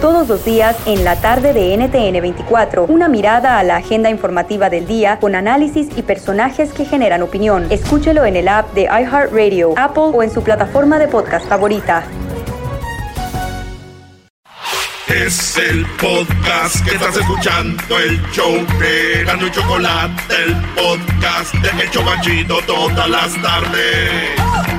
Todos los días en la tarde de NTN 24, una mirada a la agenda informativa del día con análisis y personajes que generan opinión. Escúchelo en el app de iHeartRadio, Apple o en su plataforma de podcast favorita. Es el podcast que estás escuchando, el show de y Chocolate, el podcast de El Chocachito todas las tardes.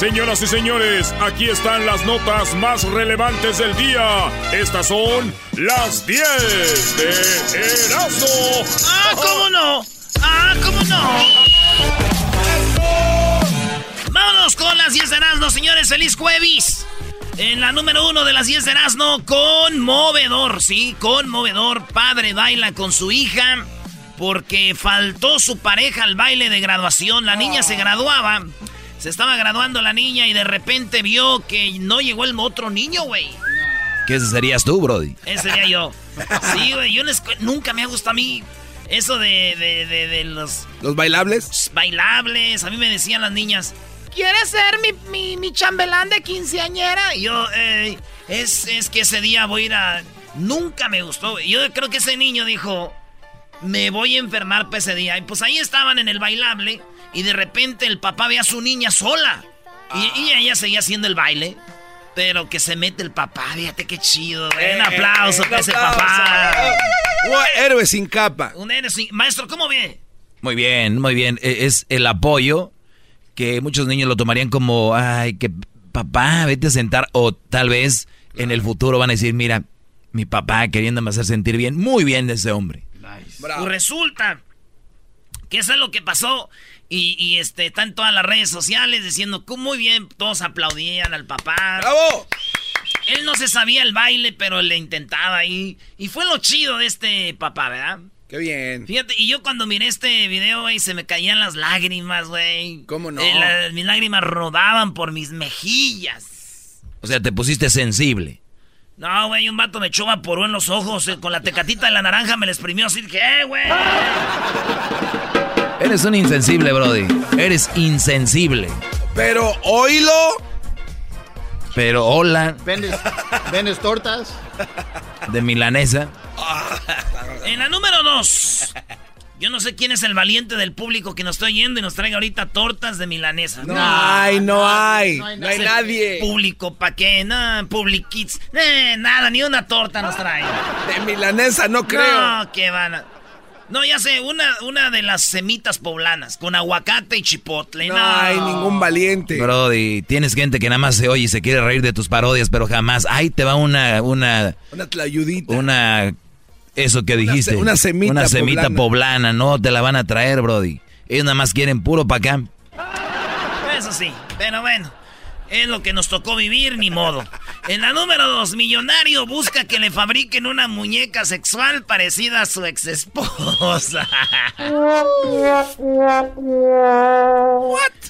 Señoras y señores, aquí están las notas más relevantes del día. Estas son las 10 de Erasmo. ¡Ah, cómo no! ¡Ah, cómo no! Vámonos con las 10 de Erasmo, señores. ¡Feliz jueves! En la número uno de las 10 de Erasmo, conmovedor, sí, conmovedor. Padre baila con su hija porque faltó su pareja al baile de graduación. La niña se graduaba se estaba graduando la niña y de repente vio que no llegó el otro niño, güey. ¿Qué ese serías tú, Brody? Ese sería yo. Sí, güey, yo nunca me ha gustado a mí eso de, de, de, los... ¿Los bailables? Bailables. A mí me decían las niñas, ¿quieres ser mi, mi, mi chambelán de quinceañera? Y yo, eh, es, es que ese día voy a ir a... Nunca me gustó, güey. Yo creo que ese niño dijo, me voy a enfermar para ese día. Y pues ahí estaban en el bailable y de repente el papá ve a su niña sola. Y, ella seguía haciendo el baile. Pero que se mete el papá, fíjate qué chido. un eh, aplauso para ese papá. Un héroe sin capa. Un héroe sin... Maestro, ¿cómo ve? Muy bien, muy bien. E, es el apoyo que muchos niños lo tomarían como, ay, que papá, vete a sentar. O tal vez en el futuro van a decir, mira, mi papá queriéndome hacer sentir bien. Muy bien de ese hombre. Nice. Pues resulta que eso es lo que pasó y, y, este, están todas las redes sociales diciendo que muy bien, todos aplaudían al papá. ¡Bravo! Él no se sabía el baile, pero le intentaba ahí. Y fue lo chido de este papá, ¿verdad? Qué bien. Fíjate, y yo cuando miré este video, güey, se me caían las lágrimas, güey. ¿Cómo no? Eh, mis lágrimas rodaban por mis mejillas. O sea, te pusiste sensible. No, güey, un vato me echó vaporú en los ojos. Eh, con la tecatita de la naranja me la exprimió así. Dije, ¡eh, güey! Eres un insensible, Brody. Eres insensible. Pero oílo. Pero hola. ¿Vendes, tortas? De milanesa. En la número dos. Yo no sé quién es el valiente del público que nos está yendo y nos traiga ahorita tortas de milanesa. No, hay, no hay. No hay, nadie. Público, ¿pa' qué? No, Public Kids. Eh, nada, ni una torta nos trae. De milanesa, no creo. No, que van a... No, ya sé, una, una de las semitas poblanas, con aguacate y chipotle. No, hay ningún valiente. Brody, tienes gente que nada más se oye y se quiere reír de tus parodias, pero jamás. Ahí te va una... Una, una tlayudita. Una... Eso que dijiste. Una, semita Una semita poblana. no te la van a traer, Brody. Ellos nada más quieren puro pa' acá. Eso sí, pero bueno. Es lo que nos tocó vivir, ni modo. En la número dos, millonario busca que le fabriquen una muñeca sexual parecida a su ex esposa.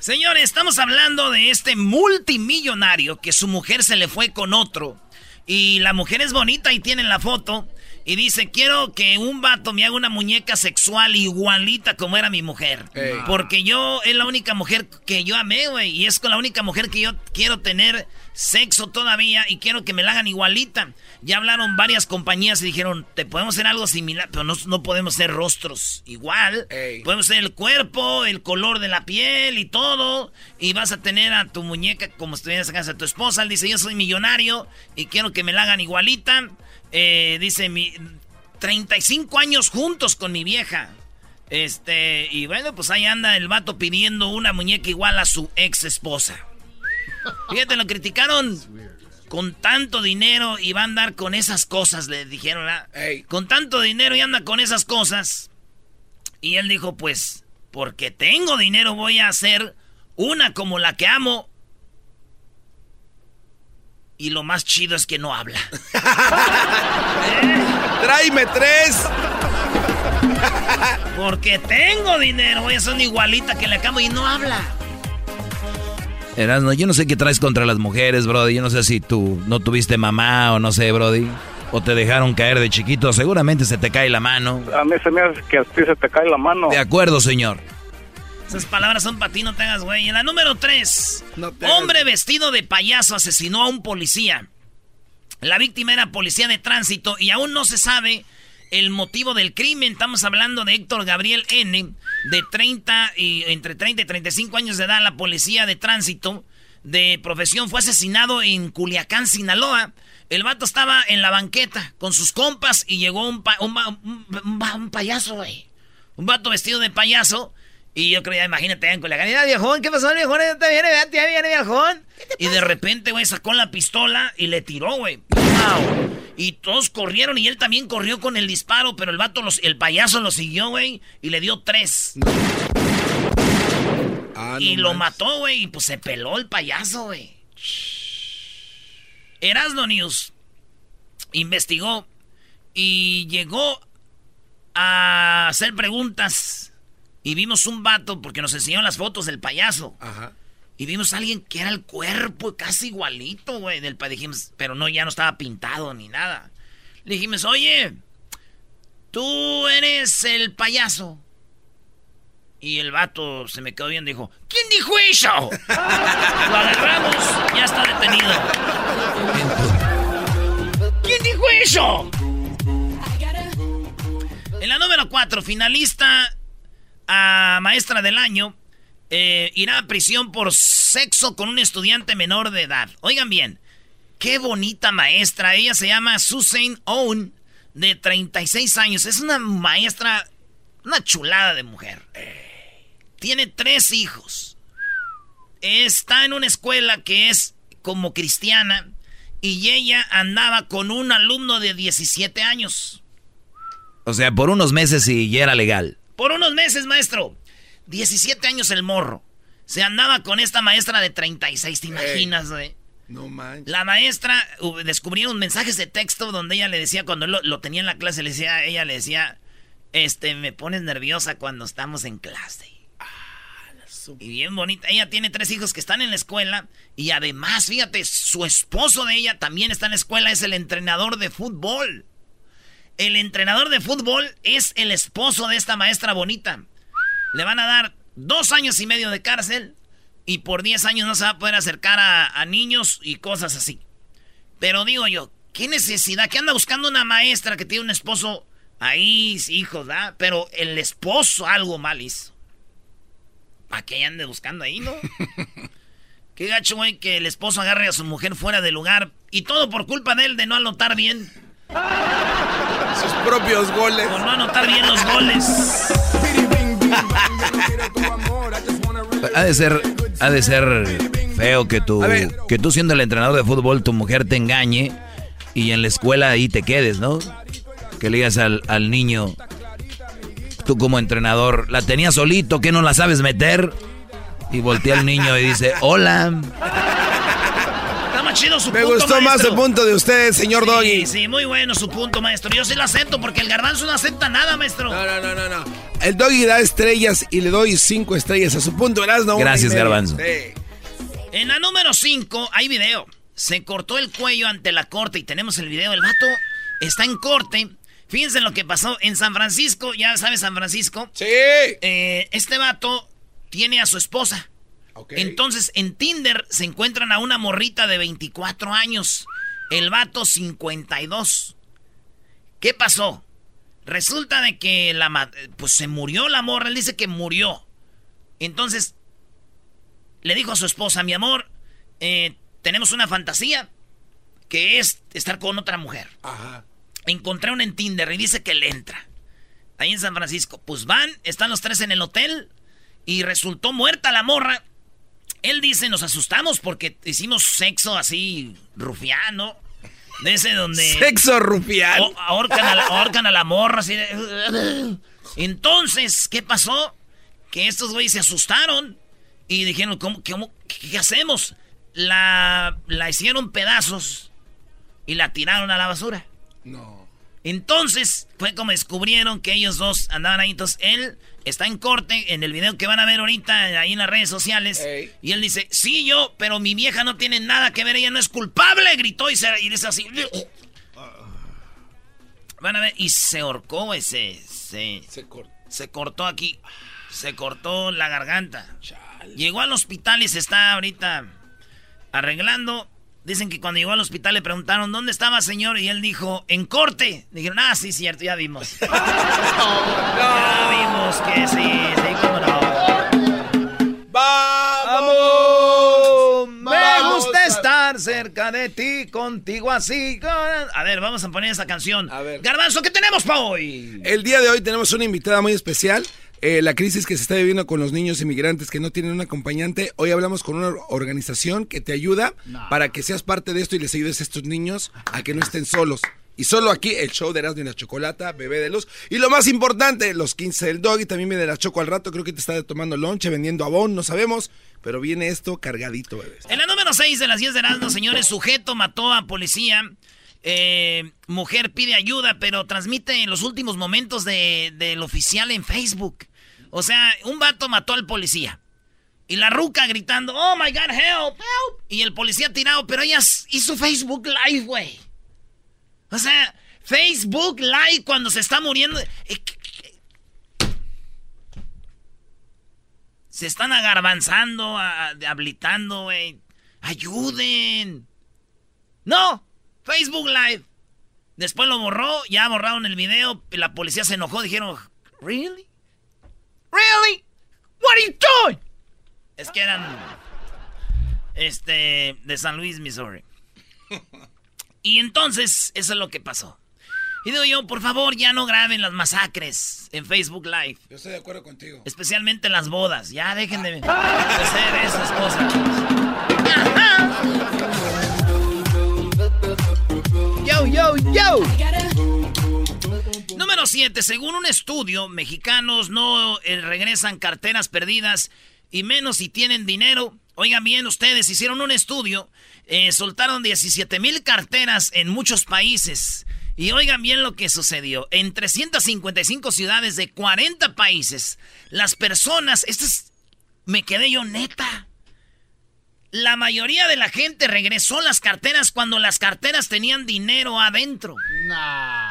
Señores, estamos hablando de este multimillonario que su mujer se le fue con otro. Y la mujer es bonita y tiene la foto. Y dice, quiero que un vato me haga una muñeca sexual igualita como era mi mujer. Porque yo es la única mujer que yo amé, güey. Y es con la única mujer que yo quiero tener sexo todavía y quiero que me la hagan igualita. Ya hablaron varias compañías y dijeron, te podemos hacer algo similar, pero no, podemos ser rostros igual. Podemos ser el cuerpo, el color de la piel y todo. Y vas a tener a tu muñeca como si estuvieras en casa de tu esposa. Él dice, yo soy millonario y quiero que me la hagan igualita. Eh, dice, mi, 35 años juntos con mi vieja. Este, y bueno, pues ahí anda el vato pidiendo una muñeca igual a su ex esposa. Fíjate, lo criticaron con tanto dinero y va a andar con esas cosas, le dijeron. Con tanto dinero y anda con esas cosas. Y él dijo, pues, porque tengo dinero voy a hacer una como la que amo. Y lo más chido es que no habla. Tráeme tres. Porque tengo dinero, ser una igualita que la amo y no habla. Erasno, yo no sé qué traes contra las mujeres, Brody. Yo no sé si tú no tuviste mamá o no sé, Brody. O te dejaron caer de chiquito. Seguramente se te cae la mano. A mí se me hace que a ti se te cae la mano. De acuerdo, señor. Esas palabras son para ti, no te hagas güey. En la número 3, hombre vestido de payaso asesinó a un policía. La víctima era policía de tránsito y aún no se sabe el motivo del crimen. Estamos hablando de Héctor Gabriel N., de 30 y entre 30 y 35 años de edad, la policía de tránsito de profesión fue asesinado en Culiacán, Sinaloa. El vato estaba en la banqueta con sus compas y llegó un, un, payaso, güey. Un vato vestido de payaso. Y yo creía, imagínate, en Culiacán. Mira, viejón, ¿qué pasó, viejón? ¿Ya viene, ya viene, viejón? Y de repente, güey, sacó la pistola y le tiró, güey. Y todos corrieron y él también corrió con el disparo, pero el vato, los, el payaso lo siguió, güey, y le dio tres. Ah, y lo mató, güey, y pues se peló el payaso, güey. Erasno News investigó y llegó a hacer preguntas y vimos un vato porque nos enseñó las fotos del payaso. Ajá. Y vimos a alguien que era el cuerpo casi igualito, güey, del Dijimos, pero no, ya no estaba pintado ni nada. Le dijimos, oye, tú eres el payaso. Y el vato se me quedó bien, dijo, ¿quién dijo eso? Lo agarramos, ya está detenido. ¿Quién dijo eso? En la número 4, finalista maestra del año, eh, irá a prisión por sexo con un estudiante menor de edad. Oigan bien, qué bonita maestra. Ella se llama Susan Owen, de 36 años. Es una maestra, una chulada de mujer. Tiene tres hijos. Está en una escuela que es como cristiana y ella andaba con un alumno de 17 años. O sea, por unos meses y ya era legal. Por unos meses, maestro. 17 años el morro. Se andaba con esta maestra de 36, ¿te imaginas, güey? No manches. La maestra descubrieron mensajes de texto donde ella le decía, cuando lo, tenía en la clase, le decía, ella le decía, este, me pones nerviosa cuando estamos en clase. Ah, y bien bonita. Ella tiene tres hijos que están en la escuela. Y además, fíjate, su esposo de ella también está en la escuela. Es el entrenador de fútbol. El entrenador de fútbol es el esposo de esta maestra bonita. Le van a dar dos años y medio de cárcel y por diez años no se va a poder acercar a, niños y cosas así. Pero digo yo, ¿qué necesidad? ¿Qué anda buscando una maestra que tiene un esposo ahí, hijos, ¿da? Pero el esposo algo mal hizo. ¿Para qué ande buscando ahí, no? Qué gacho, güey, que el esposo agarre a su mujer fuera de lugar y todo por culpa de él de no anotar bien. Sus propios goles. Por no anotar bien los goles. Ha de ser, ha de ser feo que tú, que tú siendo el entrenador de fútbol, tu mujer te engañe y en la escuela ahí te quedes, ¿no? Que le digas al, al niño, tú como entrenador, la tenías solito, que no la sabes meter. Y voltea al niño y dice, hola chido su Me gustó más el punto de usted, señor sí, Doggy. Sí, muy bueno su punto, maestro. Yo sí lo acepto porque el garbanzo no acepta nada, maestro. No, no, no, no. El Doggy da estrellas y le doy cinco estrellas a su punto. no Gracias, garbanzo. En la número cinco hay video. Se cortó el cuello ante la corte y tenemos el video. El vato está en corte. Fíjense lo que pasó en San Francisco. Ya sabes, San Francisco. Sí. Eh, este vato tiene a su esposa. Entonces, en Tinder se encuentran a una morrita de 24 años. El vato 52. ¿Qué pasó? Resulta de que la pues se murió la morra, él dice que murió. Entonces, le dijo a su esposa, mi amor, eh, tenemos una fantasía que es estar con otra mujer. Ajá. Encontré una en Tinder y dice que le entra. Ahí en San Francisco. Pues van, están los tres en el hotel y resultó muerta la morra él dice, nos asustamos porque hicimos sexo así rufiano. De ese donde... Sexo rufiano. Ahorcan a, la, a la morra así Entonces, ¿qué pasó? que estos güeyes se asustaron y dijeron, ¿cómo, cómo, qué, hacemos? La, la hicieron pedazos y la tiraron a la basura. No. Entonces fue como descubrieron que ellos dos andaban ahí. Entonces él está en corte en el video que van a ver ahorita ahí en las redes sociales. Y él dice, sí, yo, pero mi vieja no tiene nada que ver, ella no es culpable. Gritó y, se, y dice así. Van a ver, y se ahorcó, güey, se, se, se, cortó aquí. Se cortó la garganta. Llegó al hospital y se está ahorita arreglando. Dicen que cuando llegó al hospital le preguntaron, ¿dónde estaba, señor? Y él dijo, en corte. Dijeron, ah, sí, cierto, ya vimos. ya vimos que sí, sí, cómo no. ¡Vamos! Me gusta estar cerca de ti, contigo así. A ver, vamos a poner esa canción. A ver. Garbanzo, ¿qué tenemos para hoy? El día de hoy tenemos una invitada muy especial. Eh, la crisis que se está viviendo con los niños inmigrantes que no tienen un acompañante. Hoy hablamos con una organización que te ayuda para que seas parte de esto y les ayudes a estos niños a que no estén solos. Y solo aquí el show de Erasmo y la Chocolata, Bebé de Luz. Y lo más importante, los 15 del Dog y también viene la Choco al rato. Creo que te está tomando lonche, vendiendo abón, no sabemos. Pero viene esto cargadito, bebé. En la número 6 de las 10 de Erasmo, señores, sujeto mató a policía. Eh, mujer pide ayuda, pero transmite en los últimos momentos del oficial en Facebook. O sea, un vato mató al policía. Y la ruca gritando, oh my god, help, help. Y el policía tirado, pero ella hizo Facebook Live, güey. O sea, Facebook Live cuando se está muriendo. Se están agarbanzando, habilitando, güey. Ayuden. No, Facebook Live. Después lo borró, ya borraron el video, la policía se enojó, dijeron, ¿really? Really? What are you doing? Es que eran este de San Luis, Missouri. Y entonces, eso es lo que pasó. Y digo yo, por favor, ya no graben las masacres en Facebook Live. Yo estoy de acuerdo contigo. Especialmente en las bodas. Ya dejen de hacer esas cosas. Yo, yo, yo. Número 7. Según un estudio, mexicanos no eh, regresan carteras perdidas y menos si tienen dinero. Oigan bien, ustedes hicieron un estudio, eh, soltaron 17 mil carteras en muchos países. Y oigan bien lo que sucedió. En 355 ciudades de 40 países, las personas, esto es, me quedé yo neta. La mayoría de la gente regresó las carteras cuando las carteras tenían dinero adentro.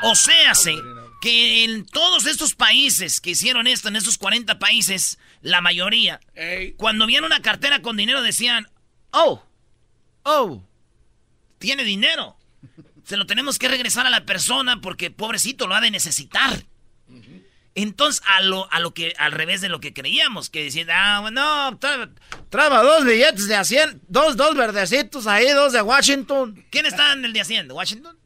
O sea, que en todos estos países que hicieron esto, en estos 40 países, la mayoría, cuando vieron una cartera con dinero decían, oh, oh, tiene dinero. Se lo tenemos que regresar a la persona porque pobrecito lo ha de necesitar. Entonces, a lo, a lo que, al revés de lo que creíamos, que decían, ah, bueno, traba dos billetes de a 100, dos, dos verdecitos ahí, dos de Washington. ¿Quién está en el de a 100? ¿De Washington?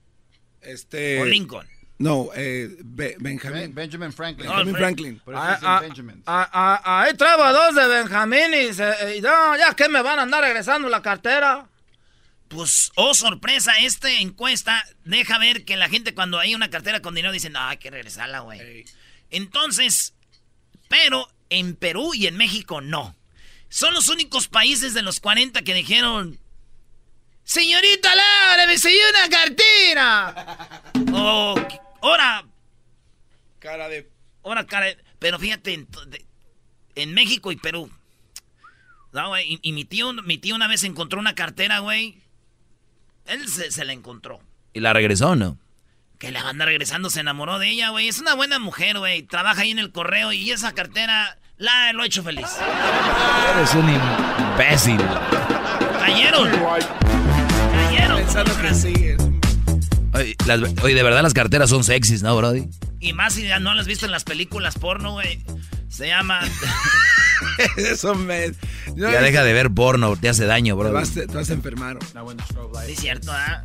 Este... ¿O Lincoln? No, eh, Benjamin. Benjamin Franklin. Benjamin Franklin. Ah, ah, ah, ahí traba dos de Benjamin y, se, ya que me van a andar regresando la cartera. Pues, oh sorpresa, esta encuesta deja ver que la gente cuando hay una cartera con dinero dicen, no, hay que regresarla, güey. Entonces, pero en Perú y en México no. Son los únicos países de los 40 que dijeron, señorita Laura, me siguió una cartera. oh, ahora. Cara de... Ahora cara de... Pero fíjate, en, México y Perú. No, güey, y, mi, tío, mi tío una vez encontró una cartera, güey. Él se, se la encontró. ¿Y la regresó o no? Que la banda regresando se enamoró de ella, güey. Es una buena mujer, güey. Trabaja ahí en el correo y esa cartera la lo ha hecho feliz. Eres un imbécil. Cayeron. Cayeron. Pensando que sí. Oye, oye, de verdad las carteras son sexys, ¿no, Brody? Y más si ya no las has visto en las películas porno, güey. Se llama... Eso me... ya deja de ver porno, te hace daño, bro. Te vas, te vas a enfermar. Sí, cierto, ¿ah?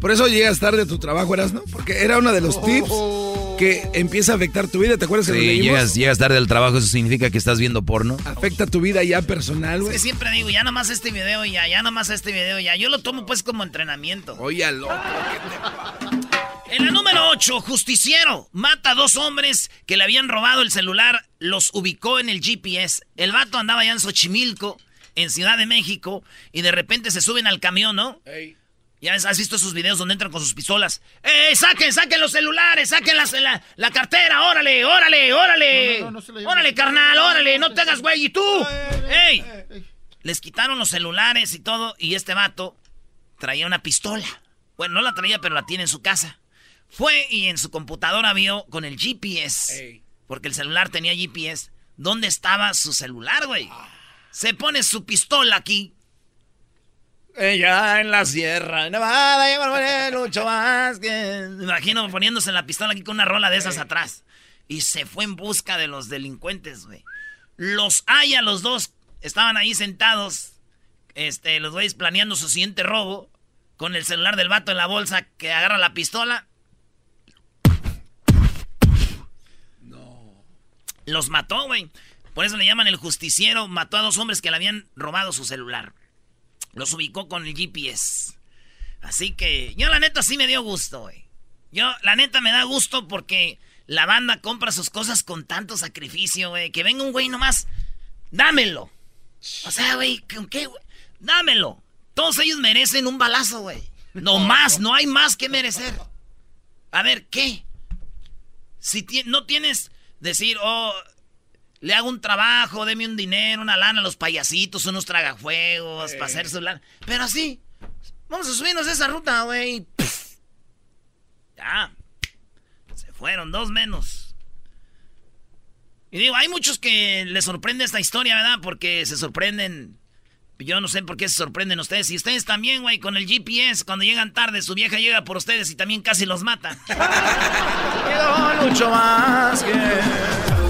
Por eso llegas tarde a tu trabajo, ¿eras, no? Porque era uno de los tips que empieza a afectar tu vida. ¿Te acuerdas que sí, lo llegas, llegas tarde al trabajo, eso significa que estás viendo porno. Afecta tu vida ya personal, güey. Es que siempre digo, ya nomás este video ya, ya nomás este video ya. Yo lo tomo pues como entrenamiento. Oye, loco, ¿qué te En la número 8, justiciero mata a dos hombres que le habían robado el celular los ubicó en el GPS. El vato andaba allá en Xochimilco, en Ciudad de México, y de repente se suben al camión, ¿no? Ya has visto esos videos donde entran con sus pistolas. ¡Eh, saquen, saquen los celulares, saquen la, la, cartera! ¡Órale, órale, órale! ¡Órale, carnal, órale! ¡No te hagas güey! ¿Y tú? ¡Ey! Les quitaron los celulares y todo, y este vato traía una pistola. Bueno, no la traía, pero la tiene en su casa. Fue y en su computadora vio con el GPS, porque el celular tenía GPS, dónde estaba su celular, güey. Se pone su pistola aquí ella en la sierra, Nevada, mucho más que... Me imagino poniéndose la pistola aquí con una rola de esas atrás. Y se fue en busca de los delincuentes, güey. Los haya los dos. Estaban ahí sentados. Este, los güeyes planeando su siguiente robo. Con el celular del vato en la bolsa que agarra la pistola. No. Los mató, güey. Por eso le llaman el justiciero. Mató a dos hombres que le habían robado su celular. Los ubicó con el GPS. Así que yo la neta sí me dio gusto, güey. Yo la neta me da gusto porque la banda compra sus cosas con tanto sacrificio, güey. Que venga un güey nomás, dámelo. O sea, güey, ¿con qué, güey? Dámelo. Todos ellos merecen un balazo, güey. No más, no hay más que merecer. A ver, ¿qué? Si no tienes decir, oh, le hago un trabajo, deme un dinero, una lana a los payasitos, unos tragafuegos, para hacer su lana. Pero así, vamos a subirnos esa ruta, güey. Ya. Se fueron, dos menos. Y digo, hay muchos que les sorprende esta historia, ¿verdad? Porque se sorprenden. Yo no sé por qué se sorprenden ustedes. Y ustedes también, güey, con el GPS, cuando llegan tarde, su vieja llega por ustedes y también casi los mata. mucho más que...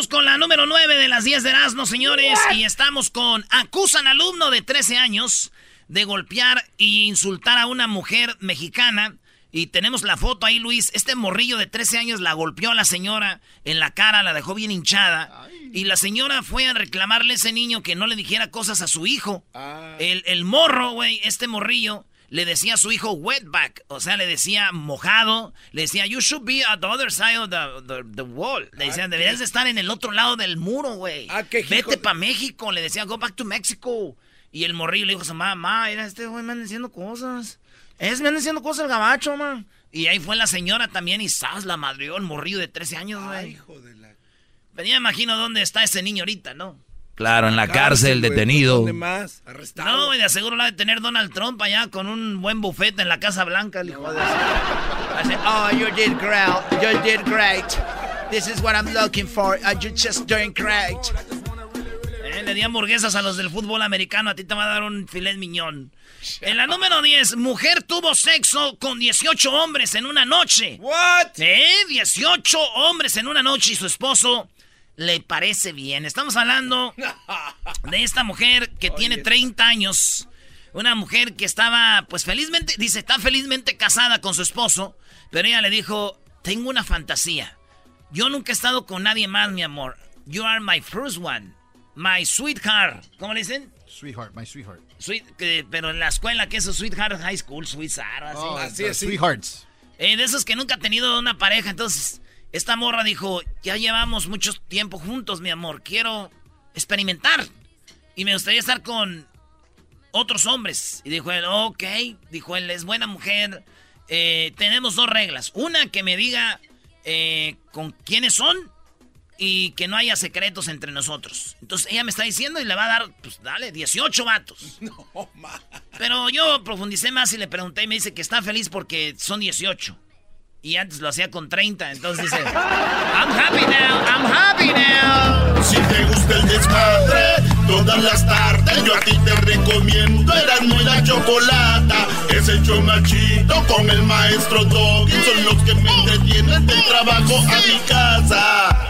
vamos con la número 9 de las 10 de Erasmo, señores. Y estamos con. Acusan alumno de 13 años de golpear e insultar a una mujer mexicana. Y tenemos la foto ahí, Luis. Este morrillo de 13 años la golpeó a la señora en la cara, la dejó bien hinchada. Y la señora fue a reclamarle a ese niño que no le dijera cosas a su hijo. Ah. El, el morro, güey, este morrillo, le decía a su hijo wetback, o sea, le decía mojado, le decía, you should be at the other side of the, wall. Le decían, ah, deberías de estar en el otro lado del muro, güey. Ah, Vete para México. Le decían, go back to Mexico. Y el morrillo le dijo a su mamá, mamá, era este güey me anda diciendo cosas. Es, me anda diciendo cosas el gabacho, man. Y ahí fue la señora también y sas la madrió, el morrillo de 13 años, güey. hijo de la... Pero ya imagino dónde está ese niño ahorita, ¿no? Claro, en la cárcel, detenido. ¿Dónde más? Arrestado. No, y de aseguro la de tener Donald Trump allá con un buen bufete en la Casa Blanca, el hijo de Oh, you did great. You did great. This is what I'm looking for. Uh, you're just doing great. Eh, le di hamburguesas a los del fútbol americano. A ti te va a dar un filet miñón. En la número 10, mujer tuvo sexo con 18 hombres en una noche. ¿What? Eh, 18 hombres en una noche y su esposo le parece bien. Estamos hablando de esta mujer que tiene 30 años. Una mujer que estaba, pues felizmente, dice, está felizmente casada con su esposo, pero ella le dijo, tengo una fantasía. Yo nunca he estado con nadie más, mi amor. You are my first one. My sweetheart. ¿Cómo le dicen? Sweetheart, my sweetheart. pero en la escuela, ¿qué es eso? Sweetheart High School, sweetheart, así. Oh, así, así. Sweethearts. Eh, de esos que nunca ha tenido una pareja, entonces esta morra dijo, ya llevamos mucho tiempo juntos, mi amor, quiero experimentar. Y me gustaría estar con otros hombres. Y dijo él, ok, dijo él, es buena mujer. Eh, tenemos dos reglas. Una, que me diga eh, con quiénes son y que no haya secretos entre nosotros. Entonces ella me está diciendo y le va a dar, pues dale, 18 vatos. No, Pero yo profundicé más y le pregunté y me dice que está feliz porque son 18. Y antes lo hacía con 30, entonces dice, I'm happy now, I'm happy now. Si te gusta el desmadre, todas las tardes yo a ti te recomiendo Eran y la Chocolata. Es el machito con el maestro Doggy, son los que me entretienen del trabajo a mi casa.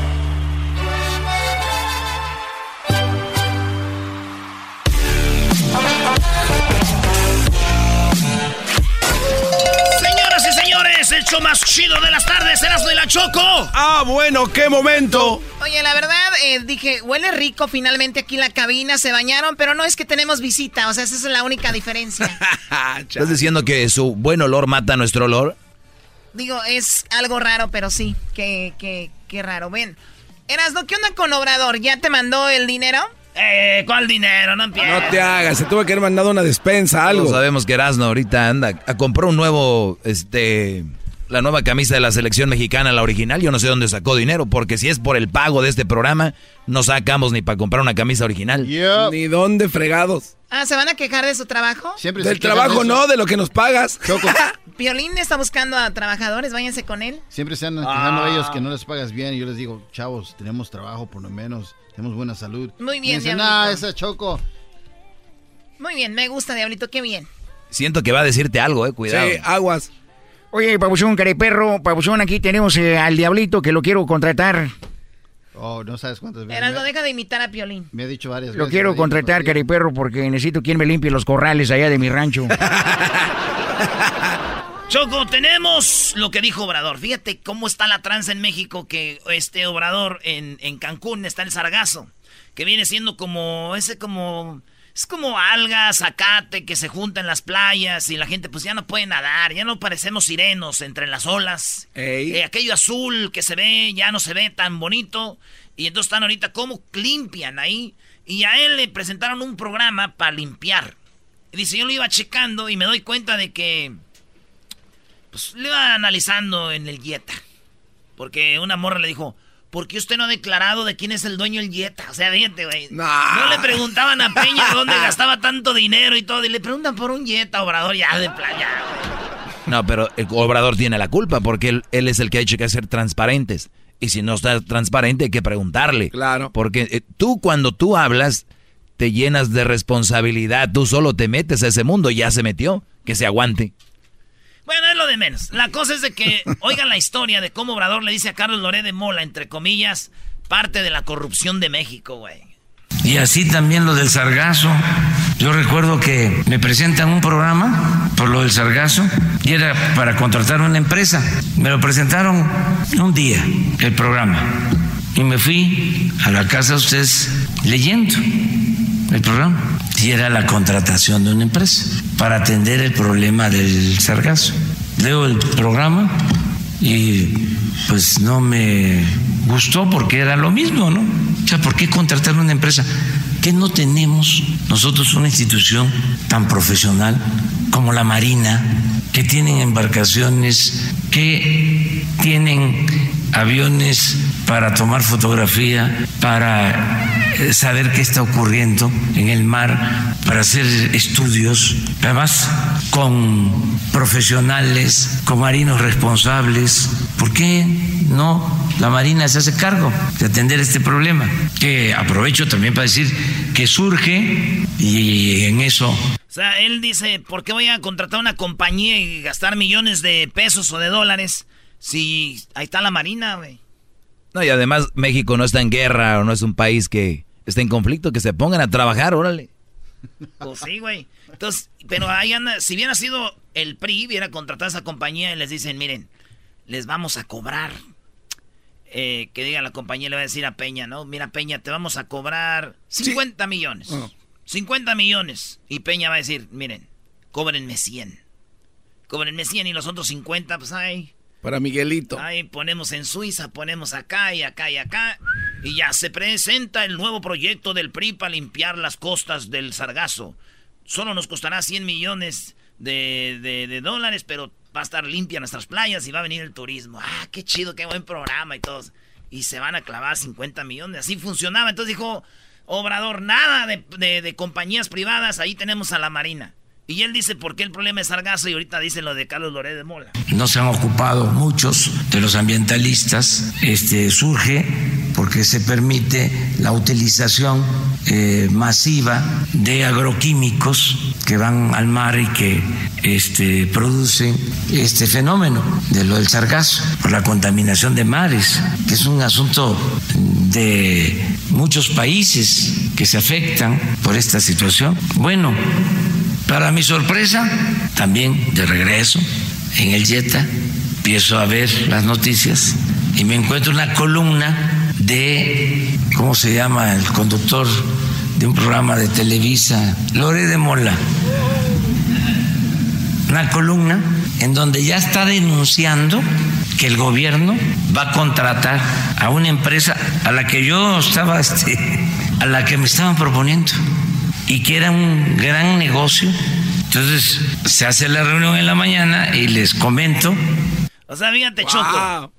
es el show más chido de las tardes, Erasmo de la Choco. Ah, bueno, qué momento. Oye, la verdad, eh, dije, huele rico finalmente aquí en la cabina, se bañaron, pero no es que tenemos visita, o sea, esa es la única diferencia. ¿Estás diciendo que su buen olor mata nuestro olor? Digo, es algo raro, pero sí, qué, qué, qué raro. Ven, Erasmo, ¿qué onda con Obrador? ¿Ya te mandó el dinero? Eh, ¿cuál dinero? No No te hagas, se tuvo que haber mandado una despensa, algo. Todos sabemos que Erasmo ahorita anda a comprar un nuevo, este, la nueva camisa de la selección mexicana, la original. Yo no sé dónde sacó dinero, porque si es por el pago de este programa, no sacamos ni para comprar una camisa original. Ni dónde fregados. Ah, ¿se van a quejar de su trabajo? Siempre se Del trabajo de no, de lo que nos pagas. Choco, Piolín está buscando a trabajadores, váyanse con él. siempre se andan quejando ellos que no les pagas bien. Y yo les digo, chavos, tenemos trabajo por lo menos, tenemos buena salud. Muy bien, dicen, Diablito. ah, esa Choco. Muy bien, me gusta, Diablito, qué bien. Siento que va a decirte algo, eh, cuidado. Sí, aguas. Oye, Pabuchón, careperro, Pabuchón, aquí tenemos eh, al Diablito que lo quiero contratar. Oh, no sabes cuántas veces. Erasmo, Me, deja de imitar a Piolín. me ha dicho varias Lo veces. quiero ahí, contratar, careperro, porque necesito quien me limpie los corrales allá de mi rancho. Choco, tenemos lo que dijo Obrador. Fíjate cómo está la tranza en México, que este Obrador en, en Cancún está el sargazo, que viene siendo como, ese como, es como algas, zacate, que se junta en las playas y la gente pues ya no puede nadar, ya no parecemos sirenos entre las olas. Eh, aquello azul que se ve, ya no se ve tan bonito. Y entonces están ahorita como limpian ahí. Y a él le presentaron un programa para limpiar. Y dice, yo lo iba checando y me doy cuenta de que pues le iba analizando en el Jetta. Porque una morra le dijo, ¿por qué usted no ha declarado de quién es el dueño del Jetta? O sea, fíjate, güey. Nah. No le preguntaban a Peña dónde gastaba tanto dinero y todo. Y le preguntan por un Jetta, Obrador, ya de playa, güey. No, pero el Obrador tiene la culpa porque él, él es el que ha dicho que ser transparentes. Y si no está transparente hay que preguntarle. Claro. Porque eh, tú cuando tú hablas te llenas de responsabilidad. Tú solo te metes a ese mundo y ya se metió. Que se aguante. Bueno, es lo de menos. La cosa es de que oigan la historia de cómo Obrador le dice a Carlos Loré de Mola, entre comillas, parte de la corrupción de México, güey. Y así también lo del sargazo. Yo recuerdo que me presentan un programa por lo del sargazo y era para contratar una empresa. Me lo presentaron un día, el programa. Y me fui a la casa de ustedes leyendo el programa. Y era la contratación de una empresa para atender el problema del sargazo. Leo el programa y pues no me gustó porque era lo mismo, ¿no? O sea, ¿por qué contratar una empresa? que no tenemos nosotros una institución tan profesional como la Marina, que tienen embarcaciones, que tienen aviones para tomar fotografía, para saber qué está ocurriendo en el mar, para hacer estudios, además con profesionales, con marinos responsables. ¿Por qué no la Marina se hace cargo de atender este problema? Que aprovecho también para decir que surge y en eso O sea, él dice, ¿por qué voy a contratar una compañía y gastar millones de pesos o de dólares si ahí está la Marina, güey? No, y además México no está en guerra o no es un país que está en conflicto, que se pongan a trabajar, órale. Pues sí, güey. Entonces, pero ahí anda, si hubiera sido el PRI, hubiera contratado a esa compañía y les dicen, miren, les vamos a cobrar. Eh, que diga la compañía, le va a decir a Peña, ¿no? Mira, Peña, te vamos a cobrar 50 millones. 50 millones. Y Peña va a decir, miren, cóbrenme 100. Cóbrenme 100 y los otros 50, pues ahí. Para Miguelito. Ahí ponemos en Suiza, ponemos acá y acá y acá. Y ya se presenta el nuevo proyecto del PRI para limpiar las costas del Sargazo. Solo nos costará 100 millones de, de- dólares, pero va a estar limpia nuestras playas y va a venir el turismo. Ah, qué chido, qué buen programa y todos. Y se van a clavar 50 millones. Así funcionaba. Entonces dijo Obrador, nada de- de compañías privadas, ahí tenemos a la Marina. Y él dice, ¿por qué el problema es Sargazo? Y ahorita dice lo de Carlos Loré de Mola. no se han ocupado muchos de los ambientalistas, este, surge porque se permite la utilización eh, masiva de agroquímicos que van al mar y que este, producen este fenómeno de lo del sargazo, por la contaminación de mares, que es un asunto de muchos países que se afectan por esta situación. Bueno, para mi sorpresa, también de regreso en el Jetta, empiezo a ver las noticias y me encuentro una columna de, ¿cómo se llama? El conductor de un programa de Televisa, Lore de Mola. Una columna en donde ya está denunciando que el gobierno va a contratar a una empresa a la que yo estaba, este, a la que me estaban proponiendo y que era un gran negocio. Entonces se hace la reunión en la mañana y les comento. O sea, fíjate, Choco.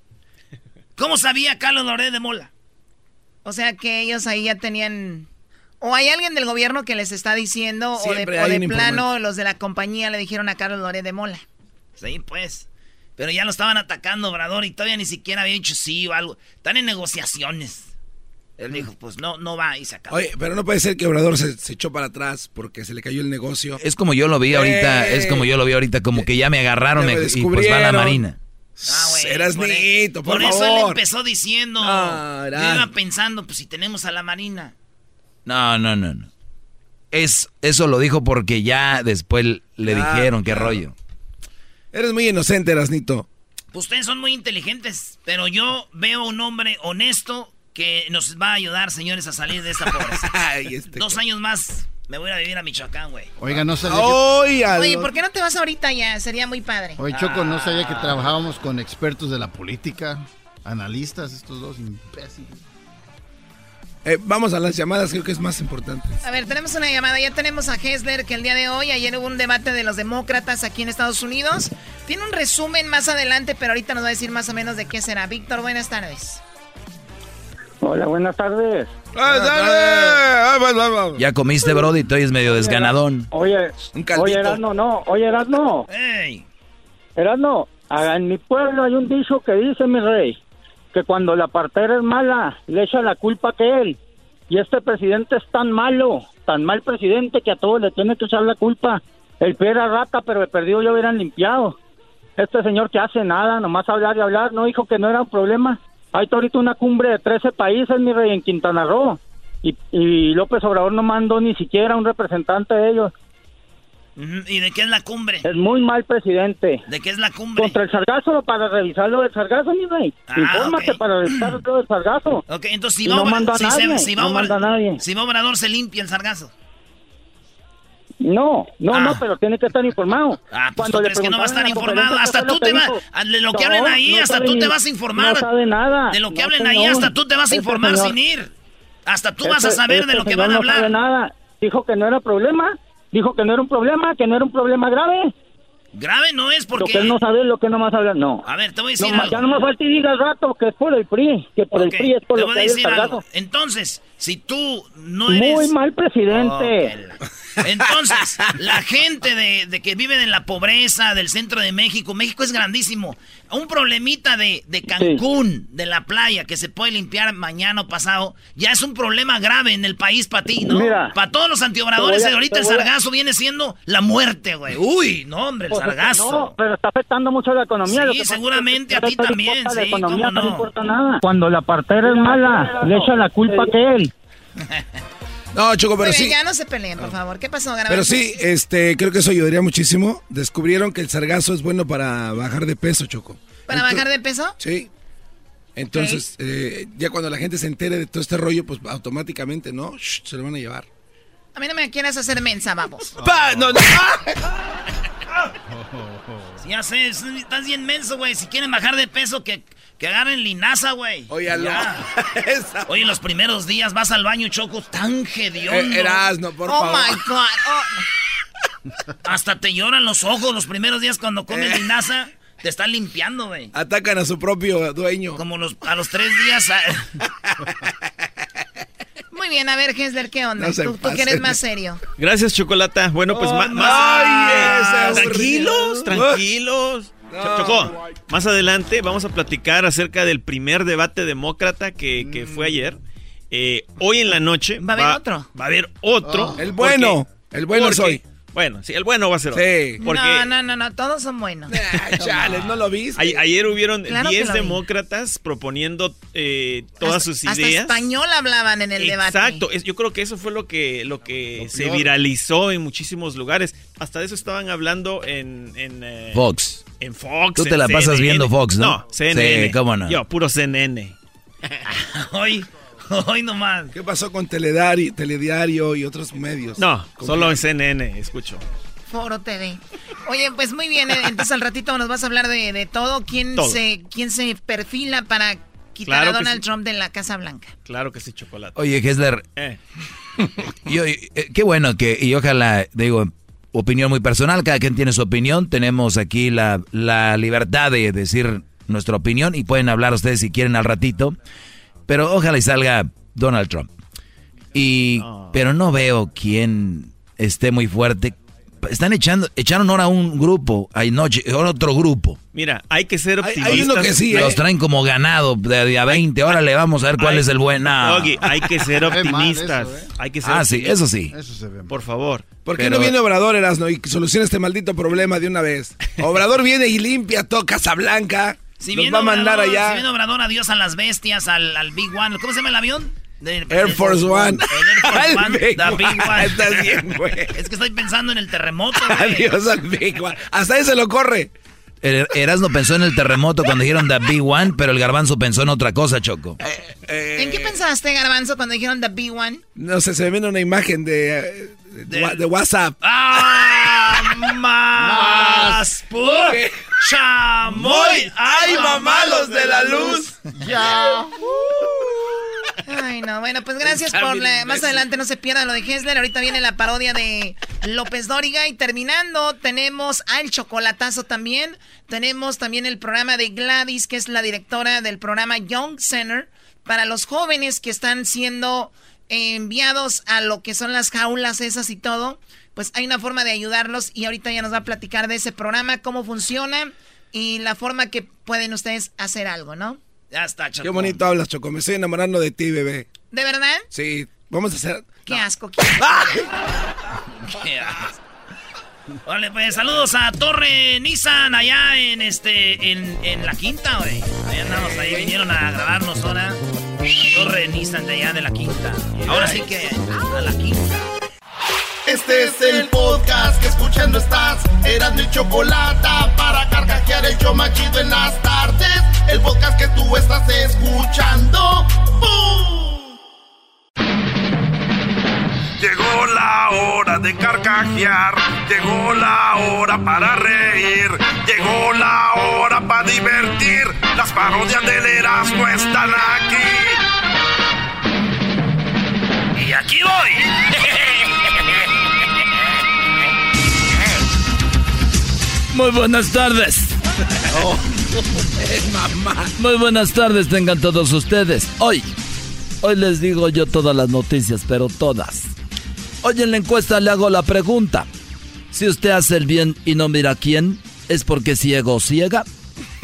¿Cómo sabía Carlos Loré de Mola? O sea que ellos ahí ya tenían... ¿O hay alguien del gobierno que les está diciendo, o de, o de plano los de la compañía le dijeron a Carlos Loré de Mola? Sí, pues. Pero ya lo estaban atacando, Obrador, y todavía ni siquiera había dicho sí o algo. Están en negociaciones. Él dijo, pues no, no va y se acabó. Oye, pero no puede ser que Obrador se, se echó para atrás porque se le cayó el negocio. Es como yo lo vi ahorita, es como yo lo vi ahorita, como que ya me agarraron me- y pues va a la marina. Ah, güey, Eras por, nito, por, por eso favor. él empezó diciendo. Ah, yo iba pensando, pues si tenemos a la Marina. No, no, no, no. Es, eso lo dijo porque ya después le Ah, dijeron qué claro. rollo. Eres muy inocente, Erasnito. Pues ustedes son muy inteligentes, pero yo veo un hombre honesto que nos va a ayudar, señores, a salir de esta pobreza. Este Dos años más me voy a ir a vivir a Michoacán, güey. Oiga, no sabía Oye, Oye, ¿por qué no te vas ahorita ya? Sería muy padre. que... Oye, Choco, no sabía que trabajábamos con expertos de la política, analistas, estos dos imbéciles. Eh, vamos a las llamadas, creo que es más importante. A ver, tenemos una llamada. Ya tenemos a Hessler que el día de hoy, ayer hubo un debate de los demócratas aquí en Estados Unidos. Tiene un resumen más adelante, pero ahorita nos va a decir más o menos de qué será. Víctor, buenas tardes. Hola, buenas tardes. Ya comiste, Brody, tú es medio desganadón. Oye, Un oye, Erasno, no. Oye, Erasno. ¡Ey! Erasno, en mi pueblo hay un dicho que dice, mi rey, que cuando la partera es mala, le echa la culpa a aquel. Y este presidente es tan malo, tan mal presidente, que a todos le tiene que echar la culpa. El pie era rata, pero el perdido ya hubieran limpiado. Este señor que hace nada, nomás hablar y hablar, no dijo que no era un problema. Hay ahorita una cumbre de 13 países, mi rey, en Quintana Roo. Y, y López Obrador no mandó ni siquiera un representante de ellos. ¿Y de qué es la cumbre? Es muy mal presidente. ¿De qué es la cumbre? Contra el sargazo, para revisar lo del sargazo, mi rey. Ah, Infórmate para revisar lo del sargazo. Ok, entonces si va, no manda a si se- nadie, si va no manda a nadie. si va Obrador se limpia el sargazo. No, no, Ah. no, pero tiene que estar informado. Ah, pues Cuando tú le crees que no va a estar informado. Hasta tú te vas, de lo que no, hablen ahí, no hasta sabe tú te vas a informar. No sabe nada. De lo que hablen ahí, hasta tú te vas a Este informar sin ir. Hasta tú vas a este- saber de este lo que van a No hablar. nada. Dijo que no era problema. Dijo que no era un problema, que no era un problema grave. Grave no es Lo que porque... él no sabe lo que no más habla. No. A ver, te voy a decir No, algo. ya no me falta y diga al rato que es por el PRI, que por Ok, el PRI es por te lo voy que a decir algo. Entonces, si tú no eres... Muy mal presidente. Oh, Entonces, la gente de, de que viven en la pobreza del centro de México, México es grandísimo. Un problemita de, de Cancún, de la playa, que se puede limpiar mañana o pasado, ya es un problema grave en el país para ti, ¿no? Mira, para todos los antiobradores, a- ahorita el a- sargazo viene siendo la muerte, güey. Uy, no, hombre, el Pues es que sargazo. No, pero está afectando mucho la economía. Sí, seguramente a ti también, sí, economía cómo no. no importa nada. Cuando la partera es mala, le echa la culpa a él. No, Choco, pero bien, sí. ya no se peleen, por favor. ¿Qué pasó, Garbanzo? Pero sí, este, creo que eso ayudaría muchísimo. Descubrieron que el sargazo es bueno para bajar de peso, Choco. ¿Para bajar de peso? Sí. Entonces, eh, ya cuando la gente se entere de todo este rollo, pues automáticamente, ¿no? Shh, se lo van a llevar. A mí no me quieras hacer mensa, vamos. Pa- no, no. Sí, Ya sé, es- estás bien menso, güey. Si quieren bajar de peso, que, que agarren linaza, güey. Oye. Esa- Oye, los primeros días vas al baño, Choco, tan hediondo. Eh, Erasno, por oh favor. my God. Oh. Hasta te lloran los ojos los primeros días cuando comes Eh. linaza. Te están limpiando, güey. Atacan a su propio dueño. Como los, a los tres días. ah, Muy bien, a ver, Hesler, ¿qué onda? No tú, tú que eres más serio. Gracias, Chocolata. Bueno, pues Oh, más. Ay, ese tranquilos, tranquilos. No. Chocó, más adelante vamos a platicar acerca del primer debate demócrata que, que fue ayer. Eh, hoy en la noche ¿Va a haber otro? Va a haber otro. El bueno, el bueno porque- soy. Bueno, sí, el bueno va a ser otro. Sí. Porque No, no, no, no, todos son buenos. Ay, chales, ¿no lo viste? a- ayer hubieron Claro que 10 lo vi. demócratas proponiendo eh, todas Hasta- sus Hasta ideas. español hablaban en el debate. Exacto, yo creo que eso fue lo que, lo que se viralizó en muchísimos lugares. Hasta de eso estaban hablando en, en, eh, Fox. En Fox. Tú te la pasas CNN. viendo Fox, ¿no? No, CNN. Sí, cómo no. Yo, puro CNN. Hoy, hoy nomás. ¿Qué pasó con Telediario, Telediario y otros medios? No, ¿Con solo en CNN, escucho. Foro TV. Oye, pues muy bien, eh, entonces al ratito nos vas a hablar de, de todo. ¿Quién, Todo. Se, ¿Quién se perfila para quitar Claro a Donald sí. Trump de la Casa Blanca? Claro que sí, chocolate. Oye, Hessler, Eh, yo, eh, qué bueno que, y ojalá, digo, opinión muy personal, cada quien tiene su opinión, tenemos aquí la, la libertad de decir nuestra opinión y pueden hablar ustedes si quieren al ratito, pero ojalá y salga Donald Trump. Y, pero no veo quién esté muy fuerte. Están echando, echaron ahora un grupo, anoche, ahora otro grupo. mira, hay que ser Hay- optimistas. hay uno que sí, ¿eh? Los traen como ganado de, a 20, ahora le vamos a ver cuál Hay- es el buen. no. Hay que ser optimistas. eso, ¿eh? Hay que ser Ah, sí, eso sí. Eso se ve. mal. Por favor. ¿Por qué Pero- no viene Obrador, Erasno, y soluciona este maldito problema de una vez? Obrador viene y limpia todo Casablanca. Si nos viene va a mandar Obrador, allá. Si viene Obrador, adiós a las bestias, al, al Big One. ¿Cómo se llama el avión? Air Force One. El Air Force One, Big the Big One. One. Estás bien, güey. Es que estoy pensando en el terremoto, güey. Adiós al Big One. Hasta ahí se lo corre. Er- Erasmo pensó en el terremoto cuando dijeron The Big One, pero el garbanzo pensó en otra cosa, Choco. ¿En qué pensaste, Garbanzo, cuando dijeron The Big One? No sé, se me viene una imagen de, eh, de, WhatsApp. ¡Ah! ¡Más! ¡Pur! ¡Chamoy! ¡Ay, mamá, los de la luz! Ya. Ay, no, bueno, pues gracias por la... Más adelante no se pierda lo de Hessler. Ahorita viene la parodia de López Dóriga. Y terminando, tenemos al chocolatazo también. Tenemos también el programa de Gladys, que es la directora del programa Young Center, para los jóvenes que están siendo enviados a lo que son las jaulas esas y todo. Pues hay una forma de ayudarlos y ahorita ya nos va a platicar de ese programa, cómo funciona y la forma que pueden ustedes hacer algo, ¿no? Ya está, Choco. Qué bonito hablas, Choco. Me estoy enamorando de ti, bebé. ¿De verdad? Sí, vamos a hacer. Qué asco. Qué asco. Vale, pues saludos a Torre Nissan allá en este en, en la quinta, güey. Ahí andamos, ahí vinieron a grabarnos ahora. Torre Nissan de allá de la quinta. Ahora sí que a la quinta. Este es el podcast que escuchando estás. Eran mi chocolate para carcajear el yo machido en las tardes. El podcast que tú estás escuchando. ¡Bum! Llegó la hora de carcajear, llegó la hora para reír, llegó la hora para divertir. Las parodias del Erasmo están aquí. Y aquí voy. Muy buenas tardes. Muy buenas tardes tengan todos ustedes. Hoy, hoy les digo yo todas las noticias, pero todas. Hoy en la encuesta le hago la pregunta. Si usted hace el bien y no mira a quién, ¿es porque ciego o ciega?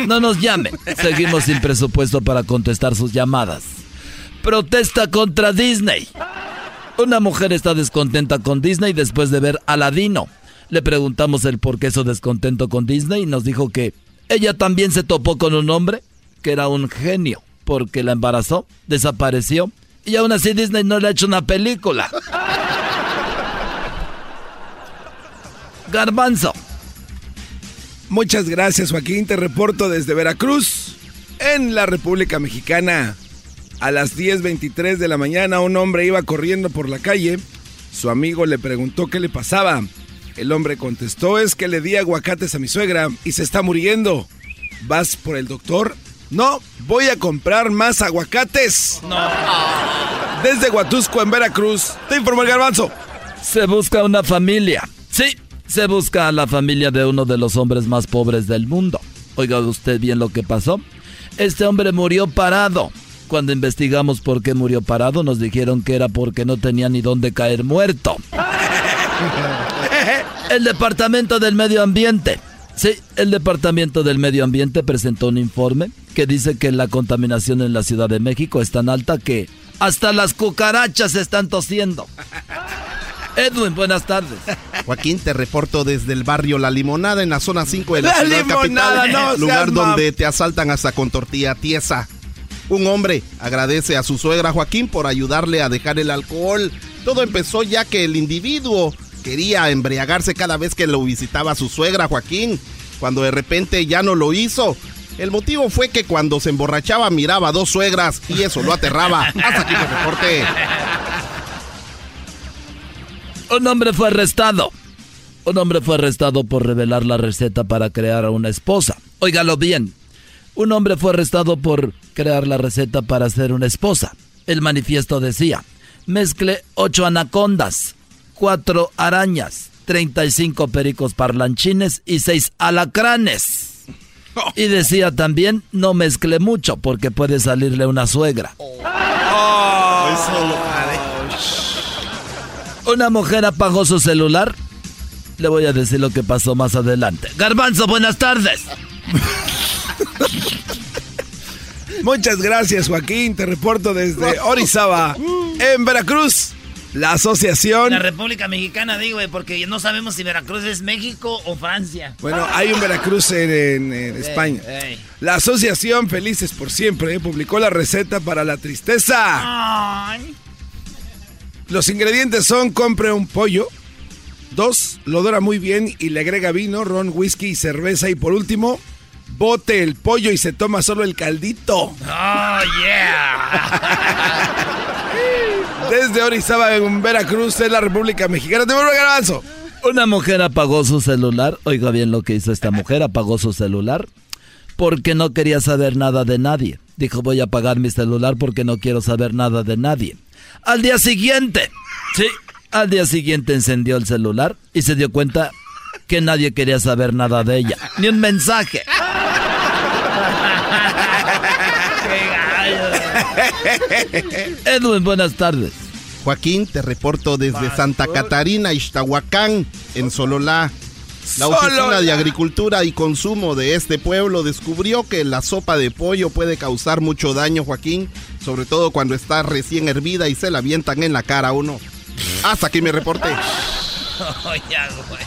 No nos llame. Seguimos sin presupuesto para contestar sus llamadas. Protesta contra Disney. Una mujer está descontenta con Disney después de ver Aladino. Le preguntamos el por qué su descontento con Disney y nos dijo que ella también se topó con un hombre que era un genio porque la embarazó, desapareció y aún así Disney no le ha hecho una película. Garbanzo. Muchas gracias, Joaquín. Te reporto desde Veracruz, en la República Mexicana. A las 10.23 de la mañana, un hombre iba corriendo por la calle. Su amigo le preguntó qué le pasaba. El hombre contestó, es que le di aguacates a mi suegra y se está muriendo. ¿Vas por el doctor? No, voy a comprar más aguacates. Desde Huatusco, en Veracruz, te informó el garbanzo. Se busca una familia. Sí, se busca a la familia de uno de los hombres más pobres del mundo. Oiga usted bien lo que pasó. Este hombre murió parado. Cuando investigamos por qué murió parado, nos dijeron que era porque no tenía ni dónde caer muerto. El Departamento del Medio Ambiente. Sí, el Departamento del Medio Ambiente presentó un informe que dice que la contaminación en la Ciudad de México es tan alta que hasta las cucarachas están tosiendo. Edwin, buenas tardes. Joaquín, te reporto desde el barrio La Limonada en la zona 5 de la, La ciudad Limonada, capital, no lugar donde te asaltan hasta con tortilla tiesa. Un hombre agradece a su suegra Joaquín por ayudarle a dejar el alcohol. Todo empezó ya que el individuo quería embriagarse cada vez que lo visitaba su suegra Joaquín, cuando de repente ya no lo hizo. El motivo fue que cuando se emborrachaba miraba a dos suegras y eso lo aterraba. Hasta aquí reporte. Un hombre fue arrestado. Un hombre fue arrestado por revelar la receta para crear a una esposa. Óigalo bien. Un hombre fue arrestado por crear la receta para hacer una esposa. El manifiesto decía, mezcle ocho anacondas, cuatro arañas, 35 pericos parlanchines y seis alacranes. Y decía también, no mezcle mucho porque puede salirle una suegra. Una mujer apagó su celular. Le voy a decir lo que pasó más adelante. Garbanzo, buenas tardes. Muchas gracias, Joaquín. Te reporto desde Orizaba, en Veracruz. La asociación. La República Mexicana, digo, porque no sabemos si Veracruz es México o Francia. Bueno, hay un Veracruz en, en- en España. ey. La asociación Felices por Siempre eh, publicó la receta para la tristeza. Ay. Los ingredientes son compre un pollo. Dos, lo dora muy bien y le agrega vino, ron, whisky y cerveza. Y por último, bote el pollo y se toma solo el caldito. Oh, yeah. Desde Orizaba, en Veracruz, en la República Mexicana. ¡Te vuelvo garbanzo! Una mujer apagó su celular. Oiga bien lo que hizo esta mujer. Apagó su celular porque no quería saber nada de nadie. Dijo, voy a apagar mi celular porque no quiero saber nada de nadie. Al día siguiente, sí, al día siguiente encendió el celular y se dio cuenta que nadie quería saber nada de ella. Ni un mensaje. Edwin, buenas tardes. Joaquín, te reporto desde Santa Catarina, Ixtahuacán, en Sololá. La Oficina Sololá. de Agricultura y Consumo de este pueblo descubrió que la sopa de pollo puede causar mucho daño, Joaquín, sobre todo cuando está recién hervida y se la avientan en la cara a uno. Hasta aquí mi reporte. Ya, güey.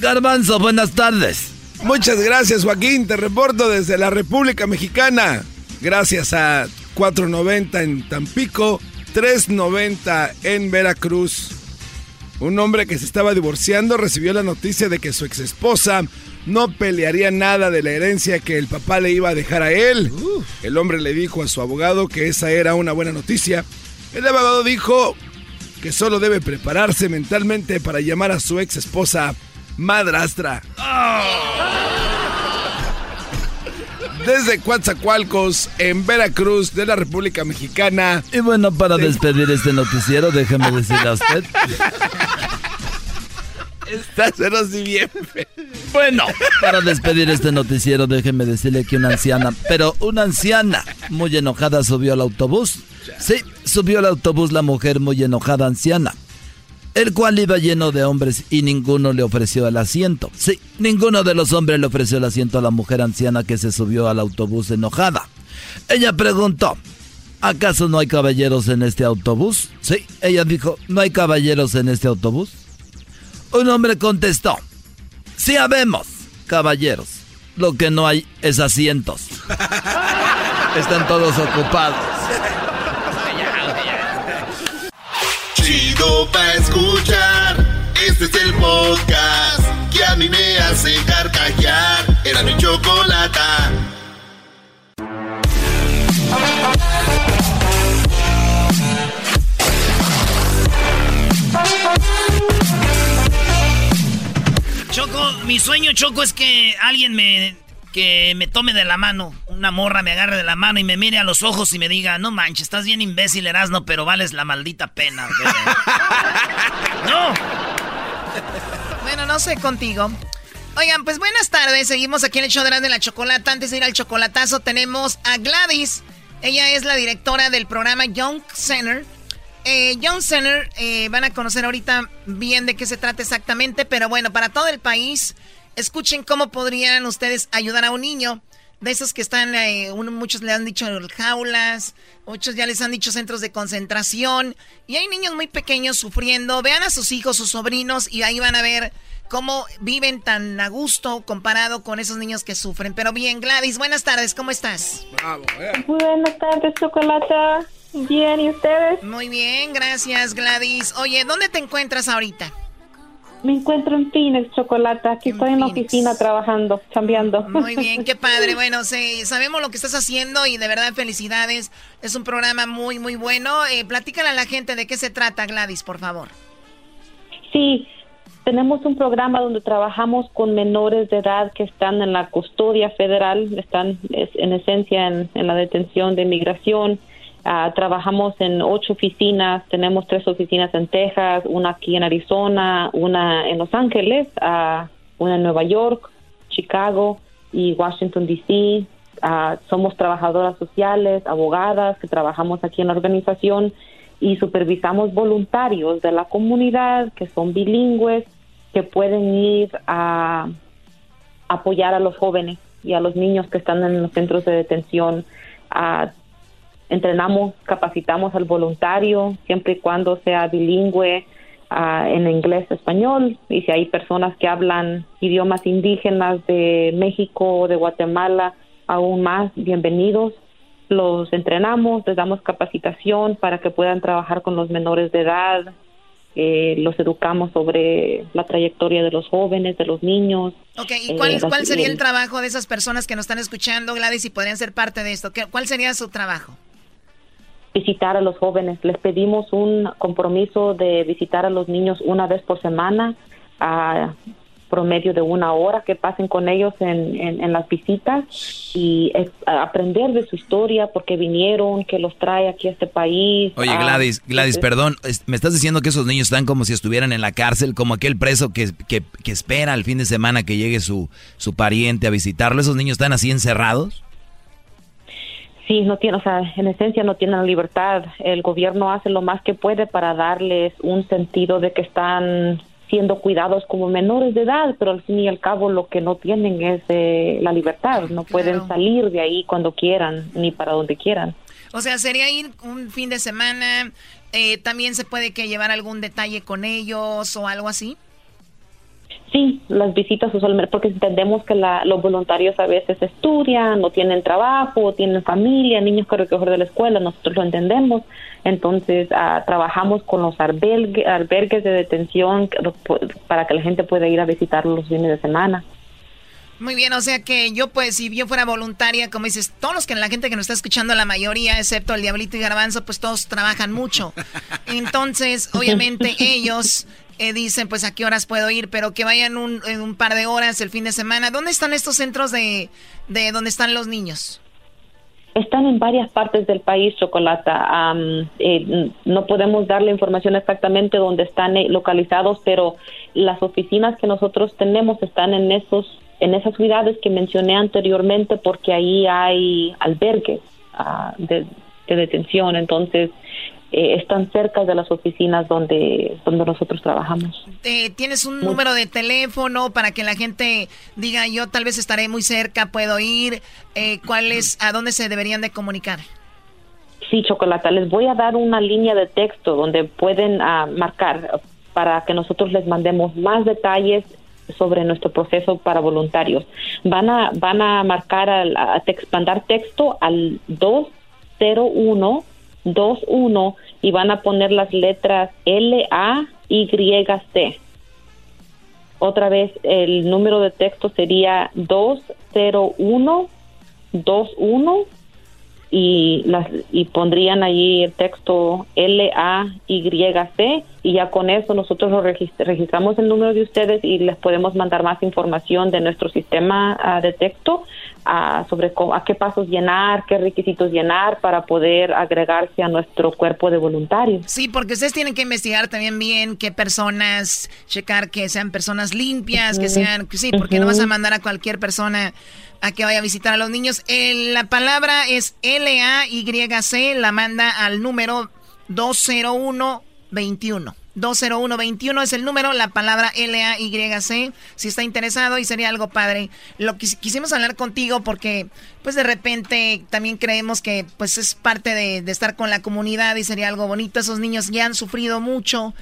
Garbanzo, buenas tardes. Muchas gracias, Joaquín. Te reporto desde la República Mexicana. Gracias a 490 en Tampico, 390 en Veracruz. Un hombre que se estaba divorciando recibió la noticia de que su exesposa no pelearía nada de la herencia que el papá le iba a dejar a él. El hombre le dijo a su abogado que esa era una buena noticia. El abogado dijo que solo debe prepararse mentalmente para llamar a su ex madrastra. Desde Coatzacoalcos, en Veracruz, de la República Mexicana. Y bueno, para despedir este noticiero, déjeme decirle a usted. Estás así bien. Bueno, para despedir este noticiero, déjeme decirle que una anciana, pero una anciana muy enojada subió al autobús. Sí, subió al autobús la mujer muy enojada anciana, el cual iba lleno de hombres y ninguno le ofreció el asiento. Sí, ninguno de los hombres le ofreció el asiento a la mujer anciana que se subió al autobús enojada. Ella preguntó, ¿acaso no hay caballeros en este autobús? Sí, ella dijo, ¿no hay caballeros en este autobús? Un hombre contestó, sí habemos, caballeros. Lo que no hay es asientos. Están todos ocupados. Chido pa' escuchar. Este es el podcast que a mí me hace carcajear. Era mi chocolata. Choco, mi sueño, Choco, es que alguien me, que me tome de la mano. Una morra me agarre de la mano y me mire a los ojos y me diga, no manches, estás bien imbécil, Erasno, pero vales la maldita pena. güey". no. Bueno, no sé contigo. Oigan, pues buenas tardes. Seguimos aquí en el show de Erasmo y la Chocolata. Antes de ir al chocolatazo, tenemos a Gladys. Ella es la directora del programa Young Center. Eh, Young Center, eh, van a conocer ahorita bien de qué se trata exactamente, pero bueno, para todo el país, escuchen cómo podrían ustedes ayudar a un niño de esos que están, eh, muchos le han dicho jaulas, muchos ya les han dicho centros de concentración, y hay niños muy pequeños sufriendo. Vean a sus hijos, sus sobrinos, y ahí van a ver cómo viven tan a gusto comparado con esos niños que sufren. Pero bien, Gladys, buenas tardes, ¿cómo estás? Bravo, eh. Buenas tardes, Chocolata. Bien, ¿y ustedes? Muy bien, gracias, Gladys. Oye, ¿dónde te encuentras ahorita? Me encuentro en Phoenix, Chocolata. Aquí estoy en la oficina trabajando, cambiando. Muy bien, qué padre. Bueno, sí, sabemos lo que estás haciendo y de verdad felicidades. Es un programa muy, muy bueno. Eh, platícale a la gente de qué se trata, Gladys, por favor. Sí, tenemos un programa donde trabajamos con menores de edad que están en la custodia federal, están en esencia en, la detención de migración. Ah, trabajamos en ocho oficinas, tenemos tres oficinas en Texas, una aquí en Arizona, una en Los Ángeles, uh, una en Nueva York, Chicago y Washington, D.C. Ah, somos trabajadoras sociales, abogadas que trabajamos aquí en la organización y supervisamos voluntarios de la comunidad que son bilingües que pueden ir a apoyar a los jóvenes y a los niños que están en los centros de detención. Entrenamos, capacitamos al voluntario siempre y cuando sea bilingüe en inglés, español y si hay personas que hablan idiomas indígenas de México o de Guatemala, aún más bienvenidos. Los entrenamos, les damos capacitación para que puedan trabajar con los menores de edad, eh, los educamos sobre la trayectoria de los jóvenes, de los niños. Ok, ¿y cuál, cuál sería el trabajo de esas personas que nos están escuchando, Gladys, y podrían ser parte de esto? ¿Cuál sería su trabajo? Visitar a los jóvenes. Les pedimos un compromiso de visitar a los niños una vez por semana. A, promedio de una hora que pasen con ellos en, en, las visitas y aprender de su historia, porque vinieron, que los trae aquí a este país. Oye, ah, Gladys, Gladys, perdón, me estás diciendo que esos niños están como si estuvieran en la cárcel, como aquel preso que, que, que espera el fin de semana que llegue su, su pariente a visitarlo. ¿Esos niños están así encerrados? Sí, no tiene, o sea, en esencia no tienen libertad. El gobierno hace lo más que puede para darles un sentido de que están siendo cuidados como menores de edad, pero al fin y al cabo lo que no tienen es eh, la libertad, no pueden salir de ahí cuando quieran ni para donde quieran. O sea, sería ir un fin de semana, eh, también se puede que llevar algún detalle con ellos o algo así. Sí, las visitas usualmente, porque entendemos que los voluntarios a veces estudian, no tienen trabajo, tienen familia, niños que recoger de la escuela, nosotros lo entendemos. Entonces, ah, trabajamos con los albergues de detención para que la gente pueda ir a visitarlos los fines de semana. Muy bien, o sea que yo pues si yo fuera voluntaria, como dices, todos los que la gente que nos está escuchando, la mayoría, excepto el Diablito y Garbanzo, pues todos trabajan mucho. Entonces, obviamente ellos eh, dicen pues a qué horas puedo ir, pero que vayan un, en un par de horas el fin de semana. ¿Dónde están estos centros de, de donde están los niños? Están en varias partes del país, Chocolata. Eh, no podemos dar la información exactamente dónde están eh, localizados, pero las oficinas que nosotros tenemos están en esos en esas ciudades que mencioné anteriormente, porque ahí hay albergues ah, de, detención. Entonces, eh, están cerca de las oficinas donde, donde nosotros trabajamos. ¿Tienes un número de teléfono para que la gente diga yo tal vez estaré muy cerca, puedo ir? Eh, ¿Cuál es, a dónde se deberían de comunicar? Sí, Chocolata, les voy a dar una línea de texto donde pueden ah, marcar para que nosotros les mandemos más detalles sobre nuestro proceso para voluntarios. Van a, van a marcar, al, a mandar texto al 201 21 y van a poner las letras L A Y C. Otra vez el número de texto sería 201 21 y las y pondrían allí el texto L A Y ya con eso nosotros lo registramos el número de ustedes y les podemos mandar más información de nuestro sistema ah, de texto a, sobre a qué pasos llenar, qué requisitos llenar para poder agregarse a nuestro cuerpo de voluntarios. Sí, porque ustedes tienen que investigar también bien qué personas, checar que sean personas limpias, que sean, sí, porque no vas a mandar a cualquier persona a que vaya a visitar a los niños. la palabra es L-A-Y-C, la manda al número 20121. 20121 es el número, la palabra L-A-Y-C, si está interesado y sería algo padre. Lo que quisimos hablar contigo porque pues de repente también creemos que pues es parte de, de estar con la comunidad y sería algo bonito. Esos niños ya han sufrido mucho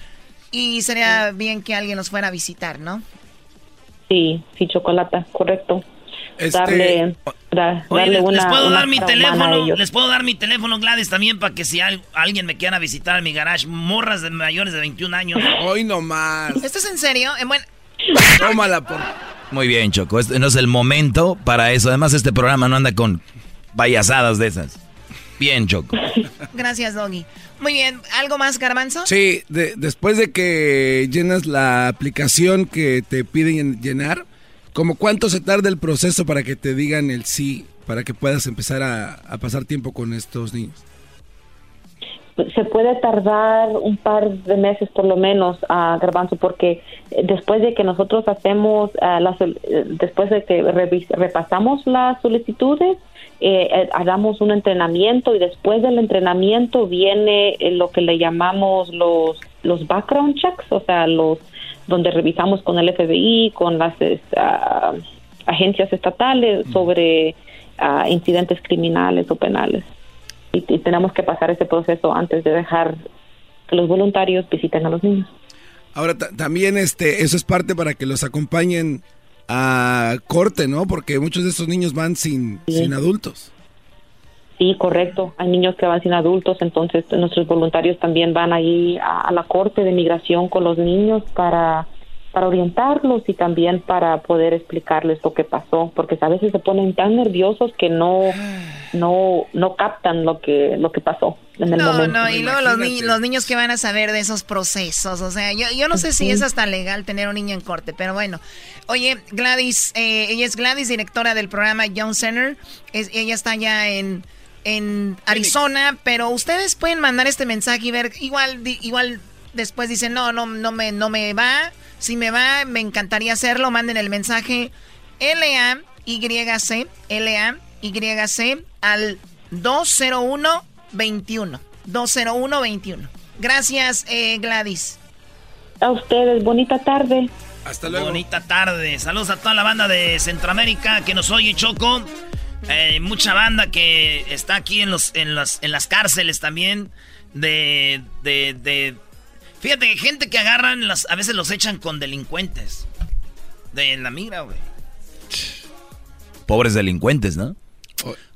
y sería bien que alguien los fuera a visitar, ¿no? Sí, sí, chocolate, correcto. Este, darle, da- Oye, darle les, una, les puedo una dar mi teléfono, les puedo dar mi teléfono Gladys también para que si al- alguien me quiera visitar en mi garage, morras de mayores de 21 años. Hoy no más. ¿Esto es en serio? En buen... Tómala por. Muy bien, Choco. Este no es el momento para eso. Además, este programa no anda con payasadas de esas. Bien, Choco. Gracias, Doggy. Muy bien, ¿algo más, Garbanzo? Sí, de- después de que llenas la aplicación que te piden llenar, ¿como cuánto se tarda el proceso para que te digan el sí, para que puedas empezar a, pasar tiempo con estos niños? se puede tardar un par de meses por lo menos a Garbanzo porque eh, después de que nosotros hacemos eh, después de que repasamos las solicitudes eh, eh, hagamos un entrenamiento y después del entrenamiento viene lo que le llamamos los los background checks o sea los donde revisamos con el FBI con las ah, agencias estatales sobre ah, incidentes criminales o penales y, y tenemos que pasar ese proceso antes de dejar que los voluntarios visiten a los niños. Ahora ta- también este, eso es parte para que los acompañen a corte, ¿no? Porque muchos de estos niños van sin, sin adultos. Sí, correcto. Hay niños que van sin adultos, entonces nuestros voluntarios también van ahí a, a la corte de migración con los niños para para orientarlos y también para poder explicarles lo que pasó, porque a veces se ponen tan nerviosos que no no no captan lo que lo que pasó en el No, momento. no, y luego los, ni- los niños que van a saber de esos procesos. O sea, yo, yo no sé si es hasta legal tener un niño en corte, pero bueno. Oye, Gladys, eh, ella es Gladys, directora del programa Young Center. Es- ella está ya en, en Arizona, pero ustedes pueden mandar este mensaje y ver, igual, di- igual después dicen, no, no, no me, no me va. Si me va, me encantaría hacerlo. Manden el mensaje L-A-Y-C, L-A-Y-C al 201-21. 201-21. Gracias, eh, Gladys. A ustedes, bonita tarde. Hasta luego. Bonita tarde. Saludos a toda la banda de Centroamérica que nos oye, Choco. Eh, mucha banda que está aquí en los en las en las cárceles también de de, de fíjate que gente que agarran las a veces los echan con delincuentes de la migra, güey. Pobres delincuentes, ¿no?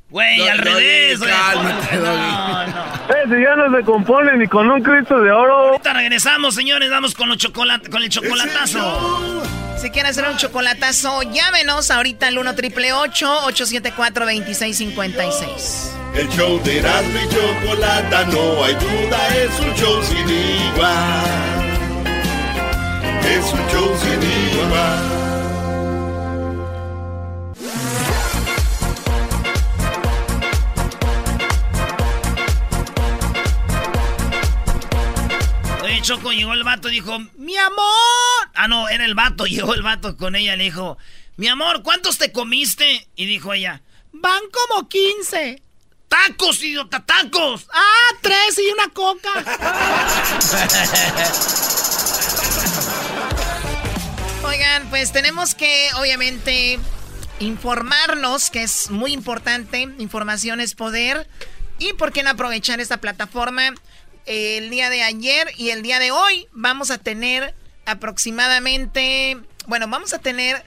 Güey, No, al no, revés, güey. cálmate, No, no. Ese ya no se compone ni con un Cristo de oro. Ahorita regresamos, señores, vamos con los chocolate, con el chocolatazo. Si quieren hacer un chocolatazo, llámenos ahorita al 1 triple 874 2656. El show de Erasmo y Chocolata, no hay duda, es un show sin igual. Es un show sin igual. Choco, llegó el vato y dijo, mi amor. Ah, no, era el vato, llegó el vato con ella, le dijo, mi amor, ¿cuántos te comiste? Y dijo ella, Van como 15. tacos, idiota, tacos. Ah, tres y una coca. Oigan, pues tenemos que, obviamente, informarnos, que es muy importante. Información es poder. Y por qué no aprovechar esta plataforma. El día de ayer y el día de hoy vamos a tener aproximadamente, bueno, vamos a tener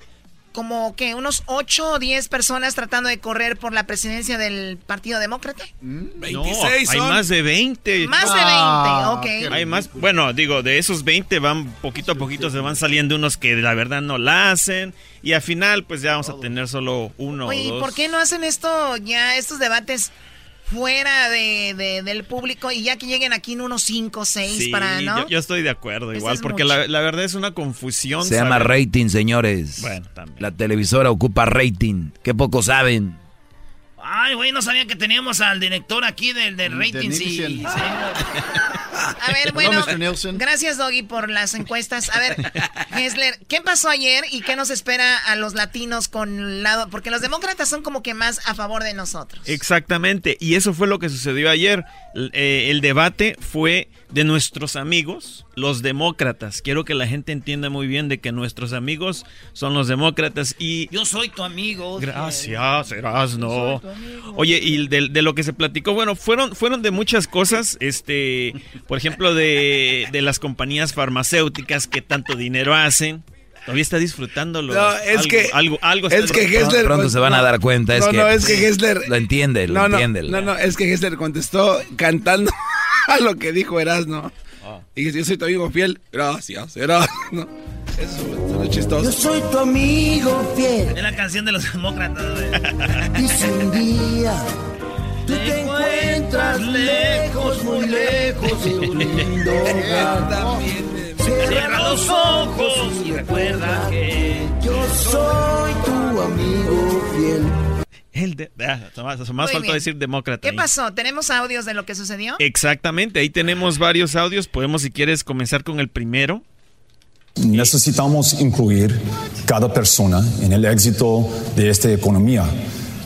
como que unos 8 o 10 personas tratando de correr por la presidencia del Partido Demócrata. No, hay más de 20. Más de 20, Ah, ok. Hay más, bueno, digo, de esos 20 van poquito a poquito se van saliendo unos que la verdad no la hacen y al final pues ya vamos a tener solo uno Oye, o ¿y dos. por qué no hacen esto ya, estos debates fuera de, de- del público y ya que lleguen aquí en unos 5 o 6 Sí, para, ¿no? yo, yo estoy de acuerdo igual, es porque la, la verdad es una confusión. Se llama rating, señores. Bueno, también. La televisora ocupa rating. Qué poco saben. Ay, güey, no sabía que teníamos al director aquí del, del rating. Sí, sí. A ver, bueno, gracias Doggy por las encuestas. A ver, Hessler, ¿qué pasó ayer y qué nos espera a los latinos con el lado? Porque los demócratas son como que más a favor de nosotros. Exactamente, y eso fue lo que sucedió ayer. eh, el debate fue de nuestros amigos, los demócratas. Quiero que la gente entienda muy bien de que nuestros amigos son los demócratas y... Yo soy tu amigo. Gracias, serás, no. Oye, y de, de, lo que se platicó, bueno, fueron, fueron de muchas cosas, este, por ejemplo, de, de las compañías farmacéuticas que tanto dinero hacen. Todavía está disfrutándolo. No, es algo, que. Algo, algo es que Gessler. Pronto se van a dar cuenta. Es no, que, no, es que Gessler. Lo entiende, lo no, entiende. No, no, es que Gessler contestó cantando a lo que dijo Erasmo. Oh. Y dice: Yo soy tu amigo fiel. Gracias, Erasmo. Eso es chistoso. Yo soy tu amigo fiel. Es la canción de los demócratas, Y si un día tú te encuentras lejos, muy lejos de un lindo hogar. Cierra los ojos y recuerda que yo soy tu amigo fiel. El de, ah, más, más faltó decir demócrata. ¿Qué ahí. pasó? ¿Tenemos audios de lo que sucedió? Exactamente, ahí tenemos varios audios. Podemos, si quieres, comenzar con el primero. Necesitamos incluir cada persona en el éxito de esta economía.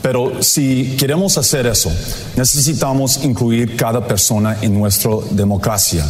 Pero si queremos hacer eso, necesitamos incluir cada persona en nuestra democracia.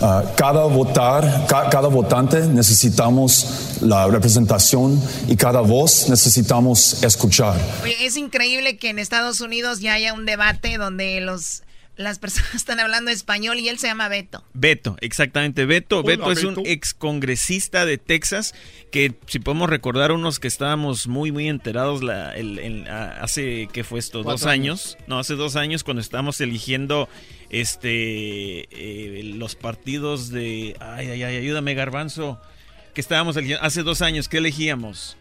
Uh, cada votar, ca cada votante necesitamos la representación y cada voz necesitamos escuchar. Es increíble que en Estados Unidos ya haya un debate donde los las personas están hablando español y él se llama Beto. Beto, exactamente. Beto, Hola, Beto es Beto. un excongresista de Texas que, si podemos recordar, unos que estábamos muy, muy enterados la, el, el, hace, ¿qué fue esto? Dos años. años. No, hace dos años cuando estábamos eligiendo este eh, los partidos de... Ay, ay, ay, ayúdame, Garbanzo. Que estábamos eligiendo hace dos años, ¿qué elegíamos?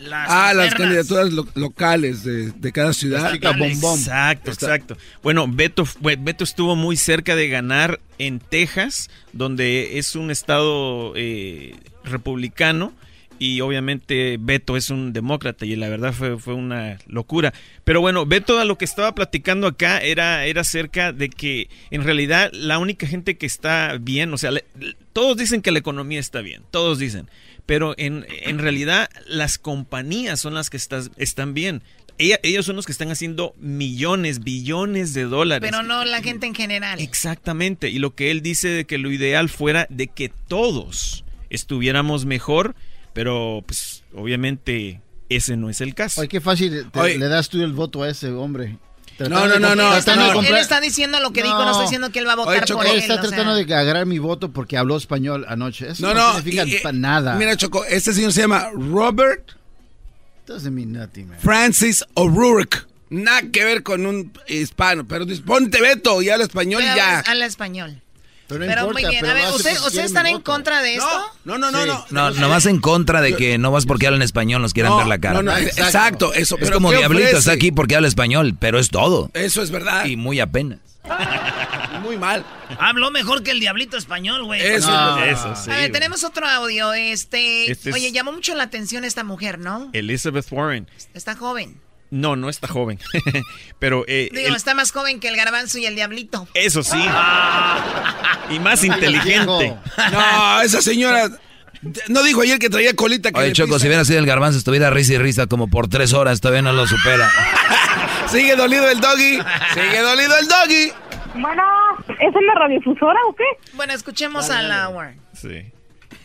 Las ah, las candidaturas lo locales de, de, cada ciudad. Exacto, exacto. Bueno, Beto, Beto estuvo muy cerca de ganar en Texas, donde es un estado eh, republicano. Y obviamente Beto es un demócrata y la verdad fue, fue una locura. Pero bueno, Beto a lo que estaba platicando acá era, era acerca de que en realidad la única gente que está bien, o sea, le, todos dicen que la economía está bien, todos dicen pero en, en, realidad las compañías son las que estás, están bien. Ella, ellos son los que están haciendo millones, billones de dólares. Pero no la gente en general. Exactamente. Y lo que él dice de que lo ideal fuera de que todos estuviéramos mejor, pero pues obviamente ese no es el caso. Oye, qué fácil te, Oye. le das tú el voto a ese hombre. No, no, no, no. Él está, no, él está diciendo lo que no. dijo, no está diciendo que él va a votar Oye, Choco, por él. Él está o tratando sea. de agarrar mi voto porque habló español anoche. Eso no, no, no significa y, y, nada. Mira, Choco, este señor se llama Robert Doesn't mean nothing, man. Francis O'Rourke. Nada que ver con un hispano, pero ponte Beto y habla español pero y ya. Habla español. Pero, no pero importa, muy bien, pero a ver, ¿usted, ¿usted están en contra de esto? No, no, no, sí. no. No, nomás en contra de que no vas porque hablan español, nos quieran no, ver la cara. No, no, exacto, exacto eso. Es como Diablito está aquí porque habla español, pero es todo. Eso es verdad. Y muy apenas. muy mal. Habló mejor que el diablito español, güey. Eso, no. eso sí. A ver, tenemos otro audio. Este, Este es- oye, llamó mucho la atención esta mujer, ¿no? Elizabeth Warren. Está joven. No, no está joven. pero eh, Digo, el- está más joven que el garbanzo y el diablito. eso sí. y más inteligente. No, esa señora. No dijo ayer que traía colita que Oye, Choco, pisa. si hubiera sido el garbanzo, estuviera risa y risa como por tres horas, todavía no lo supera. Sigue dolido el doggy. Sigue dolido el doggy. Bueno, ¿es en la radiodifusora o qué? Bueno, escuchemos a la Warren. Sí.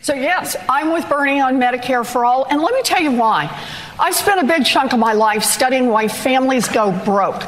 So, yes, I'm with Bernie on Medicare for All, and let me tell you why. I've spent a big chunk of my life studying why families go broke.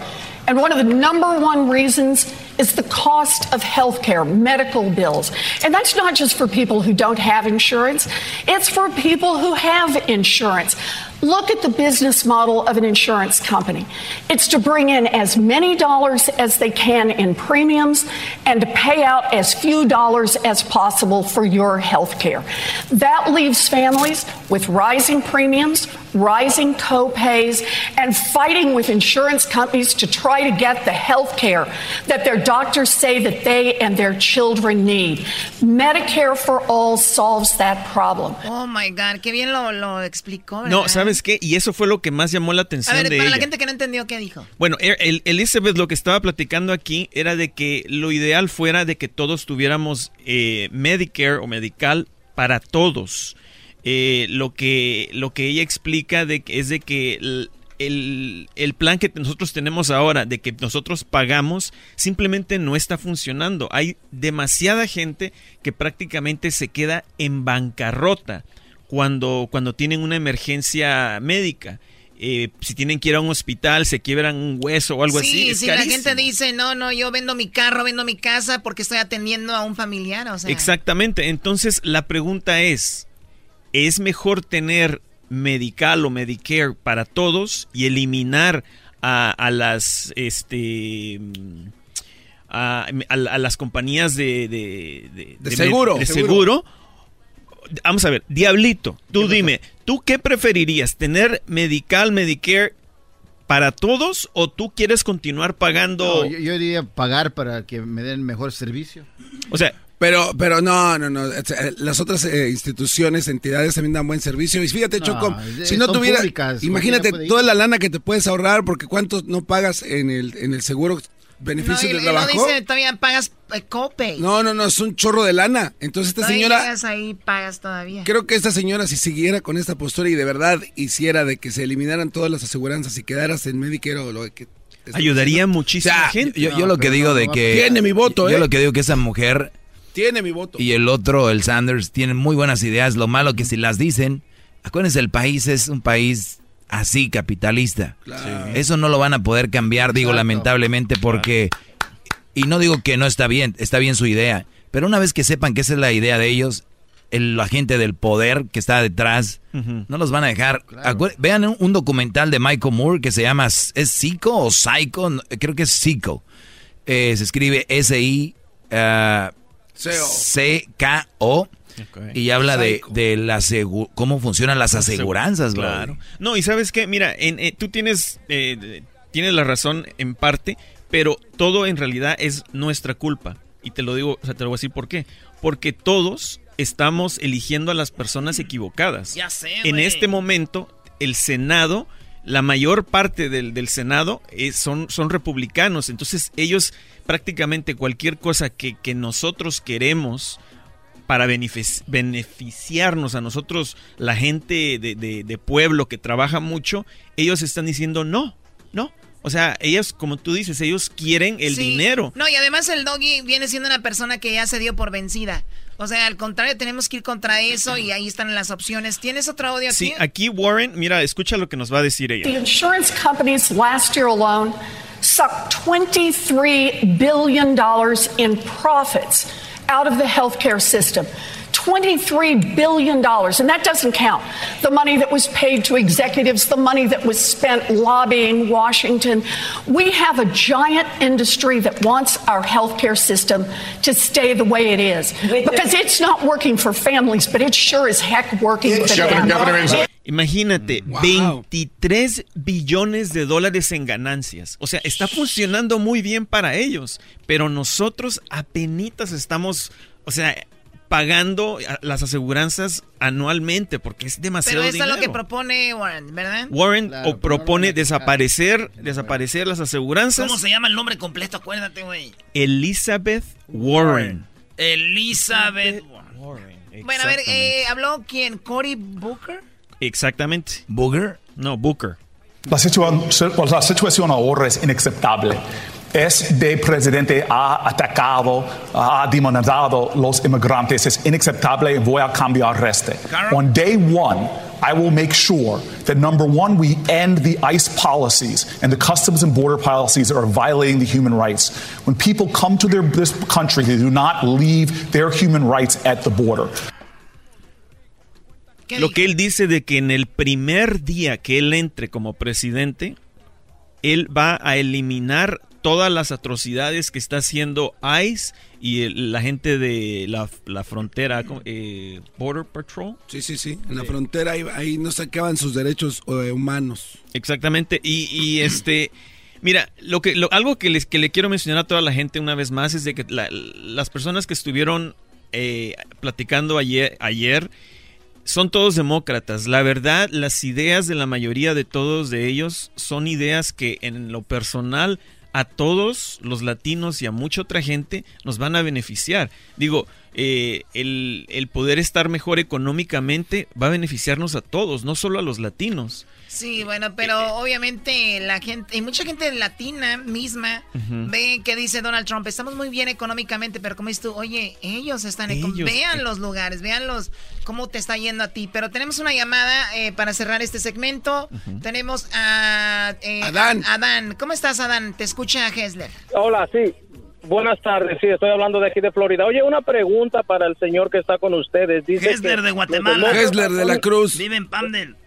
And one of the number one reasons is the cost of health care, medical bills. And that's not just for people who don't have insurance, it's for people who have insurance. Look at the business model of an insurance company. It's to bring in as many dollars as they can in premiums and to pay out as few dollars as possible for your health care. That leaves families with rising premiums, rising co-pays, and fighting with insurance companies to try to get the health care that their doctors say that they and their children need. Medicare for all solves that problem. Oh my God, qué bien lo, lo explicó. No. ¿sabes qué? Y eso fue lo que más llamó la A atención ver, de para ella. la gente que no entendió qué dijo. Bueno, el- el- Elizabeth lo que estaba platicando aquí era de que lo ideal fuera de que todos tuviéramos eh, Medicare o medical para todos. Eh, lo que lo que ella explica de que es de que l- el, el, plan que nosotros tenemos ahora, de que nosotros pagamos, simplemente no está funcionando. Hay demasiada gente que prácticamente se queda en bancarrota cuando, cuando tienen una emergencia médica. Eh, si tienen que ir a un hospital, se quiebran un hueso o algo así. Sí, si la gente dice, no, no, yo vendo mi carro, vendo mi casa porque estoy atendiendo a un familiar. O sea. Exactamente. Entonces, la pregunta es, ¿es mejor tener medical o Medicare para todos y eliminar a, las este a, las compañías de, seguro. de seguro vamos a ver, Diablito, tú dime, ¿tú qué preferirías? ¿Tener Medical, Medicare para todos o tú quieres continuar pagando? yo, yo, diría pagar para que me den mejor servicio. O sea... Pero, pero no, no, no. Eh, las otras eh, instituciones, entidades también dan buen servicio. Y fíjate, Choco, si no tuviera, imagínate toda la lana que te puedes ahorrar, porque cuánto no pagas en el, en el seguro beneficio no, de trabajo. No dice, todavía pagas eh, copay. No, no, no, es un chorro de lana. Entonces esta señora... Llegas ahí, pagas todavía. Creo que esta señora si siguiera con esta postura y de verdad hiciera de que se eliminaran todas las aseguranzas y quedaras en Medicare o lo que... Ayudaría muchísima gente. Yo, lo que digo de que... Tiene mi voto, Yo ¿eh? lo que digo que esa mujer... Tiene mi voto. Y el otro, el Sanders, tienen muy buenas ideas. Lo malo que si las dicen... Acuérdense, el país es un país así, capitalista. Eso no lo van a poder cambiar, digo, lamentablemente, porque... Y no digo que no está bien, está bien su idea. Pero una vez que sepan que esa es la idea de ellos, el agente del poder que está detrás, no los van a dejar. Vean un, documental de Michael Moore que se llama, ¿es Psycho o Psycho? Creo que es Psycho. Eh, se escribe S-I-C-K-O. Y habla de, de la cómo funcionan las aseguranzas, claro. No, y sabes qué, mira, en, eh, tú tienes, eh, tienes la razón en parte, pero todo en realidad es nuestra culpa. Y te lo digo, o sea, te lo voy a decir por qué. Porque todos estamos eligiendo a las personas equivocadas. Ya sé, En este momento, el Senado, la mayor parte del, Senado son, son republicanos. Entonces, ellos prácticamente cualquier cosa que, que nosotros queremos para beneficiarnos a nosotros, la gente de, de pueblo que trabaja mucho, ellos están diciendo no, no. O sea, ellos, como tú dices, ellos quieren el dinero. No, y además el doggy viene siendo una persona que ya se dio por vencida. O sea, al contrario, tenemos que ir contra eso y ahí están las opciones. ¿Tienes otro audio aquí? Sí, aquí Warren, mira, escucha lo que nos va a decir ella. The insurance companies last year alone sucked 23 billion dollars in profits out of the healthcare system. $23 billion. And that doesn't count the money that was paid to executives, the money that was spent lobbying Washington. We have a giant industry that wants our healthcare system to stay the way it is. Because it's not working for families, but it sure as heck working for them. Imagínate, 23 billones de dólares en ganancias. O sea, está funcionando muy bien para ellos, pero nosotros apenas estamos, o sea, pagando las aseguranzas anualmente porque es demasiado Pero eso dinero. es lo que propone Warren, ¿verdad? Warren o propone desaparecer, desaparecer las aseguranzas. ¿Cómo se llama el nombre completo? Acuérdate, güey. Elizabeth Warren. Elizabeth Warren. Bueno, a ver, eh, ¿habló quién? ¿Cory Booker? Exactamente. ¿Booker? No, Booker. La, situa la situación ahora es inaceptable. Este presidente ha atacado, ha demonizado los inmigrantes. Es inaceptable voy a cambiar este. On day one, I will make sure that number one, we end the ICE policies and the customs and border policies that are violating the human rights. When people come to their, this country, they do not leave their human rights at the border. Lo que él dice de que en el primer día que él entre como presidente, él va a eliminar todas las atrocidades que está haciendo ICE y el, la gente de la, la frontera, eh, Border Patrol. Sí, sí, sí. En la frontera ahí, ahí no se acaban sus derechos eh, humanos. Exactamente. Y, y este. Mira, lo que, lo, algo que, les, que le quiero mencionar a toda la gente una vez más es de que la, las personas que estuvieron eh, platicando ayer, ayer son todos demócratas. La verdad, las ideas de la mayoría de todos de ellos son ideas que en lo personal a todos los latinos y a mucha otra gente nos van a beneficiar. Digo, eh, el, el, poder estar mejor económicamente va a beneficiarnos a todos, no solo a los latinos. Sí, bueno, pero obviamente la gente, y mucha gente latina misma ve que dice Donald Trump, estamos muy bien económicamente, pero como dices tú, oye, ellos están, ellos, vean los lugares, vean los, cómo te está yendo a ti. Pero tenemos una llamada eh, para cerrar este segmento. Tenemos a eh, Adán. Adán, ¿cómo estás, Adán? Te escucha Hesler. Hola, sí. Buenas tardes, sí, estoy hablando de aquí de Florida. Oye, una pregunta para el señor que está con ustedes. Dice Hesler que de Guatemala. Hesler de la Cruz. Vive en Pandel.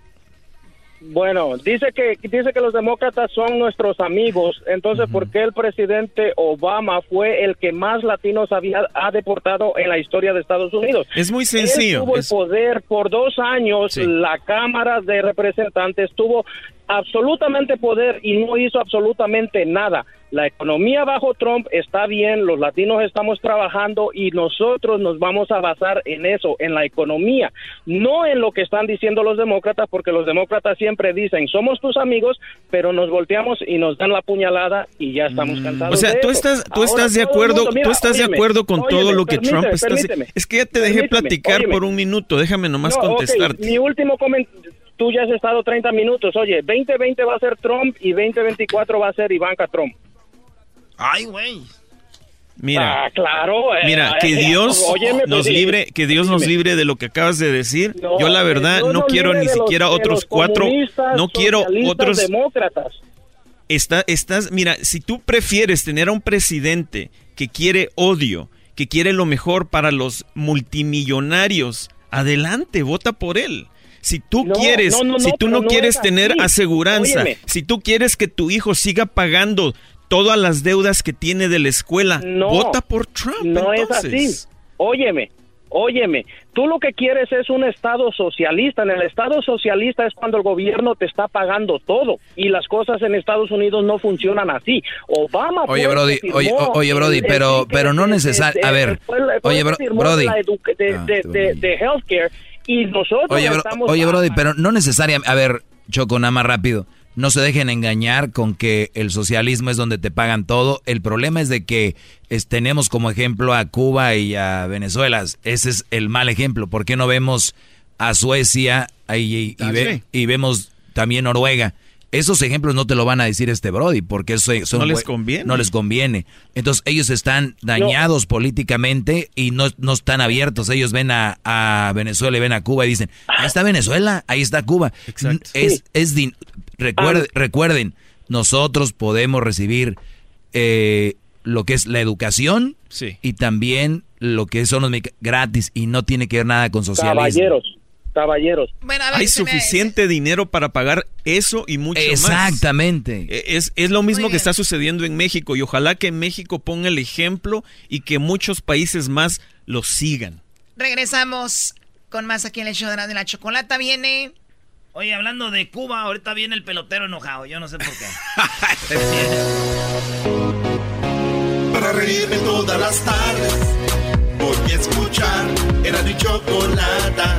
Bueno, dice que dice que los demócratas son nuestros amigos. Entonces, ¿por qué el presidente Obama fue el que más latinos había ha deportado en la historia de Estados Unidos? Es muy Él sencillo. tuvo es- el poder por dos años. Sí. La Cámara de Representantes tuvo absolutamente poder y no hizo absolutamente nada. La economía bajo Trump está bien, los latinos estamos trabajando y nosotros nos vamos a basar en eso, en la economía, no en lo que están diciendo los demócratas, porque los demócratas siempre dicen, somos tus amigos, pero nos volteamos y nos dan la puñalada y ya estamos cansados. Mm. O sea, de tú eso. estás, tú Ahora estás de acuerdo, mundo- mira, tú estás de acuerdo con todo lo que permíteme, Trump está. Es que ya te dejé platicar óyeme. por un minuto. Déjame nomás No, contestarte. Mi último comentario. Tú ya has estado 30 minutos. Oye, 2020 va a ser Trump y 2024 va a ser Ivanka Trump. Ay, güey. Mira, Ah, claro. eh, mira, que eh, Dios óyeme, pues, nos libre, que Dios nos libre de lo que acabas de decir. No, Yo la verdad no quiero ni los- siquiera otros cuatro, no quiero otros demócratas. Está, estás, mira, si tú prefieres tener a un presidente que quiere odio, que quiere lo mejor para los multimillonarios, adelante, vota por él. Si tú No, quieres, no, no, si tú no no quieres es tener así. aseguranza, Óyeme. si tú quieres que tu hijo siga pagando todas las deudas que tiene de la escuela, No, vota por Trump. No entonces. es así. Óyeme, óyeme. Tú lo que quieres es un Estado socialista. En el Estado socialista es cuando el gobierno te está pagando todo. Y las cosas en Estados Unidos no funcionan así. Obama Oye, el Brody, oye, oye, Brody, pero- pero no de- necesar- de- a ver, oye, Brody. de, Ah, de, de, de healthcare. Y nosotros Oye, bro- estamos oye Brody, pero no necesariamente... A ver, Choco, nada más rápido. No se dejen engañar con que el socialismo es donde te pagan todo. El problema es de que es- tenemos como ejemplo a Cuba y a Venezuela. Ese es el mal ejemplo. ¿Por qué no vemos a Suecia y, y- y Ah, ve- sí. y vemos también Noruega? Esos ejemplos no te lo van a decir este Brody, porque eso son No les conviene. No les conviene. Entonces ellos están dañados políticamente y no, no están abiertos. Ellos ven a, a Venezuela y ven a Cuba y dicen, ahí está Venezuela, ahí está Cuba. Es, es din- recuerde- recuerden, nosotros podemos recibir eh, lo que es la educación Sí. y también lo que son los gratis y no tiene que ver nada con socialismo. Caballeros, caballeros. Bueno, a ver, Hay me- suficiente dinero para pagar eso y mucho más. Exactamente. E- Es, es lo mismo que está sucediendo en México y ojalá que México ponga el ejemplo y que muchos países más lo sigan. Regresamos con más aquí en el show de la, de la chocolata. Viene. Oye, hablando de Cuba, ahorita viene el pelotero enojado. Yo no sé por qué. Para reírme todas las tardes Voy a escuchar Era mi chocolata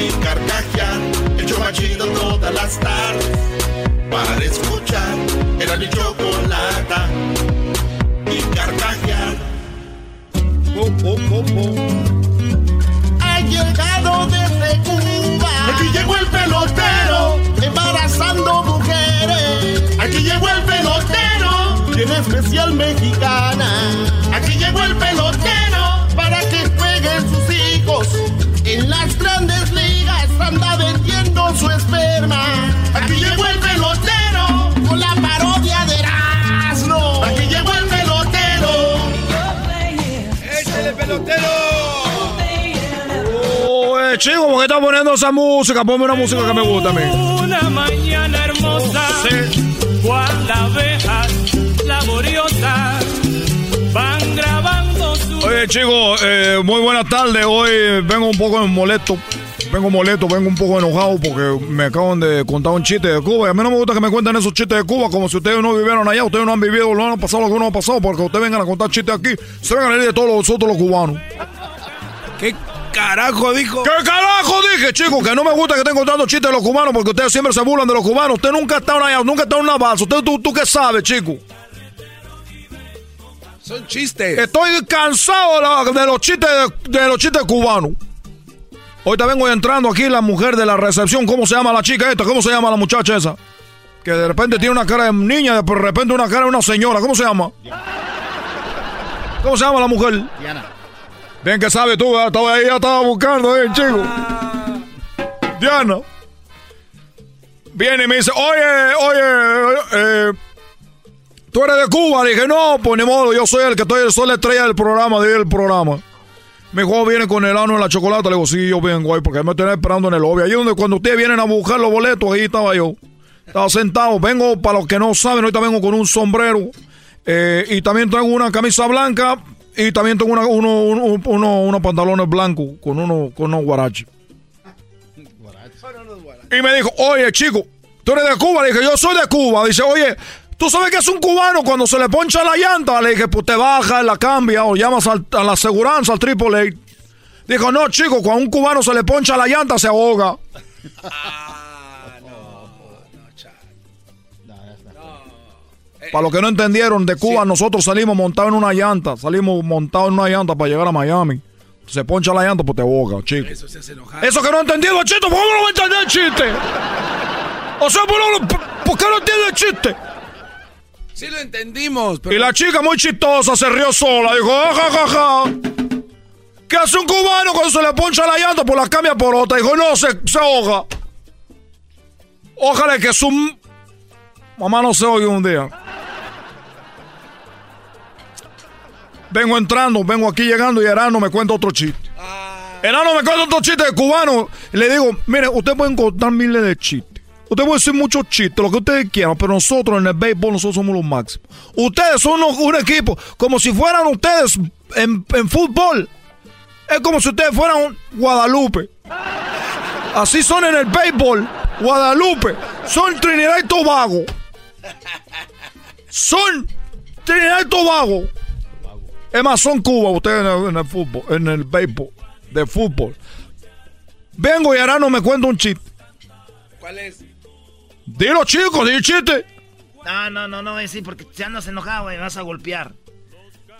Y carcajear El show más chido todas las tardes. Para escuchar Era mi chocolata. Y carcajear Ha llegado desde Cuba. Aquí llegó el pelotero. Embarazando mujeres. Aquí llegó el pelotero. Tiene especial mexicana. Aquí llegó el pelotero. Para que jueguen sus hijos En las grandes Aquí llegó el pelotero Con la parodia de Erasmo Aquí llegó el pelotero ¡Échale, pelotero! Oye, chico, ¿por qué estás poniendo esa música? Ponme una música que me gusta a mí. Una mañana hermosa, cual abejas laboriosas van grabando su... Oye, chicos, eh, muy buenas tardes. Hoy vengo un poco molesto. Vengo molesto, vengo un poco enojado porque me acaban de contar un chiste de Cuba. Y a mí no me gusta que me cuenten esos chistes de Cuba como si ustedes no vivieron allá. Ustedes no han vivido, no han pasado lo que uno ha pasado. Porque ustedes vengan a contar chistes aquí. Se vengan a ir de todos los otros los cubanos. ¿Qué carajo dijo? ¿Qué carajo dije, chicos? Que no me gusta que estén contando chistes de los cubanos porque ustedes siempre se burlan de los cubanos. Usted nunca ha estado allá, nunca ha estado en una balsa. Usted, tú, tú qué sabes, chico. Son chistes. Estoy cansado de, los chistes de, de los chistes cubanos. Ahorita vengo entrando aquí la mujer de la recepción. ¿Cómo se llama la chica esta? ¿Cómo se llama la muchacha esa? Que de repente tiene una cara de niña, de repente una cara de una señora. ¿Cómo se llama? ¿Cómo se llama la mujer? Diana. Bien que sabe tú, estaba ahí, ya estaba buscando, eh, chico. Diana. Viene y me dice, oye, oye, eh, tú eres de Cuba. Le dije, no, pues ni modo, yo soy el que estoy, soy la estrella del programa, del programa. Mi hijo viene con el ano en la chocolate. Le digo, sí, yo vengo ahí porque me tienen esperando en el lobby. Ahí donde cuando ustedes vienen a buscar los boletos, ahí estaba yo. Estaba sentado. Vengo, para los que no saben, ahorita vengo con un sombrero. Eh, y también tengo una camisa blanca. Y también tengo una, uno, uno- uno- unos pantalones blancos con, uno, con unos guaraches. Y me dijo, oye, chico, tú eres de Cuba. Le dije, yo soy de Cuba. Dice, oye, ¿tú sabes que es un cubano cuando se le poncha la llanta? Le dije, pues te baja, la cambia o llamas al- a la aseguranza, al AAA. Dijo, no, chico, cuando un cubano se le poncha la llanta, se ahoga. Para los que no entendieron, de Cuba nosotros salimos montados en una llanta. Salimos montados en una llanta para llegar a Miami. Se poncha la llanta, pues te ahoga, chico. Eso se hace enojar. Eso que no he entendido chiste, ¿por qué no lo va a entender el chiste? O sea, ¿por, qué no- por qué no entiende el chiste? Sí lo entendimos, pero... Y la chica muy chistosa se rió sola. Dijo, "Ah, ja, ja, ja. ¿Qué hace un cubano cuando se le poncha la llanta? Pues la cambia por otra. Dijo, no, se, se ahoga. Ojalá que su mamá no se oiga un día. Vengo entrando, vengo aquí llegando y Erano me cuenta otro chiste. Erano me cuenta otro chiste de cubano. Y le digo, mire, usted pueden contar miles de chistes. Usted puede decir muchos chistes, lo que ustedes quieran, pero nosotros en el béisbol nosotros somos los máximos. Ustedes son un equipo, como si fueran ustedes en, fútbol. Es como si ustedes fueran Guadalupe. Así son en el béisbol. Guadalupe. Son Trinidad y Tobago. Son Trinidad y Tobago. Es más, son Cuba ustedes en el, fútbol, en el béisbol, de fútbol. Vengo y ahora no me cuenta un chiste. ¿Cuál es? Dilo, chicos, di chiste. No, no, no, no voy a decir porque si andas enojado, güey, vas a golpear.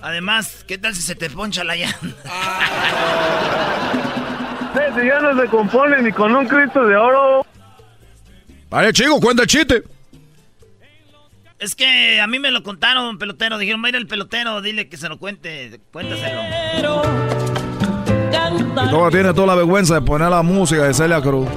Además, ¿qué tal si se te poncha la llanta? Ese ya no se compone ni con un Cristo de oro. Vale, chico, cuenta el chiste. Es que a mí me lo contaron, pelotero. Dijeron, va a ir el pelotero, dile que se lo cuente, cuéntaselo. Y todavía tiene toda la vergüenza de poner la música de Celia Cruz.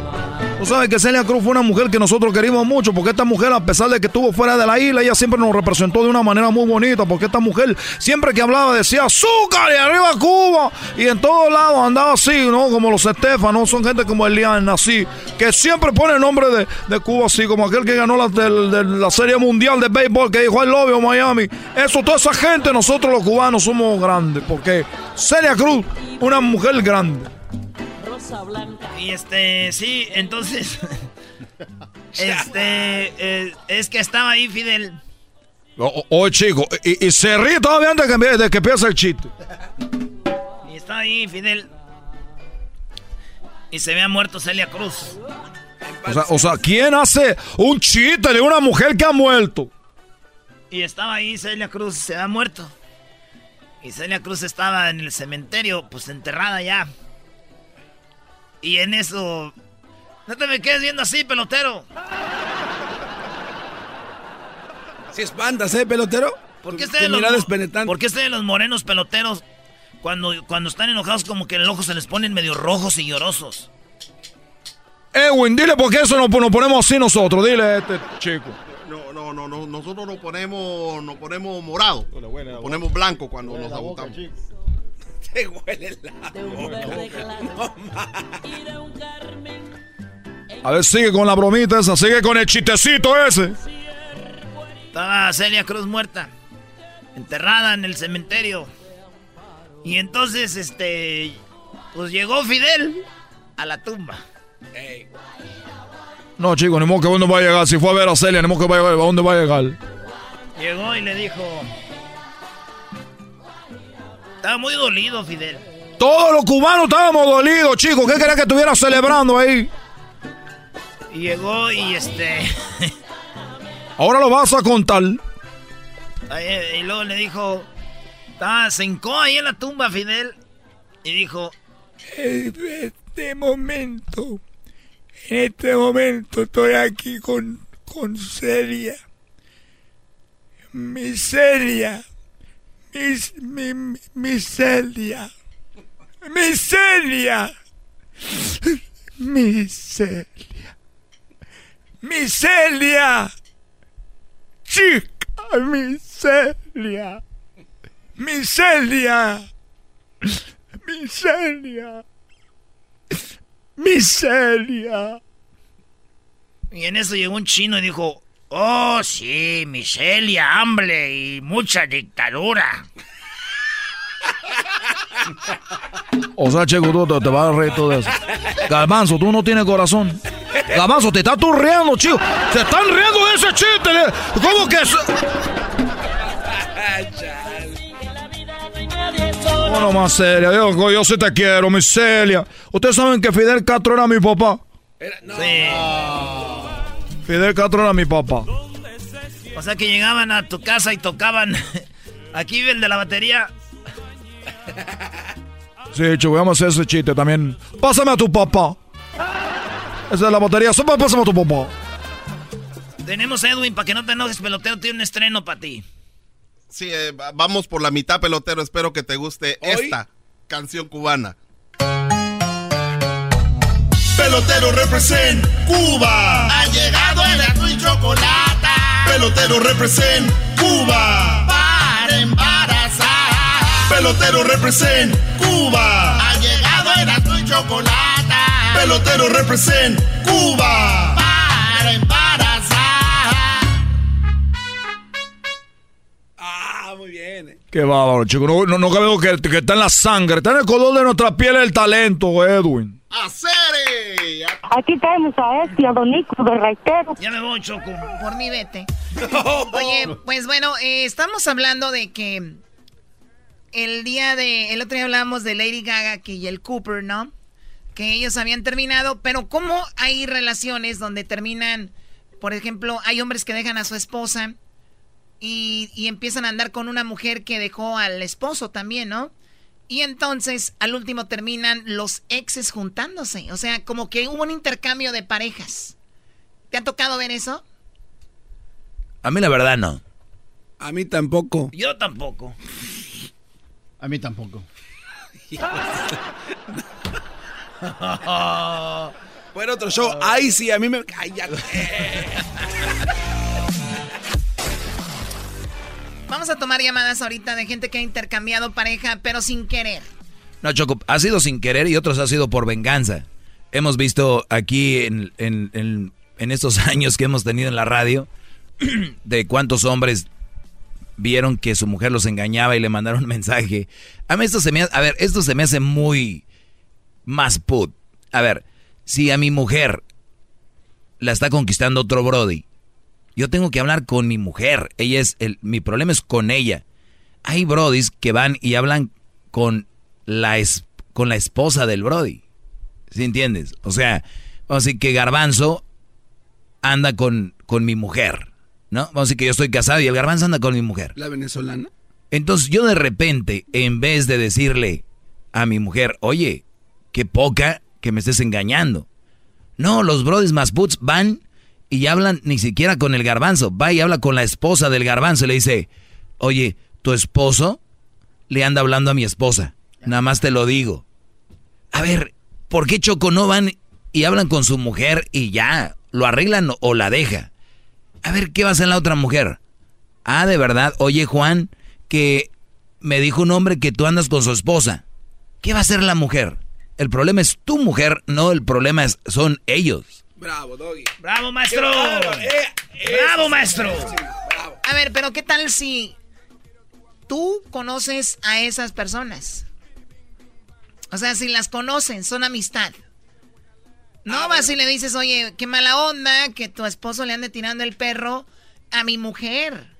Tú sabes que Celia Cruz fue una mujer que nosotros querimos mucho, porque esta mujer, a pesar de que estuvo fuera de la isla, ella siempre nos representó de una manera muy bonita, porque esta mujer siempre que hablaba decía azúcar y arriba Cuba, y en todos lados andaba así, ¿no? Como los Estefanos, son gente como Eliana, así, que siempre pone el nombre de, de Cuba así, como aquel que ganó la, la Serie Mundial de Béisbol, que dijo I love you, Miami. Eso, toda esa gente, nosotros los cubanos somos grandes, porque Celia Cruz, una mujer grande. Y este, sí, entonces. este, eh, es que estaba ahí Fidel. O- o- Oye, chico, y, y se ríe todavía antes de que, de que empiece el chiste. Y estaba ahí Fidel. Y se había muerto Celia Cruz. O sea, o sea, ¿quién hace un chiste de una mujer que ha muerto? Y estaba ahí Celia Cruz, se había muerto. Y Celia Cruz estaba en el cementerio, pues enterrada ya. Y en eso. No te me quedes viendo así, pelotero. Si espantas, ¿eh, pelotero? ¿Por qué Tu- ustedes tu los. ¿Por qué ustedes los morenos peloteros, cuando, cuando están enojados, como que el ojo se les ponen medio rojos y llorosos? Edwin, dile por qué eso nos, nos ponemos así nosotros. Dile a este chico. No, no, no, no, nosotros nos ponemos, nos ponemos morado, nos ponemos blanco cuando nos agotamos. Te huele la A ver, sigue con la bromita esa, sigue con el chistecito ese. Estaba Celia Cruz muerta, enterrada en el cementerio. Y entonces, este, pues llegó Fidel a la tumba. No, chico, ni modo que dónde va a llegar. Si fue a ver a Celia, ni modo que vaya a ver a dónde va a llegar. Llegó y le dijo... Estaba muy dolido Fidel. Todos los cubanos estábamos dolidos, chicos. ¿Qué quería que estuviera celebrando ahí? Y llegó y este... Ahora lo vas a contar. ahí- y luego le dijo... Estaba, se hincó ahí en la tumba Fidel. Y dijo... Eh, este momento, en este momento estoy aquí con, con Celia. Mi Celia. Mis, mi, mi, mi Celia. Mi Celia. Mi Celia. Mi Celia. Chica, mi Celia. Mi Celia. Miseria. Miseria. Y en eso llegó un chino y dijo, oh sí, miseria, hambre y mucha dictadura. O sea, Checo, tú te, te vas a reír todo eso. Galmanzo, tú no tienes corazón. Galmanzo, te estás tú riendo, chico. Se están riendo de ese chiste. ¿Cómo que eso? Bueno, más seria. Yo, yo sí te quiero, mi Celia. Ustedes saben que Fidel Castro era mi papá. Fidel Castro era mi papá. O sea que llegaban a tu casa y tocaban. Aquí vive el de la batería. Sí, chico, vamos a hacer ese chiste también. Pásame a tu papá. Esa es la batería. Sopa, Pásame a tu papá. Tenemos a Edwin, para que no te enojes, pelotero, tiene un estreno para ti. Sí, eh, va- vamos por la mitad, pelotero. Espero que te guste esta canción cubana. Pelotero represent Cuba. Ha llegado el azul y chocolate. Pelotero represent Cuba. Para embarazar. Pelotero represent Cuba. Ha llegado el azul y chocolate. Pelotero represent Cuba. Para embarazar. Ah, muy bien. Qué bárbaro, chico. No, no, no cabe duda que, que está en la sangre. Está en el color de nuestra piel el talento, Edwin. Aquí tenemos a este, a Don Nico de. Ya me voy, Choco. Por mi vete. Oye, pues bueno, eh, estamos hablando de que el día de. El otro día hablábamos de Lady Gaga que y el Cooper, ¿no? Que ellos habían terminado, pero ¿cómo hay relaciones donde terminan? Por ejemplo, hay hombres que dejan a su esposa y, y empiezan a andar con una mujer que dejó al esposo también, ¿no? Y entonces al último terminan los exes juntándose. O sea, como que hubo un intercambio de parejas. ¿Te ha tocado ver eso? A mí la verdad no. A mí tampoco. Yo tampoco. A mí tampoco. Bueno, otro show. Ay, sí, a mí me. Ay, ya. Vamos a tomar llamadas ahorita de gente que ha intercambiado pareja, pero sin querer. No, Choco, ha sido sin querer y otros ha sido por venganza. Hemos visto aquí en, en- en- estos años que hemos tenido en la radio de cuántos hombres vieron que su mujer los engañaba y le mandaron un mensaje. A mí esto se me a ver, esto se me hace muy más put. A ver, si a mi mujer la está conquistando otro Brody, yo tengo que hablar con mi mujer. Ella es el, mi problema es con ella. Hay Brodis que van y hablan con la es- con la esposa del Brody. ¿Sí entiendes? O sea, vamos a decir que Garbanzo anda con, con mi mujer, ¿no? Vamos a decir que yo estoy casado y el Garbanzo anda con mi mujer. ¿La venezolana? Entonces yo de repente, en vez de decirle a mi mujer, oye, qué poca que me estés engañando. No, los brothers más puts van y hablan ni siquiera con el garbanzo. Va y habla con la esposa del garbanzo y le dice, oye, tu esposo le anda hablando a mi esposa. Nada más te lo digo. A ver, ¿por qué Choco no van y hablan con su mujer y ya lo arreglan o- la deja? A ver, ¿qué va a hacer la otra mujer? Ah, de verdad, oye Juan, que me dijo un hombre que tú andas con su esposa. ¿Qué va a hacer la mujer? El problema es tu mujer, no el problema es, son ellos. Bravo, Doggy. ¡Bravo, maestro! Eh, ¡Bravo, maestro! sí, bravo. A ver, pero ¿qué tal si tú conoces a esas personas? O sea, si las conocen, son amistad. No vas y le dices, oye, qué mala onda que tu esposo le ande tirando el perro a mi mujer.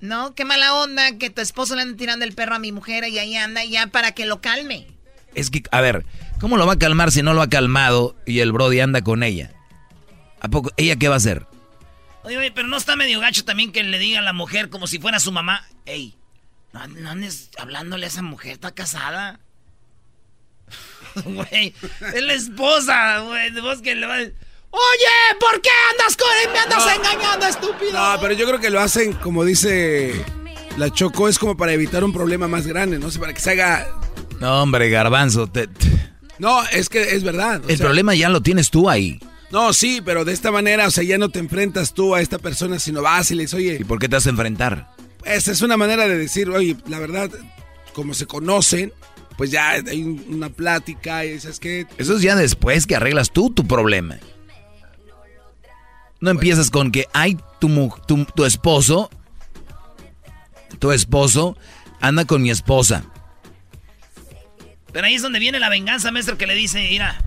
No, qué mala onda que tu esposo le ande tirando el perro a mi mujer y ahí anda ya para que lo calme. Es que, a ver, ¿cómo lo va a calmar si no lo ha calmado y el Brody anda con ella? ¿A poco? ¿Ella qué va a hacer? Oye, oye, pero no está medio gacho también que le diga a la mujer como si fuera su mamá. Ey, no, no andes hablándole a esa mujer, está casada. Güey, es la esposa, güey. Vos que le va Oye, ¿por qué andas con él? Me andas engañando, estúpido. No, pero yo creo que lo hacen, como dice la Choco, es como para evitar un problema más grande, no sé, para que se haga... No, hombre, garbanzo. te- te- No, es que es verdad. el sea, problema ya lo tienes tú ahí. No, sí, pero de esta manera, o sea, ya no te enfrentas tú a esta persona, sino vas y le dices, oye... ¿Y por qué te vas a enfrentar? Esa es una manera de decir, oye, la verdad, como se conocen, pues ya hay un- una plática y dices que... Eso es ya después que arreglas tú tu problema. No empiezas con que, ay, tu, tu, tu esposo, tu esposo anda con mi esposa. Pero ahí es donde viene la venganza, maestro, que le dice, mira,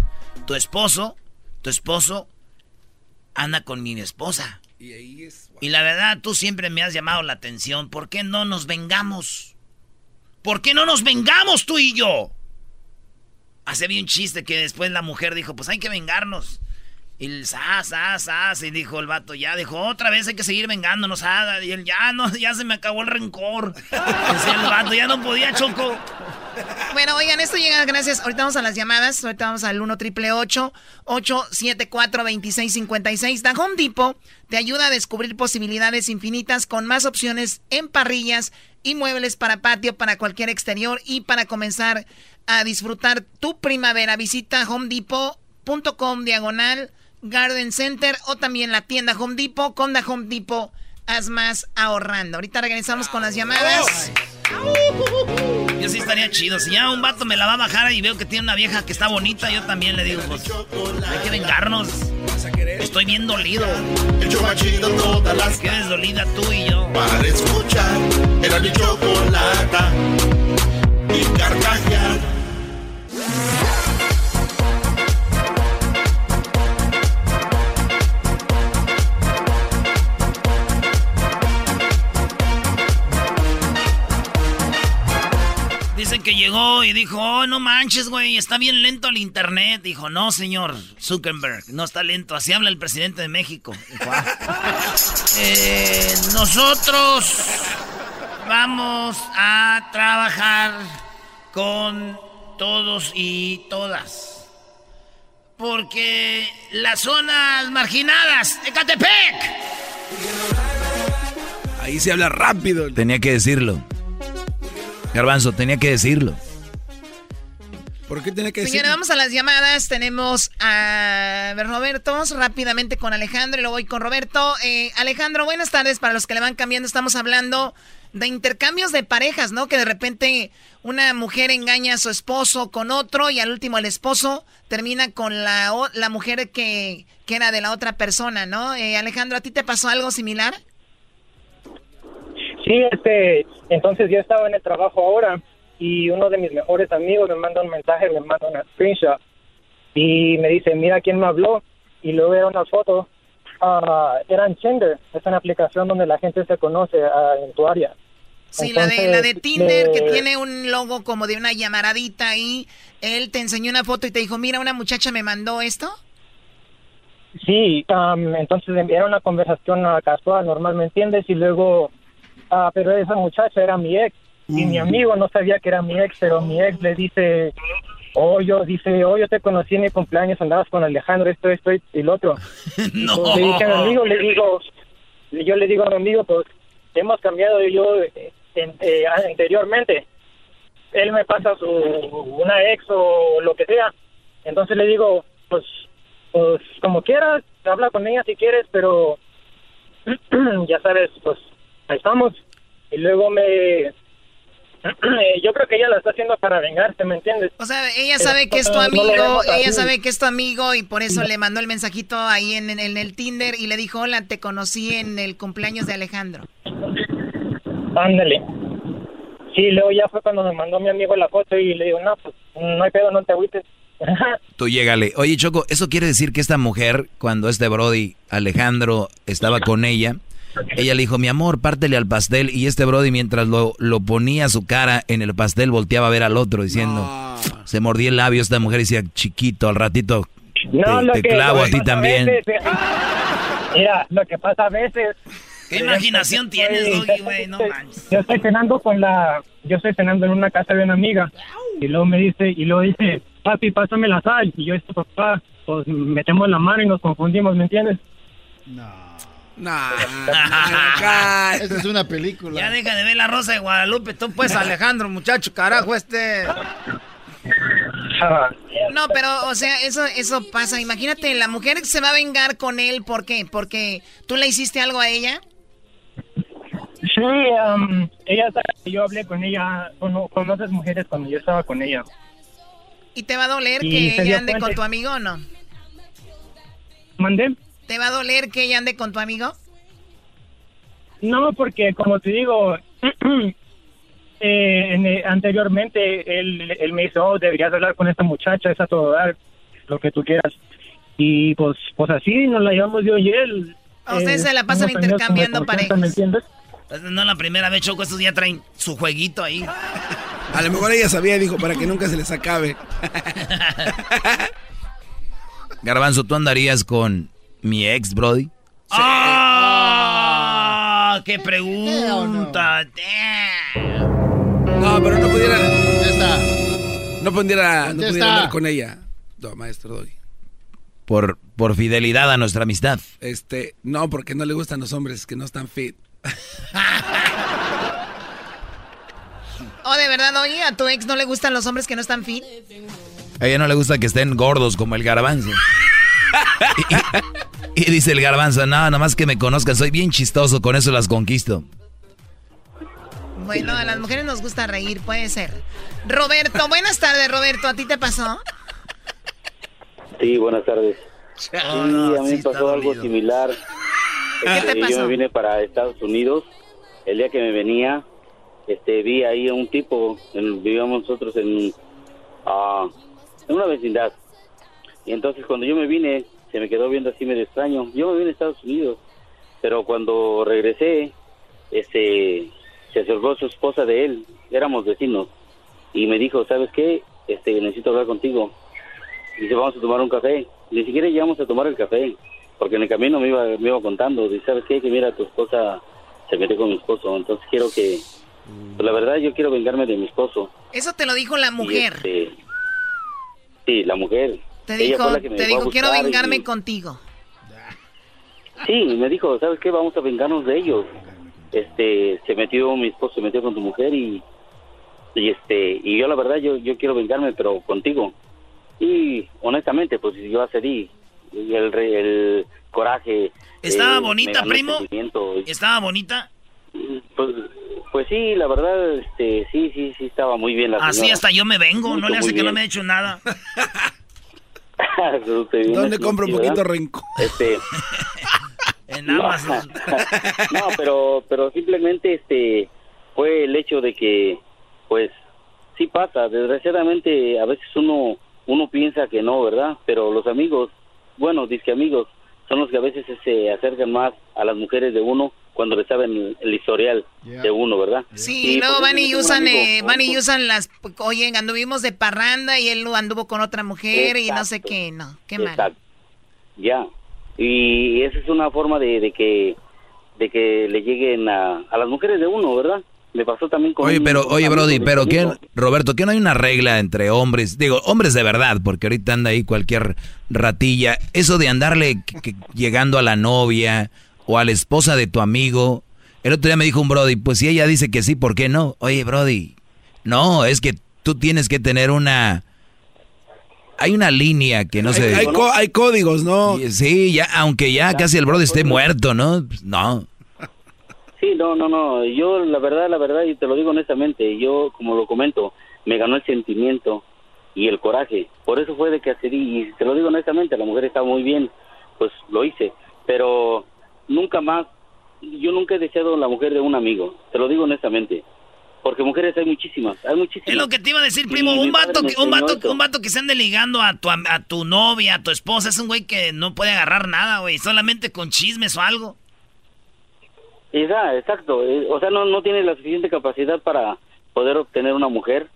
tu esposo, tu esposo anda con mi esposa. Y ahí es... Y la verdad, tú siempre me has llamado la atención. ¿Por qué no nos vengamos? ¿Por qué no nos vengamos tú y yo? Hace bien un chiste que después la mujer dijo, pues hay que vengarnos. Y el sas, sas, sas, y dijo el vato, ya dijo, otra vez hay que seguir vengándonos, ah, y él, ya no, ya se me acabó el rencor. Decía el vato, ya no podía, Choco. Bueno, oigan, esto llega gracias. Ahorita vamos a las llamadas. Ahorita vamos al 1 triple 874 2656 Da Home Depot te ayuda a descubrir posibilidades infinitas con más opciones en parrillas y muebles para patio, para cualquier exterior y para comenzar a disfrutar tu primavera. Visita homedepot.com diagonal Garden Center o también la tienda Home Depot. Con The Home Depot, haz más ahorrando. Ahorita regresamos con las llamadas. Yo sí estaría chido. Si ya un vato me la va a bajar y veo que tiene una vieja que está bonita, yo también le digo, pues, hay que vengarnos. Estoy bien dolido. El show más chido todas las Quedes dolida tú y yo. Para escuchar era mi chocolata y carcajear. Que llegó y dijo, oh, no manches, güey, está bien lento el internet. Dijo, no, señor Zuckerberg, no está lento. Así habla el presidente de México. Dijo, "Ah, eh, nosotros vamos a trabajar con todos y todas. Porque las zonas marginadas, Ecatepec. Ahí se habla rápido. Tenía que decirlo. Garbanzo, tenía que decirlo. ¿Por qué tiene que decir? Señora, vamos a las llamadas. Tenemos a ver, Roberto. Vamos rápidamente con Alejandro y luego voy con Roberto. Eh, Alejandro, buenas tardes. Para los que le van cambiando, estamos hablando de intercambios de parejas, ¿no? Que de repente una mujer engaña a su esposo con otro y al último el esposo termina con la, la mujer que, que era de la otra persona, ¿no? Eh, Alejandro, ¿a ti te pasó algo similar? Sí, este, entonces yo estaba en el trabajo ahora y uno de mis mejores amigos me manda un mensaje, me manda una screenshot y me dice, mira quién me habló y luego era una foto, ah, era en Tinder, es una aplicación donde la gente se conoce ah, en tu área. Sí, la de, la de Tinder que tiene un logo como de una llamaradita ahí. Él te enseñó una foto y te dijo, mira, una muchacha me mandó esto. Sí, am, entonces era una conversación ah, casual, normal, ¿me entiendes? Y luego, ah, pero esa muchacha era mi ex y mi amigo no sabía que era mi ex, pero mi ex le dice, oh, yo, dice, oh, yo te conocí en mi cumpleaños, andabas con Alejandro, esto, esto y lo otro. No. Le dije a mi amigo, le digo, yo le digo a mi amigo, pues hemos cambiado yo eh, en- eh, anteriormente. Él me pasa su una ex o lo que sea. Entonces le digo, pues, pues como quieras, habla con ella si quieres, pero ya sabes, pues estamos. Y luego me... yo creo que ella la está haciendo para vengarse, ¿me entiendes? O sea, ella Pero, sabe que es tu amigo, ella sabe que es tu amigo y por eso le mandó el mensajito ahí en, en- en el Tinder y le dijo, hola, te conocí en el cumpleaños de Alejandro. Ándale. Sí, luego ya fue cuando me mandó mi amigo la foto y le digo, no, pues no hay pedo, no te agüites. Tú llégale. Oye, Choco, ¿eso quiere decir que esta mujer, cuando este Brody, Alejandro, estaba con ella, ella le dijo, mi amor, pártele al pastel, y este Brody, mientras lo, lo ponía su cara en el pastel, volteaba a ver al otro, diciendo, se mordía el labio esta mujer y decía, chiquito, al ratito No, te, lo te que- clavo lo a ti también. veces, eh, mira, lo que pasa a veces... ¿Qué imaginación tienes, Doggy, güey? No manches. Yo estoy cenando con la... Yo estoy cenando en una casa de una amiga y luego me dice, y luego dice, papi, pásame la sal. Y yo, este papá, pues metemos la mano y nos confundimos, ¿me entiendes? Nah, Esta es una película. Ya deja de ver la rosa de Guadalupe, tú pues Alejandro, muchacho, carajo, este. No, pero, o sea, eso, eso pasa. Imagínate, la mujer se va a vengar con él, ¿por qué? Porque tú le hiciste algo a ella. Sí, um, ella yo hablé con ella, con, con otras mujeres cuando yo estaba con ella. ¿Y te va a doler Y que ella ande cuenta. con tu amigo o no? ¿Mandé? ¿Te va a doler que ella ande con tu amigo? No, porque como te digo, eh, en- eh, anteriormente él, él me dijo, oh, deberías hablar con esta muchacha, es a todo dar, lo que tú quieras. Y pues, pues así nos la llevamos yo y él. A ustedes Eh, se la pasan intercambiando parejas. ¿Me entiendes? Pues No es la primera vez, Choco, estos ya traen su jueguito ahí. A lo mejor ella sabía y dijo para que nunca se les acabe. Garbanzo, ¿tú andarías con mi ex, Brody? ¡Ah! ¡Qué pregunta! No, pero no pudiera. está. No pudiera, no pudiera hablar con ella. No, maestro Doggy. Por, por fidelidad a nuestra amistad. Este, no, porque no le gustan los hombres que no están fit. ¿O de verdad, oye, a tu ex no le gustan los hombres que no están fit? A ella no le gusta que estén gordos como el garbanzo. Y, y dice el garbanzo, no, nada más que me conozcan, soy bien chistoso, con eso las conquisto. Bueno, a las mujeres nos gusta reír, puede ser. Roberto, buenas tardes, Roberto. ¿A ti te pasó? Sí, buenas tardes. Sí, Oh, no, a mí me pasó algo similar. ¿Qué Este, te pasó? Yo me vine para Estados Unidos. El día que me venía, este, vi ahí a un tipo, en- vivíamos nosotros en, ah, en una vecindad. Y entonces cuando yo me vine, se me quedó viendo así medio extraño. Yo me vine a Estados Unidos, pero cuando regresé, este, se acercó su esposa de él, éramos vecinos, y me dijo, ¿sabes qué? Este, necesito hablar contigo. Dice, vamos a tomar un café. Ni siquiera llegamos a tomar el café, porque en el camino me iba, me iba contando. Dice, ¿sabes qué? Que mira, tu esposa se metió con mi esposo, entonces quiero que... Pues la verdad, yo quiero vengarme de mi esposo. Eso te lo dijo la mujer. este, sí, la mujer. Te dijo, te dijo, quiero y- vengarme contigo. Sí, me dijo, ¿sabes qué? Vamos a vengarnos de ellos. Este, se metió, mi esposo se metió con tu mujer y, y este, y yo la verdad, yo, yo quiero vengarme, pero contigo. Y honestamente, pues yo accedí. Y el, el coraje. ¿Estaba eh, bonita, primo? ¿Estaba bonita? Pues, pues sí, la verdad, este, sí, sí, sí, estaba muy bien la Así señora. hasta yo me vengo, no le hace que no me ha hecho nada. ¿Dónde compro un poquito renco? Este, En no, Amazon. no, pero, pero simplemente este fue el hecho de que, pues, sí pasa. Desgraciadamente, a veces uno uno piensa que no, ¿verdad? Pero los amigos, bueno, disque amigos, son los que a veces se acercan más a las mujeres de uno cuando le saben el, el historial de uno, ¿verdad? Sí, y luego por van y usan, amigo, eh, van y usan las, oye, anduvimos de parranda y él anduvo con otra mujer y no sé qué, no, qué mal. Exacto. Ya. Y esa es una forma de, de que de que le lleguen a, a las mujeres de uno, ¿verdad? Me pasó también con Oye, pero, un oye, Brody, pero mi ¿qué, amigo. Roberto, ¿qué no hay una regla entre hombres? Digo, hombres de verdad, porque ahorita anda ahí cualquier ratilla. Eso de andarle que- que- llegando a la novia o a la esposa de tu amigo. El otro día me dijo un Brody, pues si ella dice que sí, ¿por qué no? Oye, Brody, no, es que tú tienes que tener una... Hay una línea que no hay, se... hay có- hay códigos, ¿no? Sí, ya, aunque ya casi el Brody esté muerto, ¿no? Pues, No. Sí, no, no, no. Yo, la verdad, la verdad, y te lo digo honestamente, yo, como lo comento, me ganó el sentimiento y el coraje. Por eso fue de que accedí. Y te lo digo honestamente, la mujer estaba muy bien, pues lo hice. Pero nunca más, yo nunca he deseado la mujer de un amigo. Te lo digo honestamente. Porque mujeres hay muchísimas, hay muchísimas. Es lo que te iba a decir, primo. Un vato, que, un, vato, un vato que se ande ligando a tu, a tu novia, a tu esposa, es un güey que no puede agarrar nada, güey. Solamente con chismes o algo. Esa, exacto. Eh, O sea, no, no tiene la suficiente capacidad para poder obtener una mujer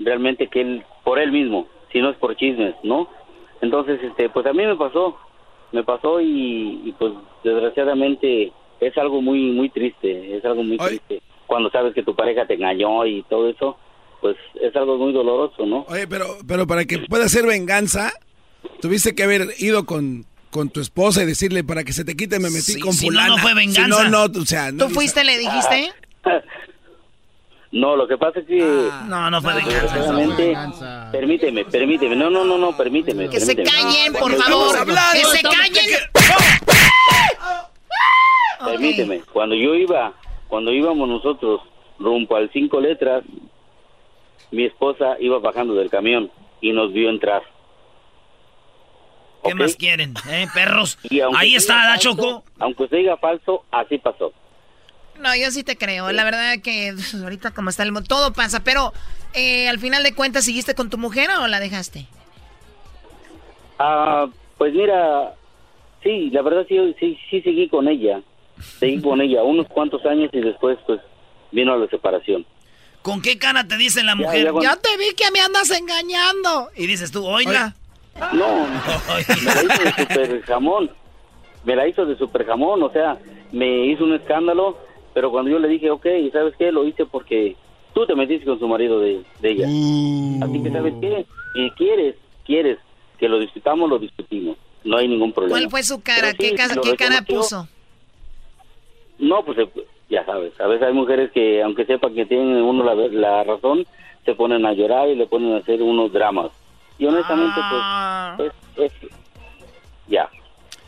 realmente que él, por él mismo, si no es por chismes, ¿no? Entonces, este, pues a mí me pasó, me pasó y, y, pues desgraciadamente es algo muy, muy triste, es algo muy triste. Cuando sabes que tu pareja te engañó y todo eso, pues es algo muy doloroso, ¿no? Oye, pero, pero para que pueda ser venganza, tuviste que haber ido con, con tu esposa y decirle para que se te quite me metí Sí, con si no, fulana. no fue venganza. Si no, no, o sea, no, ¿Tú fuiste, le dijiste? No, lo que pasa es que... No, no fue venganza. Permíteme, permíteme, no, no, no, no, permíteme. Que se callen, por Cuando favor. Que se callen. Permíteme, cuando yo iba, cuando íbamos nosotros rumbo al cinco letras, mi esposa iba bajando del camión y nos vio entrar. ¿Qué más quieren, eh, perros? Y aunque Ahí está, ¿da, falso, Choco? Aunque se diga falso, así pasó. No, yo sí te creo. La verdad que uf, ahorita como está el... mo- Todo pasa, pero eh, al final de cuentas, ¿seguiste con tu mujer o la dejaste? Ah, pues mira, sí, la verdad sí, sí, sí seguí con ella. Seguí con ella unos cuantos años y después pues vino la separación. ¿Con qué cara te dice la mujer? ya cuando- Ya te vi que me andas engañando. Y dices tú, oiga. No, me la hizo de super jamón. Me la hizo de super jamón, o sea, me hizo un escándalo, pero cuando yo le dije, ok, ¿sabes qué? Lo hice porque tú te metiste con su marido de, de ella. Así que, ¿sabes qué? Si quieres, quieres que lo discutamos, lo discutimos. No hay ningún problema. ¿Cuál fue su cara? ¿Qué, sí, ca- lo qué cara puso? No, pues eh, ya sabes, a veces hay mujeres que, aunque sepan que tienen uno la, la razón, se ponen a llorar y le ponen a hacer unos dramas. Y honestamente, Ah. pues, es, es- ya.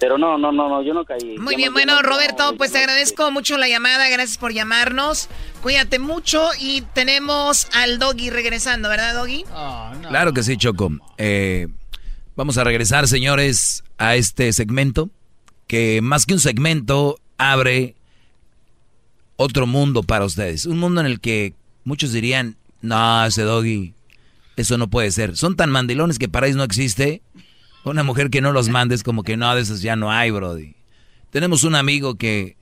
Pero no, no, no, no, yo no caí. Muy Yo bien, no- bueno, no- Roberto, pues te agradezco mucho la llamada, gracias por llamarnos. Cuídate mucho y tenemos al Doggy regresando, ¿verdad, Doggy? Claro que sí, Choco. Eh, vamos a regresar, señores, a este segmento que más que un segmento abre otro mundo para ustedes. Un mundo en el que muchos dirían, no, ese doggy, eso no puede ser. Son tan mandilones que para ellos no existe. Una mujer que no los mande es como que no, de esos ya no hay, brody. Tenemos un amigo que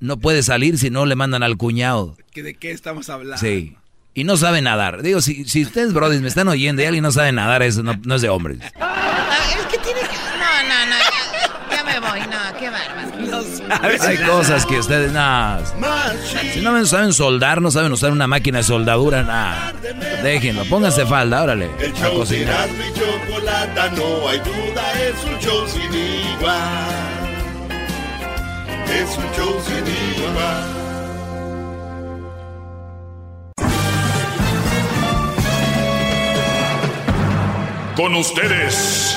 no puede salir si no le mandan al cuñado. ¿Que ¿De qué estamos hablando? Sí. Y no sabe nadar. Digo, si, si ustedes, brody, me están oyendo y alguien no sabe nadar, eso no, no es de hombres. Ah, es que tiene que... No, no, no, ya, ya me voy, no, qué bárbaro. Hay cosas que ustedes, no. Si no saben soldar, no saben usar una máquina de soldadura, nada. Déjenlo, pónganse falda, órale. El show cocinar. Y Chocolata, no hay duda, es un show sin igual. Es un show sin igual. Con ustedes.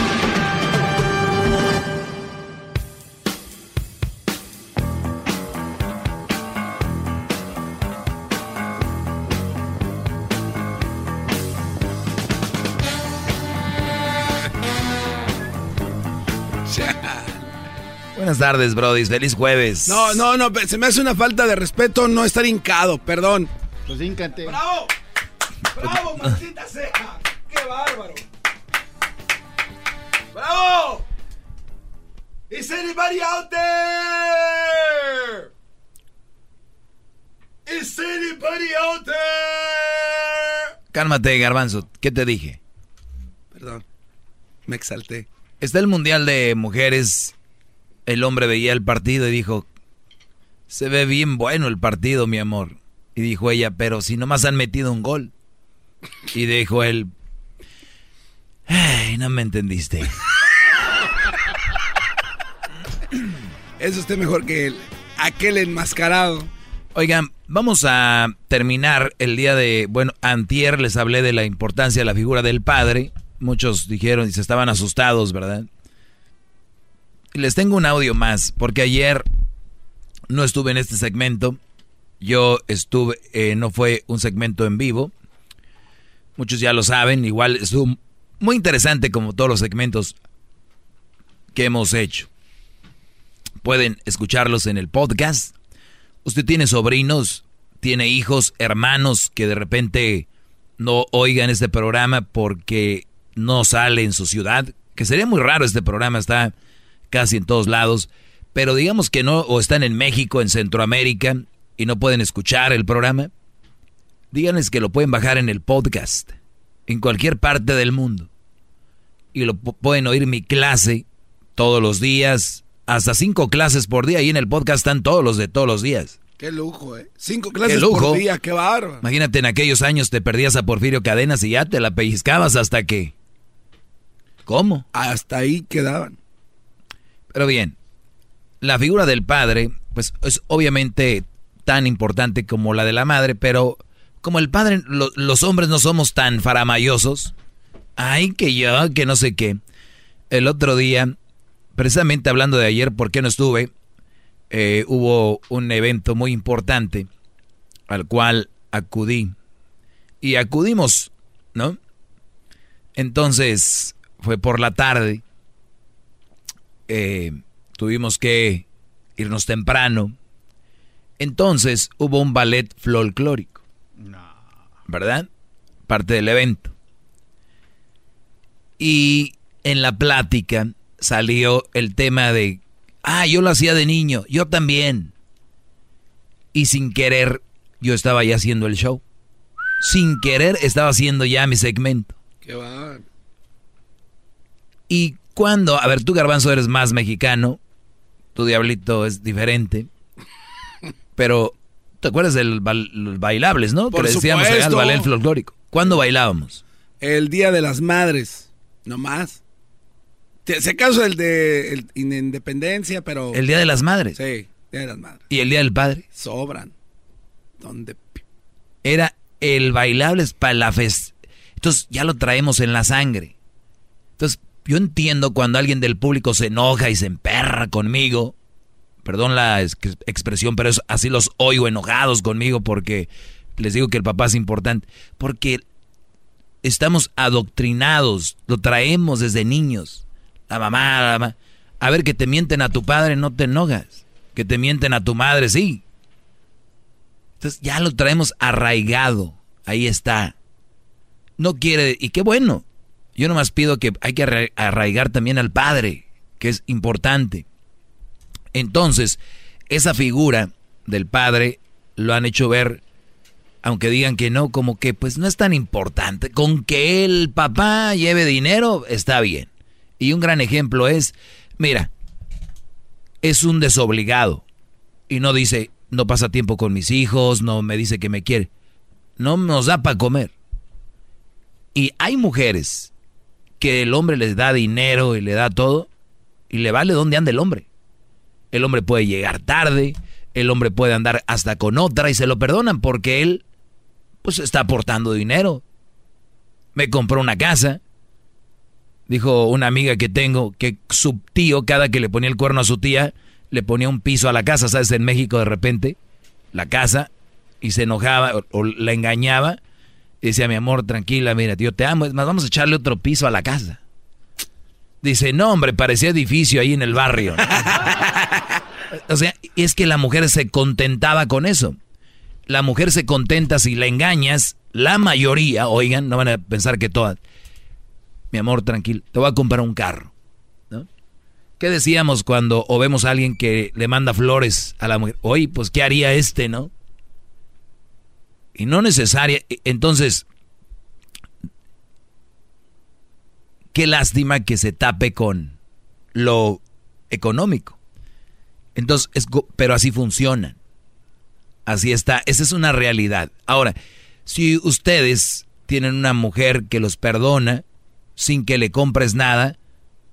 Buenas tardes, Brody. Feliz jueves. No, no, no, se me hace una falta de respeto no estar hincado, perdón. Pues híncate. ¡Bravo! ¡Bravo, maldita sea! ¡Qué bárbaro! ¡Bravo! Is anybody out there? Is anybody out there? Cálmate, Garbanzo. ¿Qué te dije? Perdón, me exalté. Está el Mundial de Mujeres. El hombre veía el partido y dijo, se ve bien bueno el partido, mi amor. Y dijo ella, pero si nomás han metido un gol. Y dijo él, ay, no me entendiste. Es usted mejor que el, aquel enmascarado. Oigan, vamos a terminar el día de, bueno, antier les hablé de la importancia de la figura del padre. Muchos dijeron y se estaban asustados, ¿verdad? Les tengo un audio más, porque ayer no estuve en este segmento. Yo estuve, eh, no fue un segmento en vivo. Muchos ya lo saben, igual estuvo muy interesante como todos los segmentos que hemos hecho. Pueden escucharlos en el podcast. Usted tiene sobrinos, tiene hijos, hermanos que de repente no oigan este programa porque no sale en su ciudad. Que sería muy raro, este programa está casi en todos lados. Pero digamos que no, o están en México, en Centroamérica, y no pueden escuchar el programa, díganles que lo pueden bajar en el podcast, en cualquier parte del mundo. Y lo pueden oír mi clase todos los días, hasta cinco clases por día, y en el podcast están todos los de todos los días. Qué lujo, ¿eh? Cinco clases por día, qué bárbaro. Imagínate, en aquellos años te perdías a Porfirio Cadenas y ya te la pellizcabas hasta que... ¿Cómo? Hasta ahí quedaban. Pero bien, la figura del padre, pues es obviamente tan importante como la de la madre, pero como el padre, los hombres no somos tan faramayosos. Ay, que yo, que no sé qué. El otro día, precisamente hablando de ayer, ¿por qué no estuve? Eh, hubo un evento muy importante al cual acudí. Y acudimos, ¿no? Entonces, fue por la tarde. Eh, tuvimos que irnos temprano. Entonces hubo un ballet folclórico. ¿Verdad? Parte del evento. Y en la plática salió el tema de Ah, yo lo hacía de niño, yo también. Y sin querer, yo estaba ya haciendo el show. Sin querer, estaba haciendo ya mi segmento. Qué va. Y cuando, a ver, tú garbanzo eres más mexicano, tu diablito es diferente, pero ¿te acuerdas del los bailables, no? Por que decíamos allá el ballet folclórico. ¿Cuándo bailábamos? El Día de las Madres, no más. Se caso el de el, Independencia, pero... ¿El Día de las Madres? Sí, Día de las Madres. ¿Y el Día del Padre? Sobran. ¿Dónde? Era el bailable para la fest... Entonces ya lo traemos en la sangre. Entonces yo entiendo cuando alguien del público se enoja y se emperra conmigo. Perdón la expresión, pero así los oigo enojados conmigo porque les digo que el papá es importante. Porque estamos adoctrinados, lo traemos desde niños la mamá, la mamá. A ver, que te mienten a tu padre, no te enojas. Que te mienten a tu madre, sí. Entonces ya lo traemos arraigado. Ahí está. No quiere, y qué bueno. Yo nomás pido que hay que arraigar también al padre, que es importante. Entonces, esa figura del padre lo han hecho ver, aunque digan que no, como que pues no es tan importante. Con que el papá lleve dinero, está bien. Y un gran ejemplo es, mira, es un desobligado. Y no dice, no pasa tiempo con mis hijos, no me dice que me quiere. No nos da para comer. Y hay mujeres que el hombre les da dinero y le da todo y le vale dónde anda el hombre. El hombre puede llegar tarde, el hombre puede andar hasta con otra y se lo perdonan porque él pues está aportando dinero. Me compró una casa, Dijo una amiga que tengo que su tío, cada que le ponía el cuerno a su tía, le ponía un piso a la casa, ¿sabes? En México de repente, la casa, y se enojaba o, la engañaba. Decía, mi amor, tranquila, mira, tío, te amo, es más, vamos a echarle otro piso a la casa. Dice, no, hombre, parecía edificio ahí en el barrio. o sea, es que la mujer se contentaba con eso. La mujer se contenta si la engañas, la mayoría, oigan, no van a pensar que todas, mi amor, tranquilo, te voy a comprar un carro. ¿no? ¿Qué decíamos cuando o vemos a alguien que le manda flores a la mujer? Oye, pues, ¿qué haría este, no? Y no necesaria. E, entonces, qué lástima que se tape con lo económico. Entonces, pero así funciona. Así está. Esa es una realidad. Ahora, si ustedes tienen una mujer que los perdona, sin que le compres nada,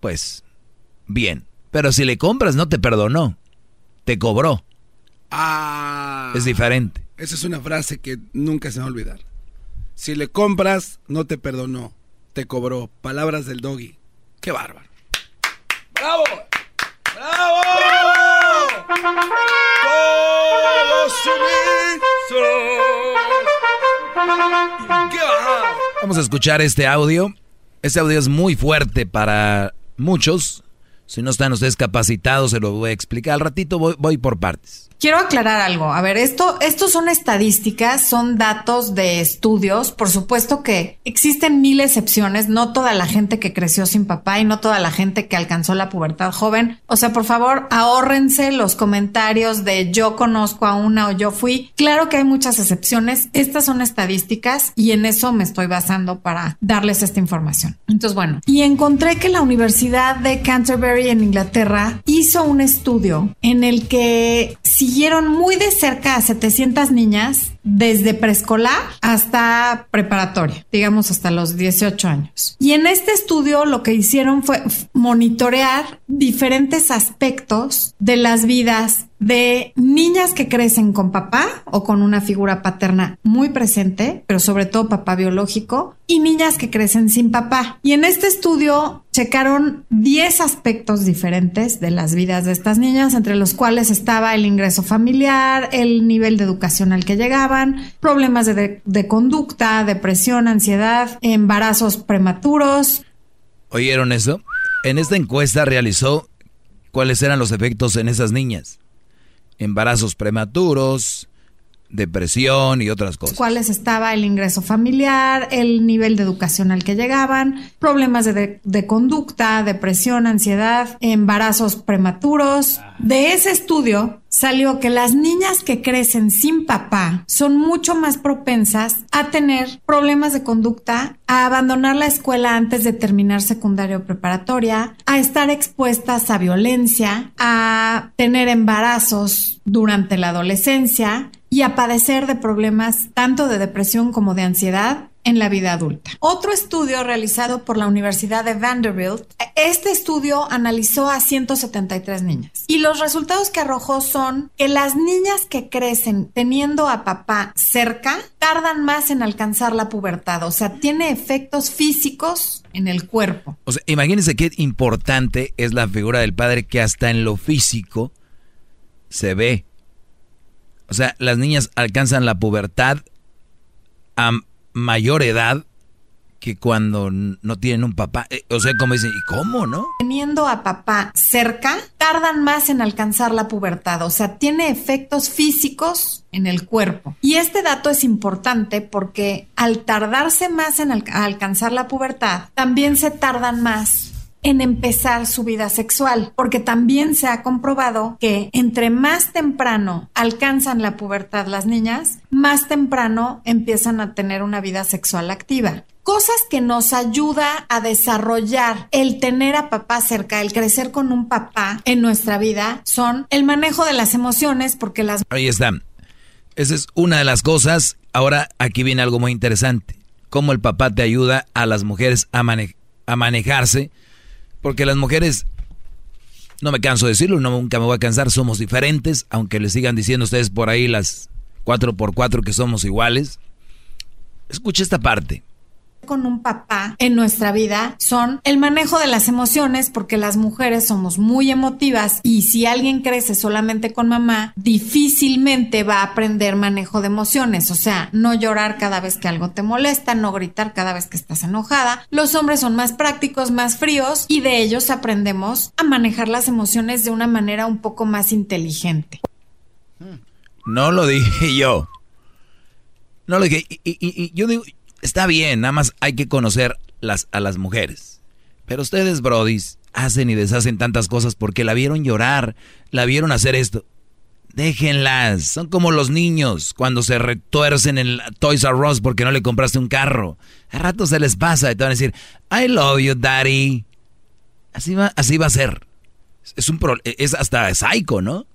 pues bien. Pero si le compras no te perdonó, te cobró. Ah. Es diferente. Esa es una frase que nunca se va a olvidar. Si le compras, no te perdonó, te cobró. Palabras del doggy. Qué bárbaro. ¡Bravo! ¡Bravo! Vamos a escuchar este audio este audio es muy fuerte para muchos. Si no están ustedes capacitados, se lo voy a explicar. Al ratito voy, por partes. Quiero aclarar algo. A ver, esto, estos son estadísticas, son datos de estudios. Por supuesto que existen mil excepciones. No toda la gente que creció sin papá y no toda la gente que alcanzó la pubertad joven. O sea, por favor, ahórrense los comentarios de yo conozco a una o yo fui. Claro que hay muchas excepciones. Estas son estadísticas y en eso me estoy basando para darles esta información. Entonces, bueno, y encontré que la Universidad de Canterbury en Inglaterra hizo un estudio en el que siguieron muy de cerca a 700 niñas desde preescolar hasta preparatoria, digamos hasta los 18 años. Y en este estudio lo que hicieron fue monitorear diferentes aspectos de las vidas de niñas que crecen con papá o con una figura paterna muy presente, pero sobre todo papá biológico, y niñas que crecen sin papá. Y en este estudio checaron 10 aspectos diferentes de las vidas de estas niñas, entre los cuales estaba el ingreso familiar, el nivel de educación al que llegaban, problemas de, de conducta, depresión, ansiedad, embarazos prematuros. ¿Oyeron eso? En esta encuesta realizó cuáles eran los efectos en esas niñas embarazos prematuros, depresión y otras cosas. ¿Cuáles estaba el ingreso familiar, el nivel de educación al que llegaban, problemas de, de, conducta, depresión, ansiedad, embarazos prematuros. De ese estudio salió que las niñas que crecen sin papá son mucho más propensas a tener problemas de conducta, a abandonar la escuela antes de terminar secundaria o preparatoria, a estar expuestas a violencia, a tener embarazos durante la adolescencia, y a padecer de problemas tanto de depresión como de ansiedad en la vida adulta. Otro estudio realizado por la Universidad de Vanderbilt, este estudio analizó a 173 niñas y los resultados que arrojó son que las niñas que crecen teniendo a papá cerca tardan más en alcanzar la pubertad, o sea, tiene efectos físicos en el cuerpo. O sea, imagínense qué importante es la figura del padre que hasta en lo físico se ve o sea, las niñas alcanzan la pubertad a mayor edad que cuando no tienen un papá. Eh, o sea, como dicen, ¿y cómo, no? Teniendo a papá cerca, tardan más en alcanzar la pubertad. O sea, tiene efectos físicos en el cuerpo. Y este dato es importante porque al tardarse más en alcanzar la pubertad, también se tardan más en empezar su vida sexual, porque también se ha comprobado que entre más temprano alcanzan la pubertad las niñas, más temprano empiezan a tener una vida sexual activa cosas que nos ayuda a desarrollar el tener a papá cerca, el crecer con un papá en nuestra vida son el manejo de las emociones porque las... Ahí está. Esa es una de las cosas. Ahora aquí viene algo muy interesante. Cómo el papá te ayuda a las mujeres a, a manejarse porque las mujeres, no me canso de decirlo, nunca me voy a cansar, somos diferentes, aunque les sigan diciendo ustedes por ahí las 4x4 que somos iguales. Escucha esta parte con un papá en nuestra vida son el manejo de las emociones, porque las mujeres somos muy emotivas y si alguien crece solamente con mamá, difícilmente va a aprender manejo de emociones, o sea, no llorar cada vez que algo te molesta, no gritar cada vez que estás enojada. Los hombres son más prácticos, más fríos y de ellos aprendemos a manejar las emociones de una manera un poco más inteligente. No lo dije yo. No lo dije. y yo digo, está bien, nada más hay que conocer las, a las mujeres. Pero ustedes, brodis, hacen y deshacen tantas cosas porque la vieron llorar, la vieron hacer esto. Déjenlas, son como los niños cuando se retuercen en Toys R Us porque no le compraste un carro. A rato se les pasa y te van a decir, I love you, daddy. Así va, así va a ser. Es, un es hasta psycho, ¿no?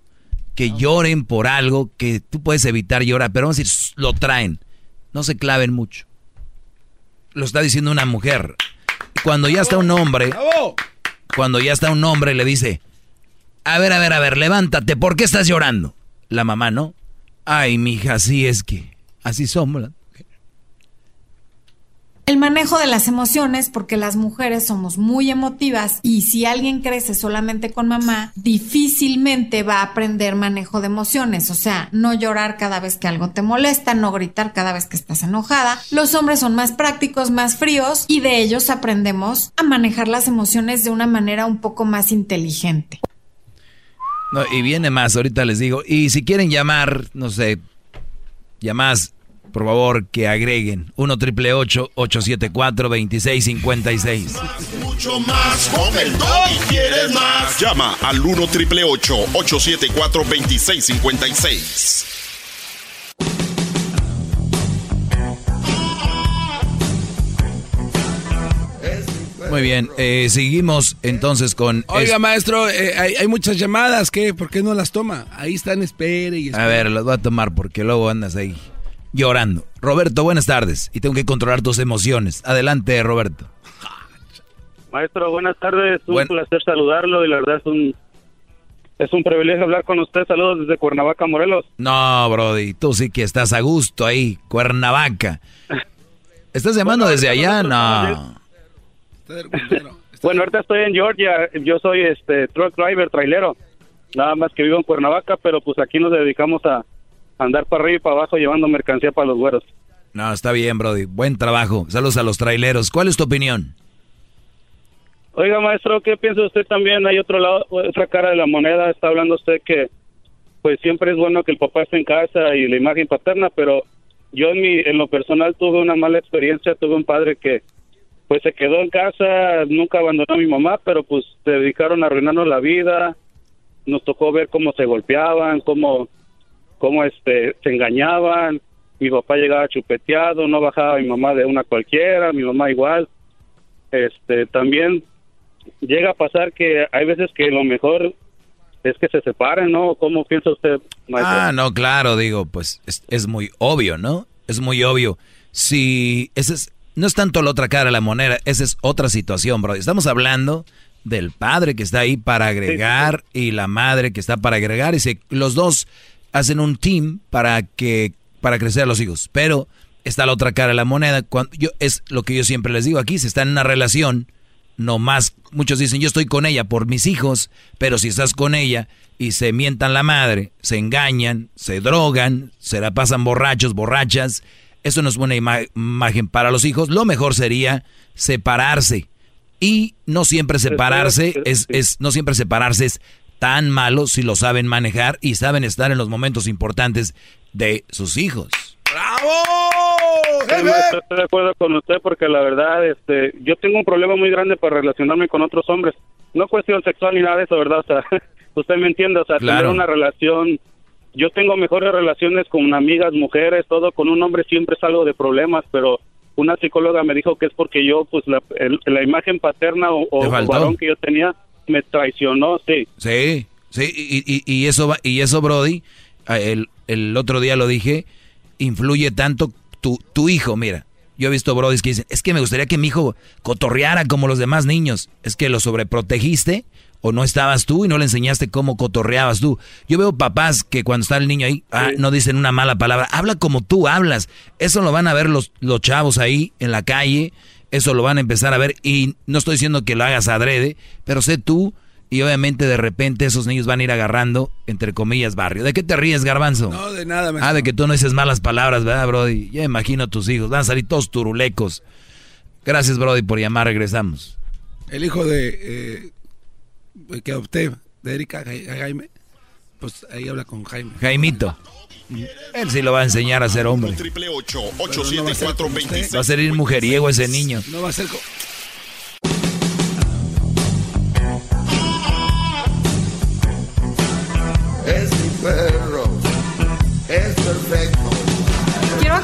Que lloren por algo que tú puedes evitar llorar, pero vamos a decir, lo traen. No se claven mucho lo está diciendo una mujer. Cuando ya está un hombre, cuando ya está un hombre le dice, a ver, a ver, a ver, levántate, ¿por qué estás llorando? La mamá, ¿no? Ay, mija, así es que, así somos. El manejo de las emociones, porque las mujeres somos muy emotivas y si alguien crece solamente con mamá, difícilmente va a aprender manejo de emociones, o sea, no llorar cada vez que algo te molesta, no gritar cada vez que estás enojada. Los hombres son más prácticos, más fríos y de ellos aprendemos a manejar las emociones de una manera un poco más inteligente. No, y viene más, ahorita les digo. Y si quieren llamar, no sé, llamas, por favor, que agreguen 1 triple 874 2656. Mucho más con el y quieres más. Llama al 1 triple 874 2656. Muy bien, eh, seguimos entonces con... Oiga, maestro, eh, hay, hay, muchas llamadas, ¿qué? ¿Por qué no las toma? Ahí están, espere y espere. A ver, las voy a tomar porque luego andas ahí llorando. Roberto, buenas tardes. Y tengo que controlar tus emociones. Adelante, Roberto. Maestro, buenas tardes. Un placer saludarlo y la verdad es un es un privilegio hablar con usted. Saludos desde Cuernavaca, Morelos. No, Brody, tú sí que estás a gusto ahí, Cuernavaca. ¿Estás llamando desde allá? No. bueno, ahorita estoy en Georgia. Yo soy este truck driver, trailero. Nada más que vivo en Cuernavaca, pero pues aquí nos dedicamos a andar para arriba y para abajo llevando mercancía para los güeros. No, está bien, Brody. Buen trabajo. Saludos a los traileros. ¿Cuál es tu opinión? Oiga, maestro, ¿qué piensa usted también? Hay otro lado, otra cara de la moneda. Está hablando usted que pues siempre es bueno que el papá esté en casa y la imagen paterna, pero yo en, mi, en lo personal tuve una mala experiencia. Tuve un padre que pues se quedó en casa, nunca abandonó a mi mamá, pero pues se dedicaron a arruinarnos la vida. Nos tocó ver cómo se golpeaban, cómo, cómo este, se engañaban. Mi papá llegaba chupeteado, no bajaba mi mamá de una cualquiera, mi mamá igual. Este, también llega a pasar que hay veces que lo mejor es que se separen, ¿no? ¿Cómo piensa usted, maestro? Ah, no, claro, digo, pues es, es muy obvio, ¿no? Es muy obvio. Si ese es, no es tanto la otra cara de la moneda, esa es otra situación, bro. Estamos hablando del padre que está ahí para agregar y la madre que está para agregar y se, los dos hacen un team para que para crecer a los hijos. Pero está la otra cara de la moneda. Cuando yo es lo que yo siempre les digo aquí, si están en una relación, no más muchos dicen, "Yo estoy con ella por mis hijos", pero si estás con ella y se mientan la madre, se engañan, se drogan, se la pasan borrachos, borrachas, eso no es buena imagen para los hijos. Lo mejor sería separarse. Y no siempre separarse es, es, no siempre separarse es tan malo si lo saben manejar y saben estar en los momentos importantes de sus hijos. ¡Bravo! estoy de acuerdo con usted porque la verdad, este, yo tengo un problema muy grande para relacionarme con otros hombres. No cuestión sexual ni nada de eso, ¿verdad? O sea, usted me entiende, o sea, tener una relación yo tengo mejores relaciones con amigas, mujeres, todo, con un hombre siempre es algo de problemas, pero una psicóloga me dijo que es porque yo, pues la, la imagen paterna o, o varón que yo tenía me traicionó, sí. Sí, sí, y, y, y eso, y eso Brody, el, el otro día lo dije, influye tanto tu, tu hijo, mira. Yo he visto Brody que dicen, es que me gustaría que mi hijo cotorreara como los demás niños. Es que lo sobreprotegiste o no estabas tú y no le enseñaste cómo cotorreabas tú. Yo veo papás que cuando está el niño ahí, ah, no dicen una mala palabra, habla como tú hablas. Eso lo van a ver los, los chavos ahí en la calle, eso lo van a empezar a ver y no estoy diciendo que lo hagas adrede, pero sé tú y obviamente de repente esos niños van a ir agarrando, entre comillas, barrio. ¿De qué te ríes, garbanzo? No, de nada. Ah, de que tú no dices malas palabras, ¿verdad, Brody? Ya imagino a tus hijos, van a salir todos turulecos. Gracias, Brody, por llamar, regresamos. El hijo de... Eh que adopté de Erika Jaime, pues ahí habla con Jaime. Jaimito. Él sí lo va a enseñar a ser hombre. va a ser ir mujeriego ese niño. No va a ser... Es mi perro. Es perfecto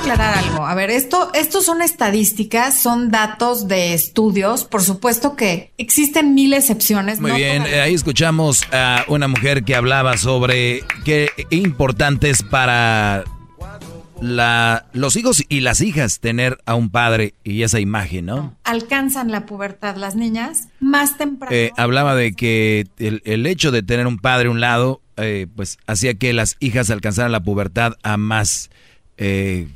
aclarar algo. A ver, esto, estos son estadísticas, son datos de estudios. Por supuesto que existen mil excepciones. Muy bien, eh, ahí escuchamos a una mujer que hablaba sobre qué importante es para la, los hijos y las hijas tener a un padre y esa imagen, ¿no? Alcanzan la pubertad las niñas más temprano. Eh, hablaba de que el, hecho de tener un padre a un lado, eh, pues hacía que las hijas alcanzaran la pubertad a más eh,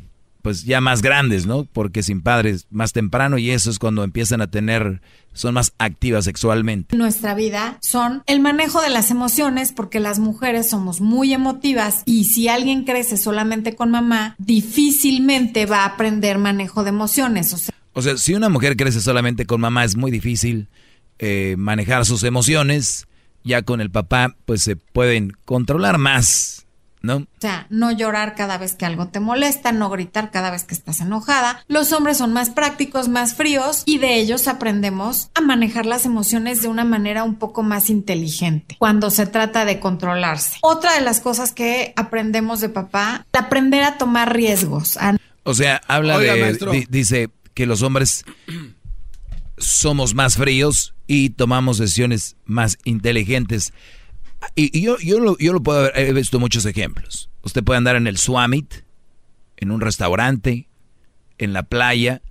pues ya más grandes, ¿no? Porque sin padres más temprano y eso es cuando empiezan a tener, son más activas sexualmente. Nuestra vida son el manejo de las emociones porque las mujeres somos muy emotivas y si alguien crece solamente con mamá, difícilmente va a aprender manejo de emociones. O sea, o sea si una mujer crece solamente con mamá es muy difícil eh, manejar sus emociones ya con el papá, pues se pueden controlar más. ¿No? O sea, no llorar cada vez que algo te molesta, no gritar cada vez que estás enojada. Los hombres son más prácticos, más fríos y de ellos aprendemos a manejar las emociones de una manera un poco más inteligente cuando se trata de controlarse. Otra de las cosas que aprendemos de papá, aprender a tomar riesgos. O sea, habla de, dice que los hombres somos más fríos y tomamos decisiones más inteligentes. Y, yo, yo, lo, yo lo puedo ver, he visto muchos ejemplos. Usted puede andar en el Swamit, en un restaurante, en la playa,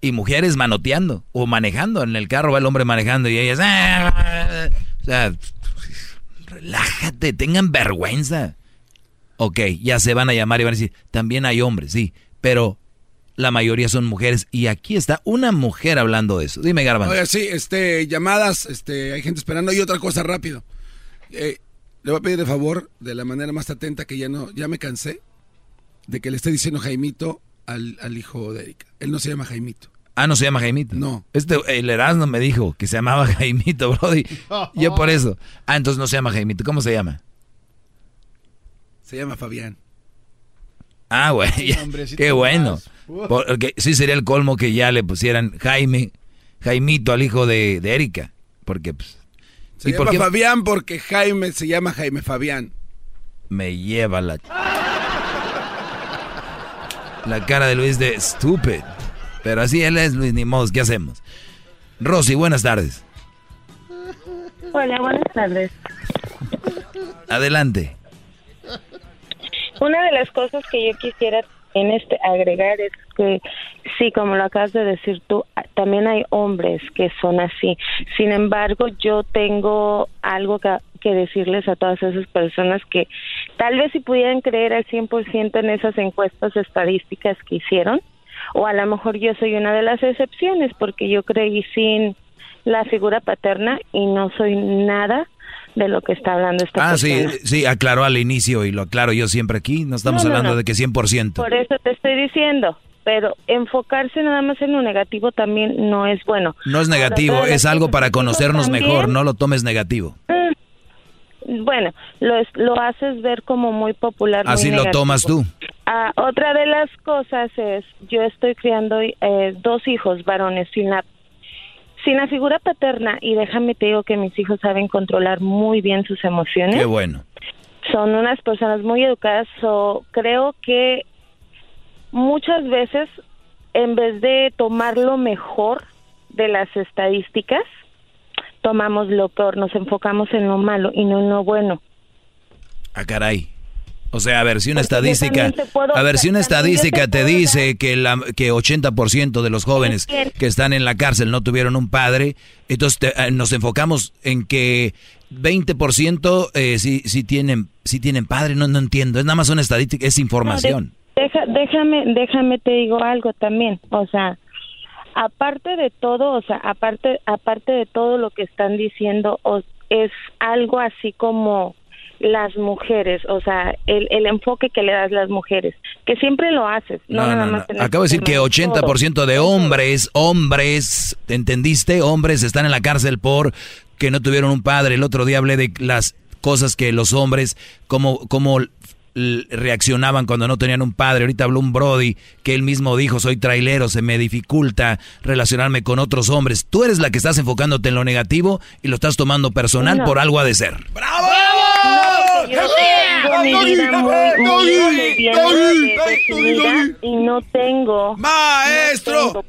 y mujeres manoteando o manejando. En el carro va el hombre manejando y ellas... Ah", o sea, relájate, tengan vergüenza. Ok, ya se van a llamar y van a decir, también hay hombres, sí, pero la mayoría son mujeres y aquí está una mujer hablando de eso. Dime, Garban. Oye, sí, este, llamadas, este, hay gente esperando y otra cosa rápido. Eh, le voy a pedir de favor, de la manera más atenta, que ya no, ya me cansé de que le esté diciendo Jaimito al, hijo de Erika. Él no se llama Jaimito. Ah, no se llama Jaimito. No. Este, el Erasmo me dijo que se llamaba Jaimito, Brody. Yo por eso. Ah, entonces no se llama Jaimito. ¿Cómo se llama? Se llama Fabián. Ah, güey. qué bueno. Porque sí sería el colmo que ya le pusieran Jaime, Jaimito al hijo de, de Erika. Porque pues, se llama Fabián porque Jaime se llama Jaime Fabián. Me lleva la... La cara de Luis de stupid. Pero así él es Luis, ni modo, ¿qué hacemos? Rosy, buenas tardes. Hola, buenas tardes. Adelante. Una de las cosas que yo quisiera en este agregar es que sí, como lo acabas de decir tú, también hay hombres que son así. Sin embargo, yo tengo algo que, decirles a todas esas personas que tal vez si pudieran creer al 100% en esas encuestas estadísticas que hicieron, o a lo mejor yo soy una de las excepciones porque yo creí sin la figura paterna y no soy nada de lo que está hablando esta Ah, sí, sí, aclaró al inicio y lo aclaro yo siempre aquí. No estamos hablando de que 100%. Por eso te estoy diciendo. Pero enfocarse nada más en lo negativo también no es bueno. No es negativo, es algo para conocernos mejor. No lo tomes negativo. Mm, bueno, lo, lo haces ver como muy popular. Así lo tomas tú. Ah, otra de las cosas es, yo estoy criando eh, dos hijos varones sin la sin la figura paterna, y déjame te digo que mis hijos saben controlar muy bien sus emociones. Qué bueno. Son unas personas muy educadas, o creo que muchas veces, en vez de tomar lo mejor de las estadísticas, tomamos lo peor, nos enfocamos en lo malo y no en lo bueno. Ah, caray. O sea, a ver, si una estadística, a ver, si una estadística te dice que la que 80% de los jóvenes que están en la cárcel no tuvieron un padre, entonces eh, nos enfocamos en que 20% eh, sí, sí tienen sí tienen padre, no no entiendo, es nada más una estadística, es información. déjame déjame te digo algo también, o sea, aparte de todo, o sea, aparte aparte de todo lo que están diciendo es algo así como las mujeres, o sea, el, el, enfoque que le das a las mujeres, que siempre lo haces. No, no, no, Acabo de decir que 80% de hombres, hombres, ¿entendiste? Hombres están en la cárcel por que no tuvieron un padre. El otro día hablé de las cosas que los hombres, como, como reaccionaban cuando no tenían un padre. Ahorita habló un Brody que él mismo dijo, soy trailero, se me dificulta relacionarme con otros hombres. Tú eres la que estás enfocándote en lo negativo y lo estás tomando personal por algo ha de ser. ¡Bravo! Y no tengo maestro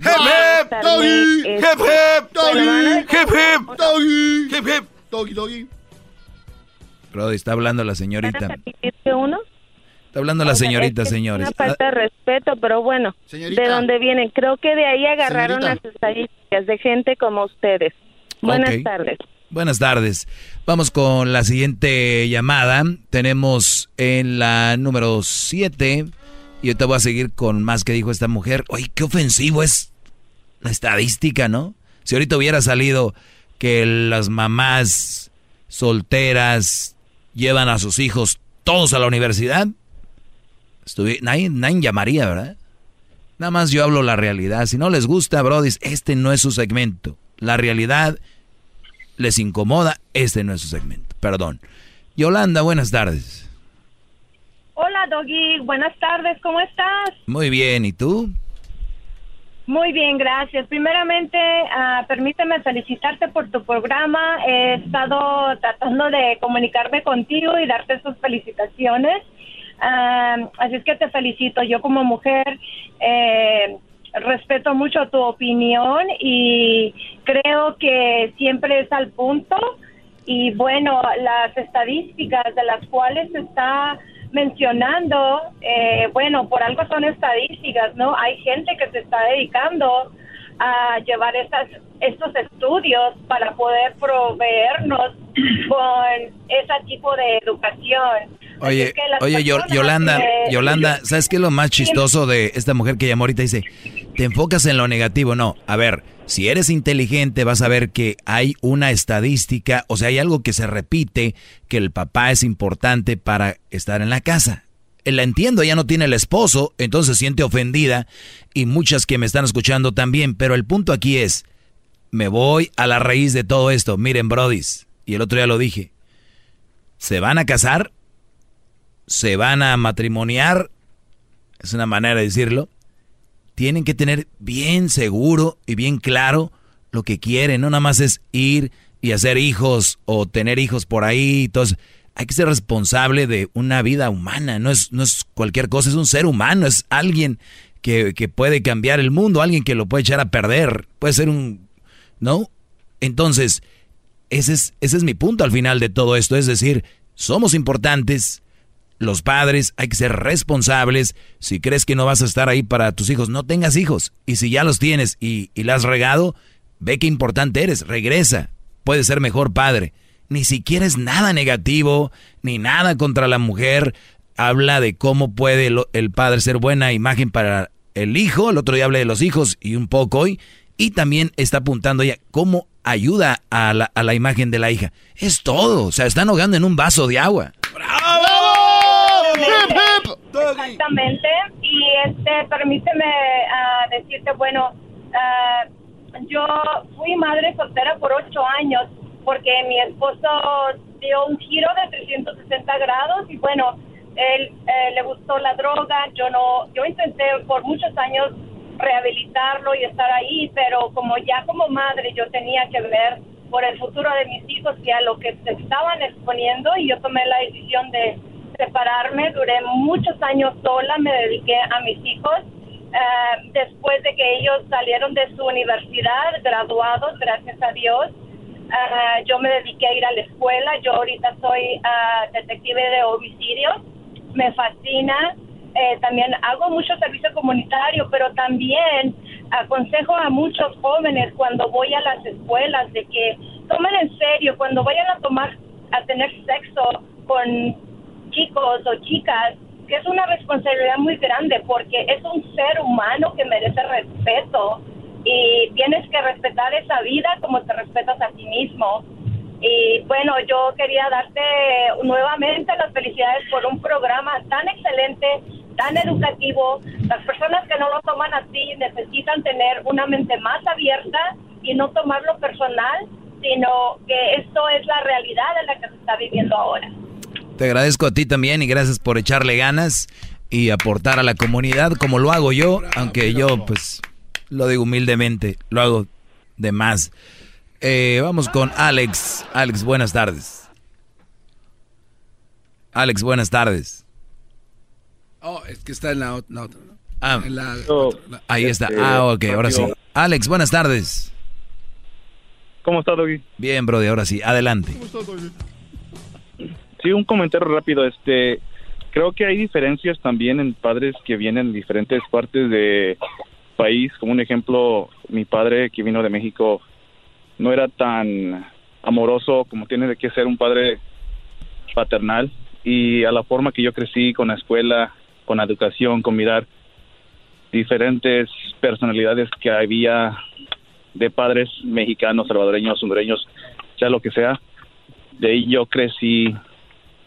Brody, está hablando la señorita. uno? Está hablando la señorita, señores. Una falta de respeto, pero bueno, ¿de dónde vienen? Creo que de ahí agarraron las estadísticas de gente como ustedes. Buenas tardes. Buenas tardes. Vamos con la siguiente llamada. Tenemos en la número 7. Y te voy a seguir con más que dijo esta mujer. Oye, qué ofensivo es la estadística, ¿no? Si ahorita hubiera salido que las mamás solteras llevan a sus hijos todos a la universidad, nadie, nadie llamaría, ¿verdad? Nada más yo hablo la realidad. Si no les gusta, Brody, este no es su segmento. La realidad les incomoda, este no es su segmento. Perdón. Yolanda, buenas tardes. Hola, Doggy. Buenas tardes. ¿Cómo estás? Muy bien. ¿Y tú? Muy bien, gracias. Primeramente, ah, permíteme felicitarte por tu programa. He estado tratando de comunicarme contigo y darte sus felicitaciones. Ah, así es que te felicito. Yo como mujer eh, respeto mucho tu opinión y creo que siempre es al punto. Y bueno, las estadísticas de las cuales se está mencionando, eh, bueno, por algo son estadísticas, ¿no? Hay gente que se está dedicando a llevar estas, estos estudios para poder proveernos con ese tipo de educación. Oye, oye, Yolanda, Yolanda, ¿sabes qué es lo más chistoso de esta mujer que llamó ahorita? Dice, te enfocas en lo negativo. No, a ver, si eres inteligente vas a ver que hay una estadística, o sea, hay algo que se repite, que el papá es importante para estar en la casa. La entiendo, ella no tiene el esposo, entonces se siente ofendida y muchas que me están escuchando también, pero el punto aquí es, me voy a la raíz de todo esto. Miren, brodis, y el otro día lo dije, se van a casar se van a matrimoniar, es una manera de decirlo, tienen que tener bien seguro y bien claro lo que quieren, no nada más es ir y hacer hijos o tener hijos por ahí, entonces hay que ser responsable de una vida humana, no es, no es cualquier cosa, es un ser humano, es alguien que, que puede cambiar el mundo, alguien que lo puede echar a perder, puede ser un, ¿no? Entonces, ese es, ese es mi punto al final de todo esto, es decir, somos importantes, los padres hay que ser responsables. Si crees que no vas a estar ahí para tus hijos, no tengas hijos. Y si ya los tienes y, y la has regado, ve qué importante eres, regresa. Puedes ser mejor padre. Ni siquiera es nada negativo, ni nada contra la mujer. Habla de cómo puede el padre ser buena imagen para el hijo. El otro día hablé de los hijos y un poco hoy. Y también está apuntando ella cómo ayuda a la, a la imagen de la hija. Es todo. O sea, están ahogando en un vaso de agua. ¡Bravo! Exactamente. Y este, permíteme uh, decirte, bueno, uh, yo fui madre soltera por ocho años porque mi esposo dio un giro de 360 grados y bueno, él eh, le gustó la droga. Yo no, yo intenté por muchos años rehabilitarlo y estar ahí, pero como ya como madre yo tenía que ver por el futuro de mis hijos y a lo que se estaban exponiendo y yo tomé la decisión de separarme, duré muchos años sola, me dediqué a mis hijos. Eh, después de que ellos salieron de su universidad, graduados, gracias a Dios, eh, yo me dediqué a ir a la escuela. Yo ahorita soy eh, detective de homicidios, me fascina. También hago mucho servicio comunitario, pero también aconsejo a muchos jóvenes cuando voy a las escuelas de que tomen en serio, cuando vayan a tomar, a tener sexo con chicos o chicas, que es una responsabilidad muy grande porque es un ser humano que merece respeto y tienes que respetar esa vida como te respetas a ti mismo. Y bueno, yo quería darte nuevamente las felicidades por un programa tan excelente, tan educativo. Las personas que no lo toman así necesitan tener una mente más abierta y no tomarlo personal, sino que esto es la realidad en la que se está viviendo ahora. Te agradezco a ti también y gracias por echarle ganas y aportar a la comunidad como lo hago yo, aunque yo pues lo digo humildemente, lo hago de más. Eh, vamos con Alex. Alex, buenas tardes. Alex, buenas tardes. Oh, es que está en la, otra. Ah, ahí está. Este, ah, ok, ahora sí. Alex, buenas tardes. ¿Cómo está, Doggy? Bien, Brody, ahora sí. Adelante. ¿Cómo está, Sí, un comentario rápido. Este, creo que hay diferencias también en padres que vienen de diferentes partes de país. Como un ejemplo, mi padre que vino de México no era tan amoroso como tiene que ser un padre paternal y a la forma que yo crecí con la escuela, con educación, con mirar diferentes personalidades que había de padres mexicanos, salvadoreños, hondureños, sea lo que sea. De ahí yo crecí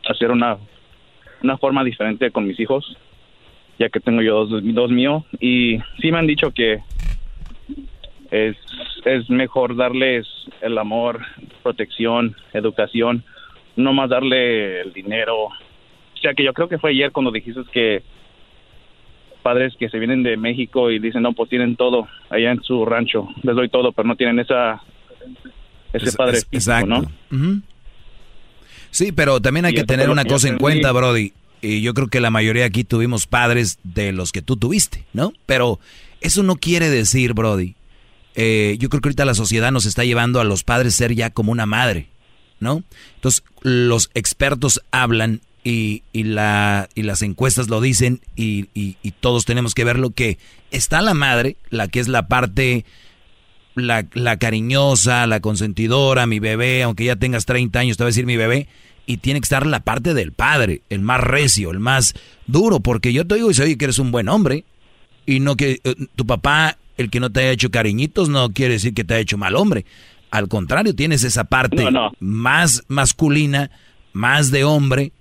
hacer una, una forma diferente con mis hijos, ya que tengo yo dos, dos míos. Y sí me han dicho que es, es mejor darles el amor protección, educación, no más darle el dinero. O sea que yo creo que fue ayer cuando dijiste que padres que se vienen de México y dicen, no, pues tienen todo allá en su rancho, les doy todo, pero no tienen esa ese Es- padre es- físico, exacto. Sí, pero también hay Y que tener una que cosa en aprendí. cuenta, Brody. Y yo creo que la mayoría aquí tuvimos padres de los que tú tuviste, ¿no? Pero eso no quiere decir, Brody. eh, yo creo que ahorita la sociedad nos está llevando a los padres ser ya como una madre, ¿no? Entonces, los expertos hablan y, y la, y las encuestas lo dicen y, y- y todos tenemos que verlo que está la madre, la que es la parte la, la cariñosa, la consentidora, mi bebé, aunque ya tengas 30 años, te va a decir mi bebé, y tiene que estar la parte del padre, el más recio, el más duro, porque yo te digo y oye, que eres un buen hombre, y no que eh, tu papá, el que no te haya hecho cariñitos, no quiere decir que te ha hecho mal hombre. Al contrario, tienes esa parte No, no. más masculina, más de hombre,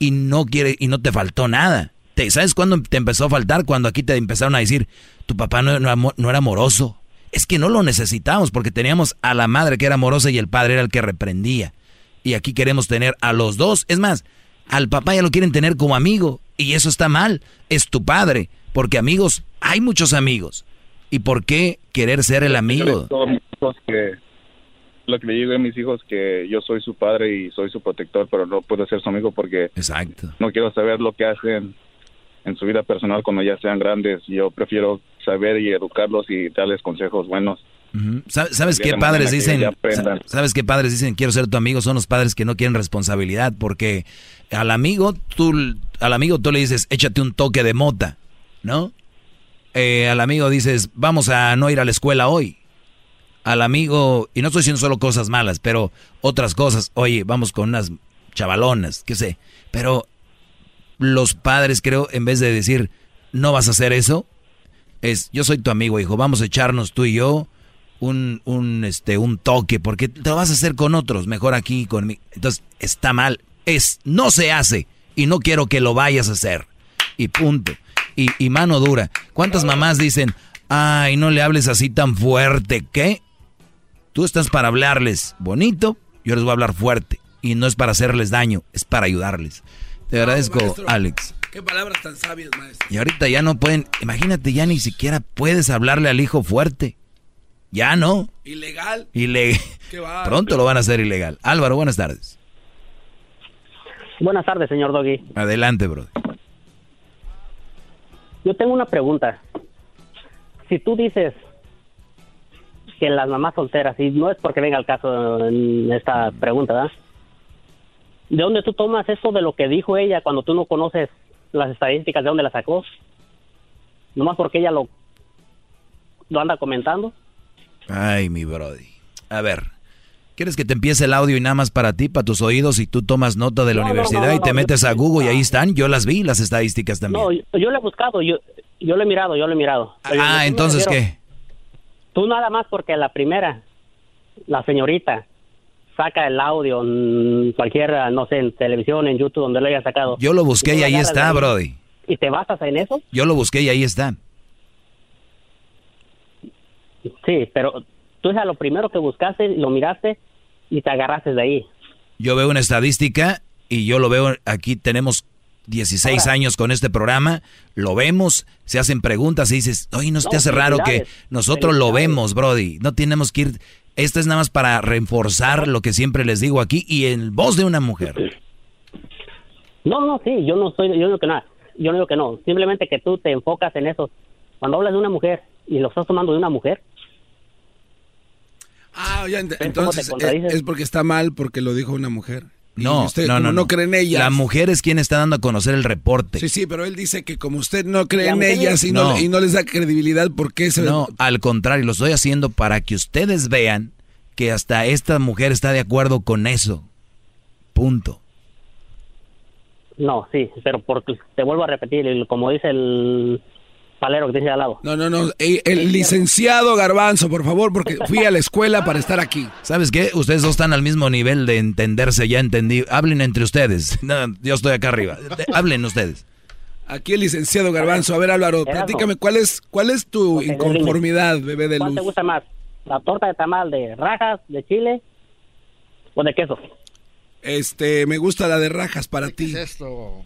y no quiere, y no te faltó nada. Te, ¿Sabes cuándo te empezó a faltar? Cuando aquí te empezaron a decir, tu papá no, no no era amoroso. Es que no lo necesitamos porque teníamos a la madre que era amorosa y el padre era el que reprendía. Y aquí queremos tener a los dos. Es más, al papá ya lo quieren tener como amigo. Y eso está mal. Es tu padre. Porque amigos, hay muchos amigos. ¿Y por qué querer ser el amigo? Hijos que lo que le digo a mis hijos que yo soy su padre y soy su protector, pero no puedo ser su amigo porque Exacto. no quiero saber lo que hacen en su vida personal cuando ya sean grandes. Yo prefiero saber y educarlos y darles consejos buenos. ¿Sabes, qué padres dicen? ¿Sabes qué padres dicen quiero ser tu amigo? Son los padres que no quieren responsabilidad porque al amigo tú al amigo tú le dices échate un toque de mota, ¿no? Eh, al amigo dices vamos a no ir a la escuela hoy. Al amigo y no estoy diciendo solo cosas malas, pero otras cosas. Oye, vamos con unas chavalonas, qué sé. Pero los padres creo en vez de decir no vas a hacer eso, es yo soy tu amigo, hijo, vamos a echarnos tú y yo un, un, este, un toque, porque te lo vas a hacer con otros, mejor aquí conmigo. Entonces, está mal, es, no se hace, y no quiero que lo vayas a hacer. Y punto. Y, y mano dura. ¿Cuántas mamás dicen, ay, no le hables así tan fuerte, ¿qué? Tú estás para hablarles bonito, yo les voy a hablar fuerte. Y no es para hacerles daño, es para ayudarles. Te agradezco, maestro. Alex. Qué palabras tan sabias, maestro. Y ahorita ya no pueden, imagínate, ya ni siquiera puedes hablarle al hijo fuerte. Ya no. Ilegal. Ilegal. Pronto lo van a hacer ilegal. Álvaro, buenas tardes. Buenas tardes, señor Doggy. Adelante, bro. Yo tengo una pregunta. Si tú dices que las mamás solteras, y no es porque venga al caso en esta pregunta, ¿verdad? ¿De dónde tú tomas eso de lo que dijo ella cuando tú no conoces las estadísticas, de dónde las sacó? Nomás porque ella lo, lo anda comentando. Ay, mi brody. A ver, ¿quieres que te empiece el audio y nada más para ti, para tus oídos, y tú tomas nota de la No, universidad no, no, y te metes a Google y ahí están? Yo las vi, las estadísticas también. No, yo, yo lo he buscado, yo, yo lo he mirado, yo lo he mirado. Pero ah, entonces, refiero- ¿qué? Tú nada más porque la primera, la señorita, saca el audio en cualquier, no sé, en televisión, en YouTube, donde lo haya sacado. Yo lo busqué y ahí está, brody. ¿Y te basas en eso? Yo lo busqué y ahí está. Sí, pero tú es a lo primero que buscaste, lo miraste y te agarraste de ahí. Yo veo una estadística y yo lo veo, aquí tenemos 16 Ahora- años con este programa, lo vemos, se hacen preguntas y dices, oye, ¿no se te No, hace raro que nosotros lo vemos, Brody? No tenemos que ir, esto es nada más para reforzar lo que siempre les digo aquí y en voz de una mujer. No, no, sí, yo no soy, yo no digo que nada, yo no digo que no, simplemente que tú te enfocas en eso. Cuando hablas de una mujer y lo estás tomando de una mujer, Ah, ya ent- ¿Ves cómo te entonces eh, es porque está mal porque lo dijo una mujer. No, usted, no, no, no no. cree en ellas. La mujer es quien está dando a conocer el reporte. Sí, sí, pero él dice que como usted no cree en ellas y no. No. y no les da credibilidad, ¿por qué se No, al contrario, lo estoy haciendo para que ustedes vean que hasta esta mujer está de acuerdo con eso. Punto. no, sí, pero porque te vuelvo a repetir, como dice el palero que al lado. No, no, no. El, el licenciado Garbanzo, por favor, porque fui a la escuela para estar aquí. ¿Sabes qué? Ustedes dos están al mismo nivel de entenderse, ya entendí. Hablen entre ustedes. No, yo estoy acá arriba. De- Hablen ustedes. Aquí el licenciado Garbanzo. A ver, Álvaro, platícame, ¿cuál es, cuál es tu inconformidad, bebé de ¿Cuál te luz? gusta más? ¿La torta de tamal de rajas, de chile ¿O de queso? Este, me gusta la de rajas para ti. ¿Qué es esto?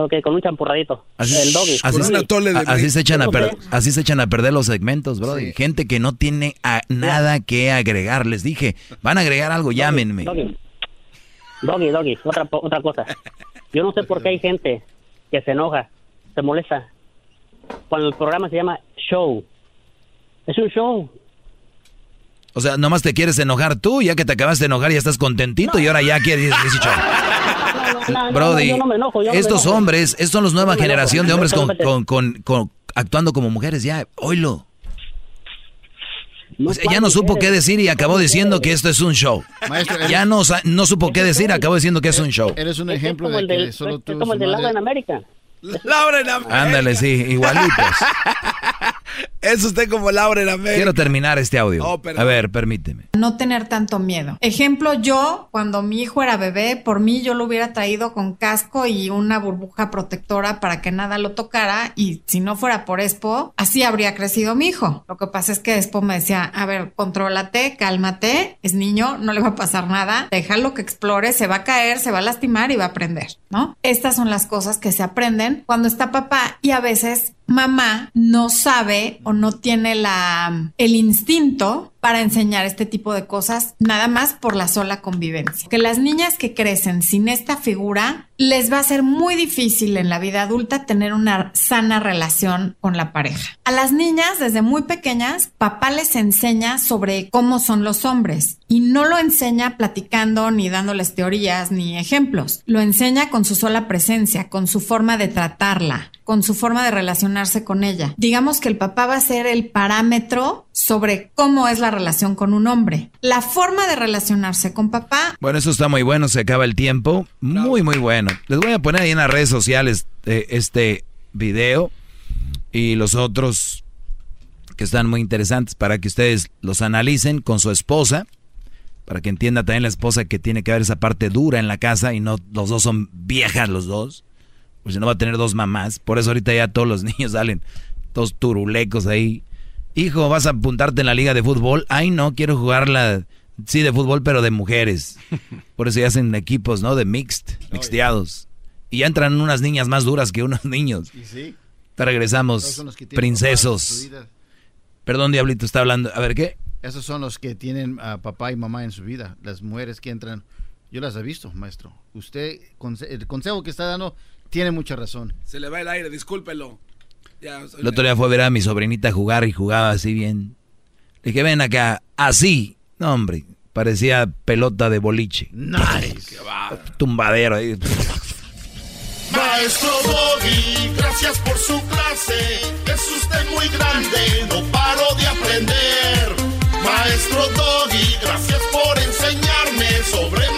Ok, con un champurradito. Así, el doggy. así, tole de a- así se echan a per- Ok. así se echan a perder los segmentos, bro. Sí. Gente que no tiene a- nada que agregar. Les dije, van a agregar algo, llámenme. Doggy. Doggy, doggy. Otra, otra cosa. Yo no sé por qué hay gente que se enoja, se molesta. Cuando el programa se llama show. Es un show. O sea, nomás te quieres enojar tú, ya que te acabas de enojar ya estás contentito y ahora ya quieres decir show. No, Brody, yo no me enojo, yo no me estos hombres, estos son los nueva Yo generación de hombres con, con- con- con- actuando como mujeres ya. Oílo. O sea, ya no supo qué decir y acabó diciendo que esto es un show. Maestro, Ya no, no supo qué decir, acabó diciendo que es un show. Eres un Es ejemplo como de el que del, solo es tú como el del madre- agua en América. Laura en América. Ándale, sí, igualitos. Es usted como Laura en América. Quiero terminar este audio. Oh. A ver, permíteme. No tener tanto miedo. Ejemplo, yo, cuando mi hijo era bebé, por mí yo lo hubiera traído con casco y una burbuja protectora para que nada lo tocara y si no fuera por Expo, así habría crecido mi hijo. Lo que pasa es que Expo me decía, a ver, contrólate, cálmate, es niño, no le va a pasar nada, déjalo que explore, se va a caer, se va a lastimar y va a aprender, ¿no? Estas son las cosas que se aprenden cuando está papá y a veces mamá no sabe o no tiene la, el instinto para enseñar este tipo de cosas nada más por la sola convivencia. Que las niñas que crecen sin esta figura les va a ser muy difícil en la vida adulta tener una sana relación con la pareja. A las niñas desde muy pequeñas, papá les enseña sobre cómo son los hombres y no lo enseña platicando ni dándoles teorías ni ejemplos. Lo enseña con su sola presencia, con su forma de tratarla, con su forma de relacionarse con ella. Digamos que el papá va a ser el parámetro sobre cómo es la relación con un hombre. La forma de relacionarse con papá Bueno, eso está muy bueno, se acaba el tiempo. Muy, muy bueno. Les voy a poner ahí en las redes sociales eh, este video y los otros que están muy interesantes para que ustedes los analicen con su esposa, para que entienda también la esposa que tiene que haber esa parte dura en la casa y no los dos son viejas los dos, pues si no va a tener dos mamás. Por eso ahorita ya todos los niños salen todos turulecos ahí. Hijo, ¿vas a apuntarte en la liga de fútbol? Ay, no, quiero jugar la... Sí, de fútbol, pero de mujeres. Por eso ya hacen equipos, ¿no? De mixed, mixteados. Y ya entran unas niñas más duras que unos niños. Y sí. Te regresamos, princesos. vida. Perdón, Diablito, está hablando. A ver, ¿qué? Esos son los que tienen a papá y mamá en su vida. Las mujeres que entran. Yo las he visto, maestro. Usted, el consejo que está dando, tiene mucha razón. Se le va el aire, discúlpelo. Ya, El otro día fue a ver a mi sobrinita jugar y jugaba así bien. Le dije, ven acá, así. No, hombre, parecía pelota de boliche. Nice. Tumbadero ahí. Maestro Doggy, gracias por su clase. Es usted muy grande, no paro de aprender. Maestro Doggy, gracias por enseñarme sobre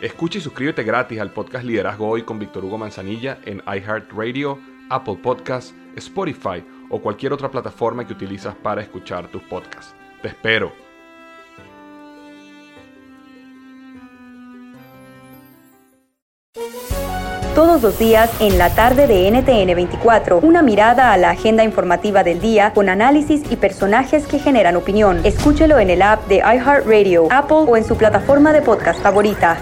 Escucha y suscríbete gratis al podcast Liderazgo Hoy con Víctor Hugo Manzanilla en iHeartRadio, Apple Podcasts, Spotify o cualquier otra plataforma que utilizas para escuchar tus podcasts. Te espero. Todos los días en la tarde de NTN 24, una mirada a la agenda informativa del día con análisis y personajes que generan opinión. Escúchelo en el app de iHeartRadio, Apple o en su plataforma de podcast favorita.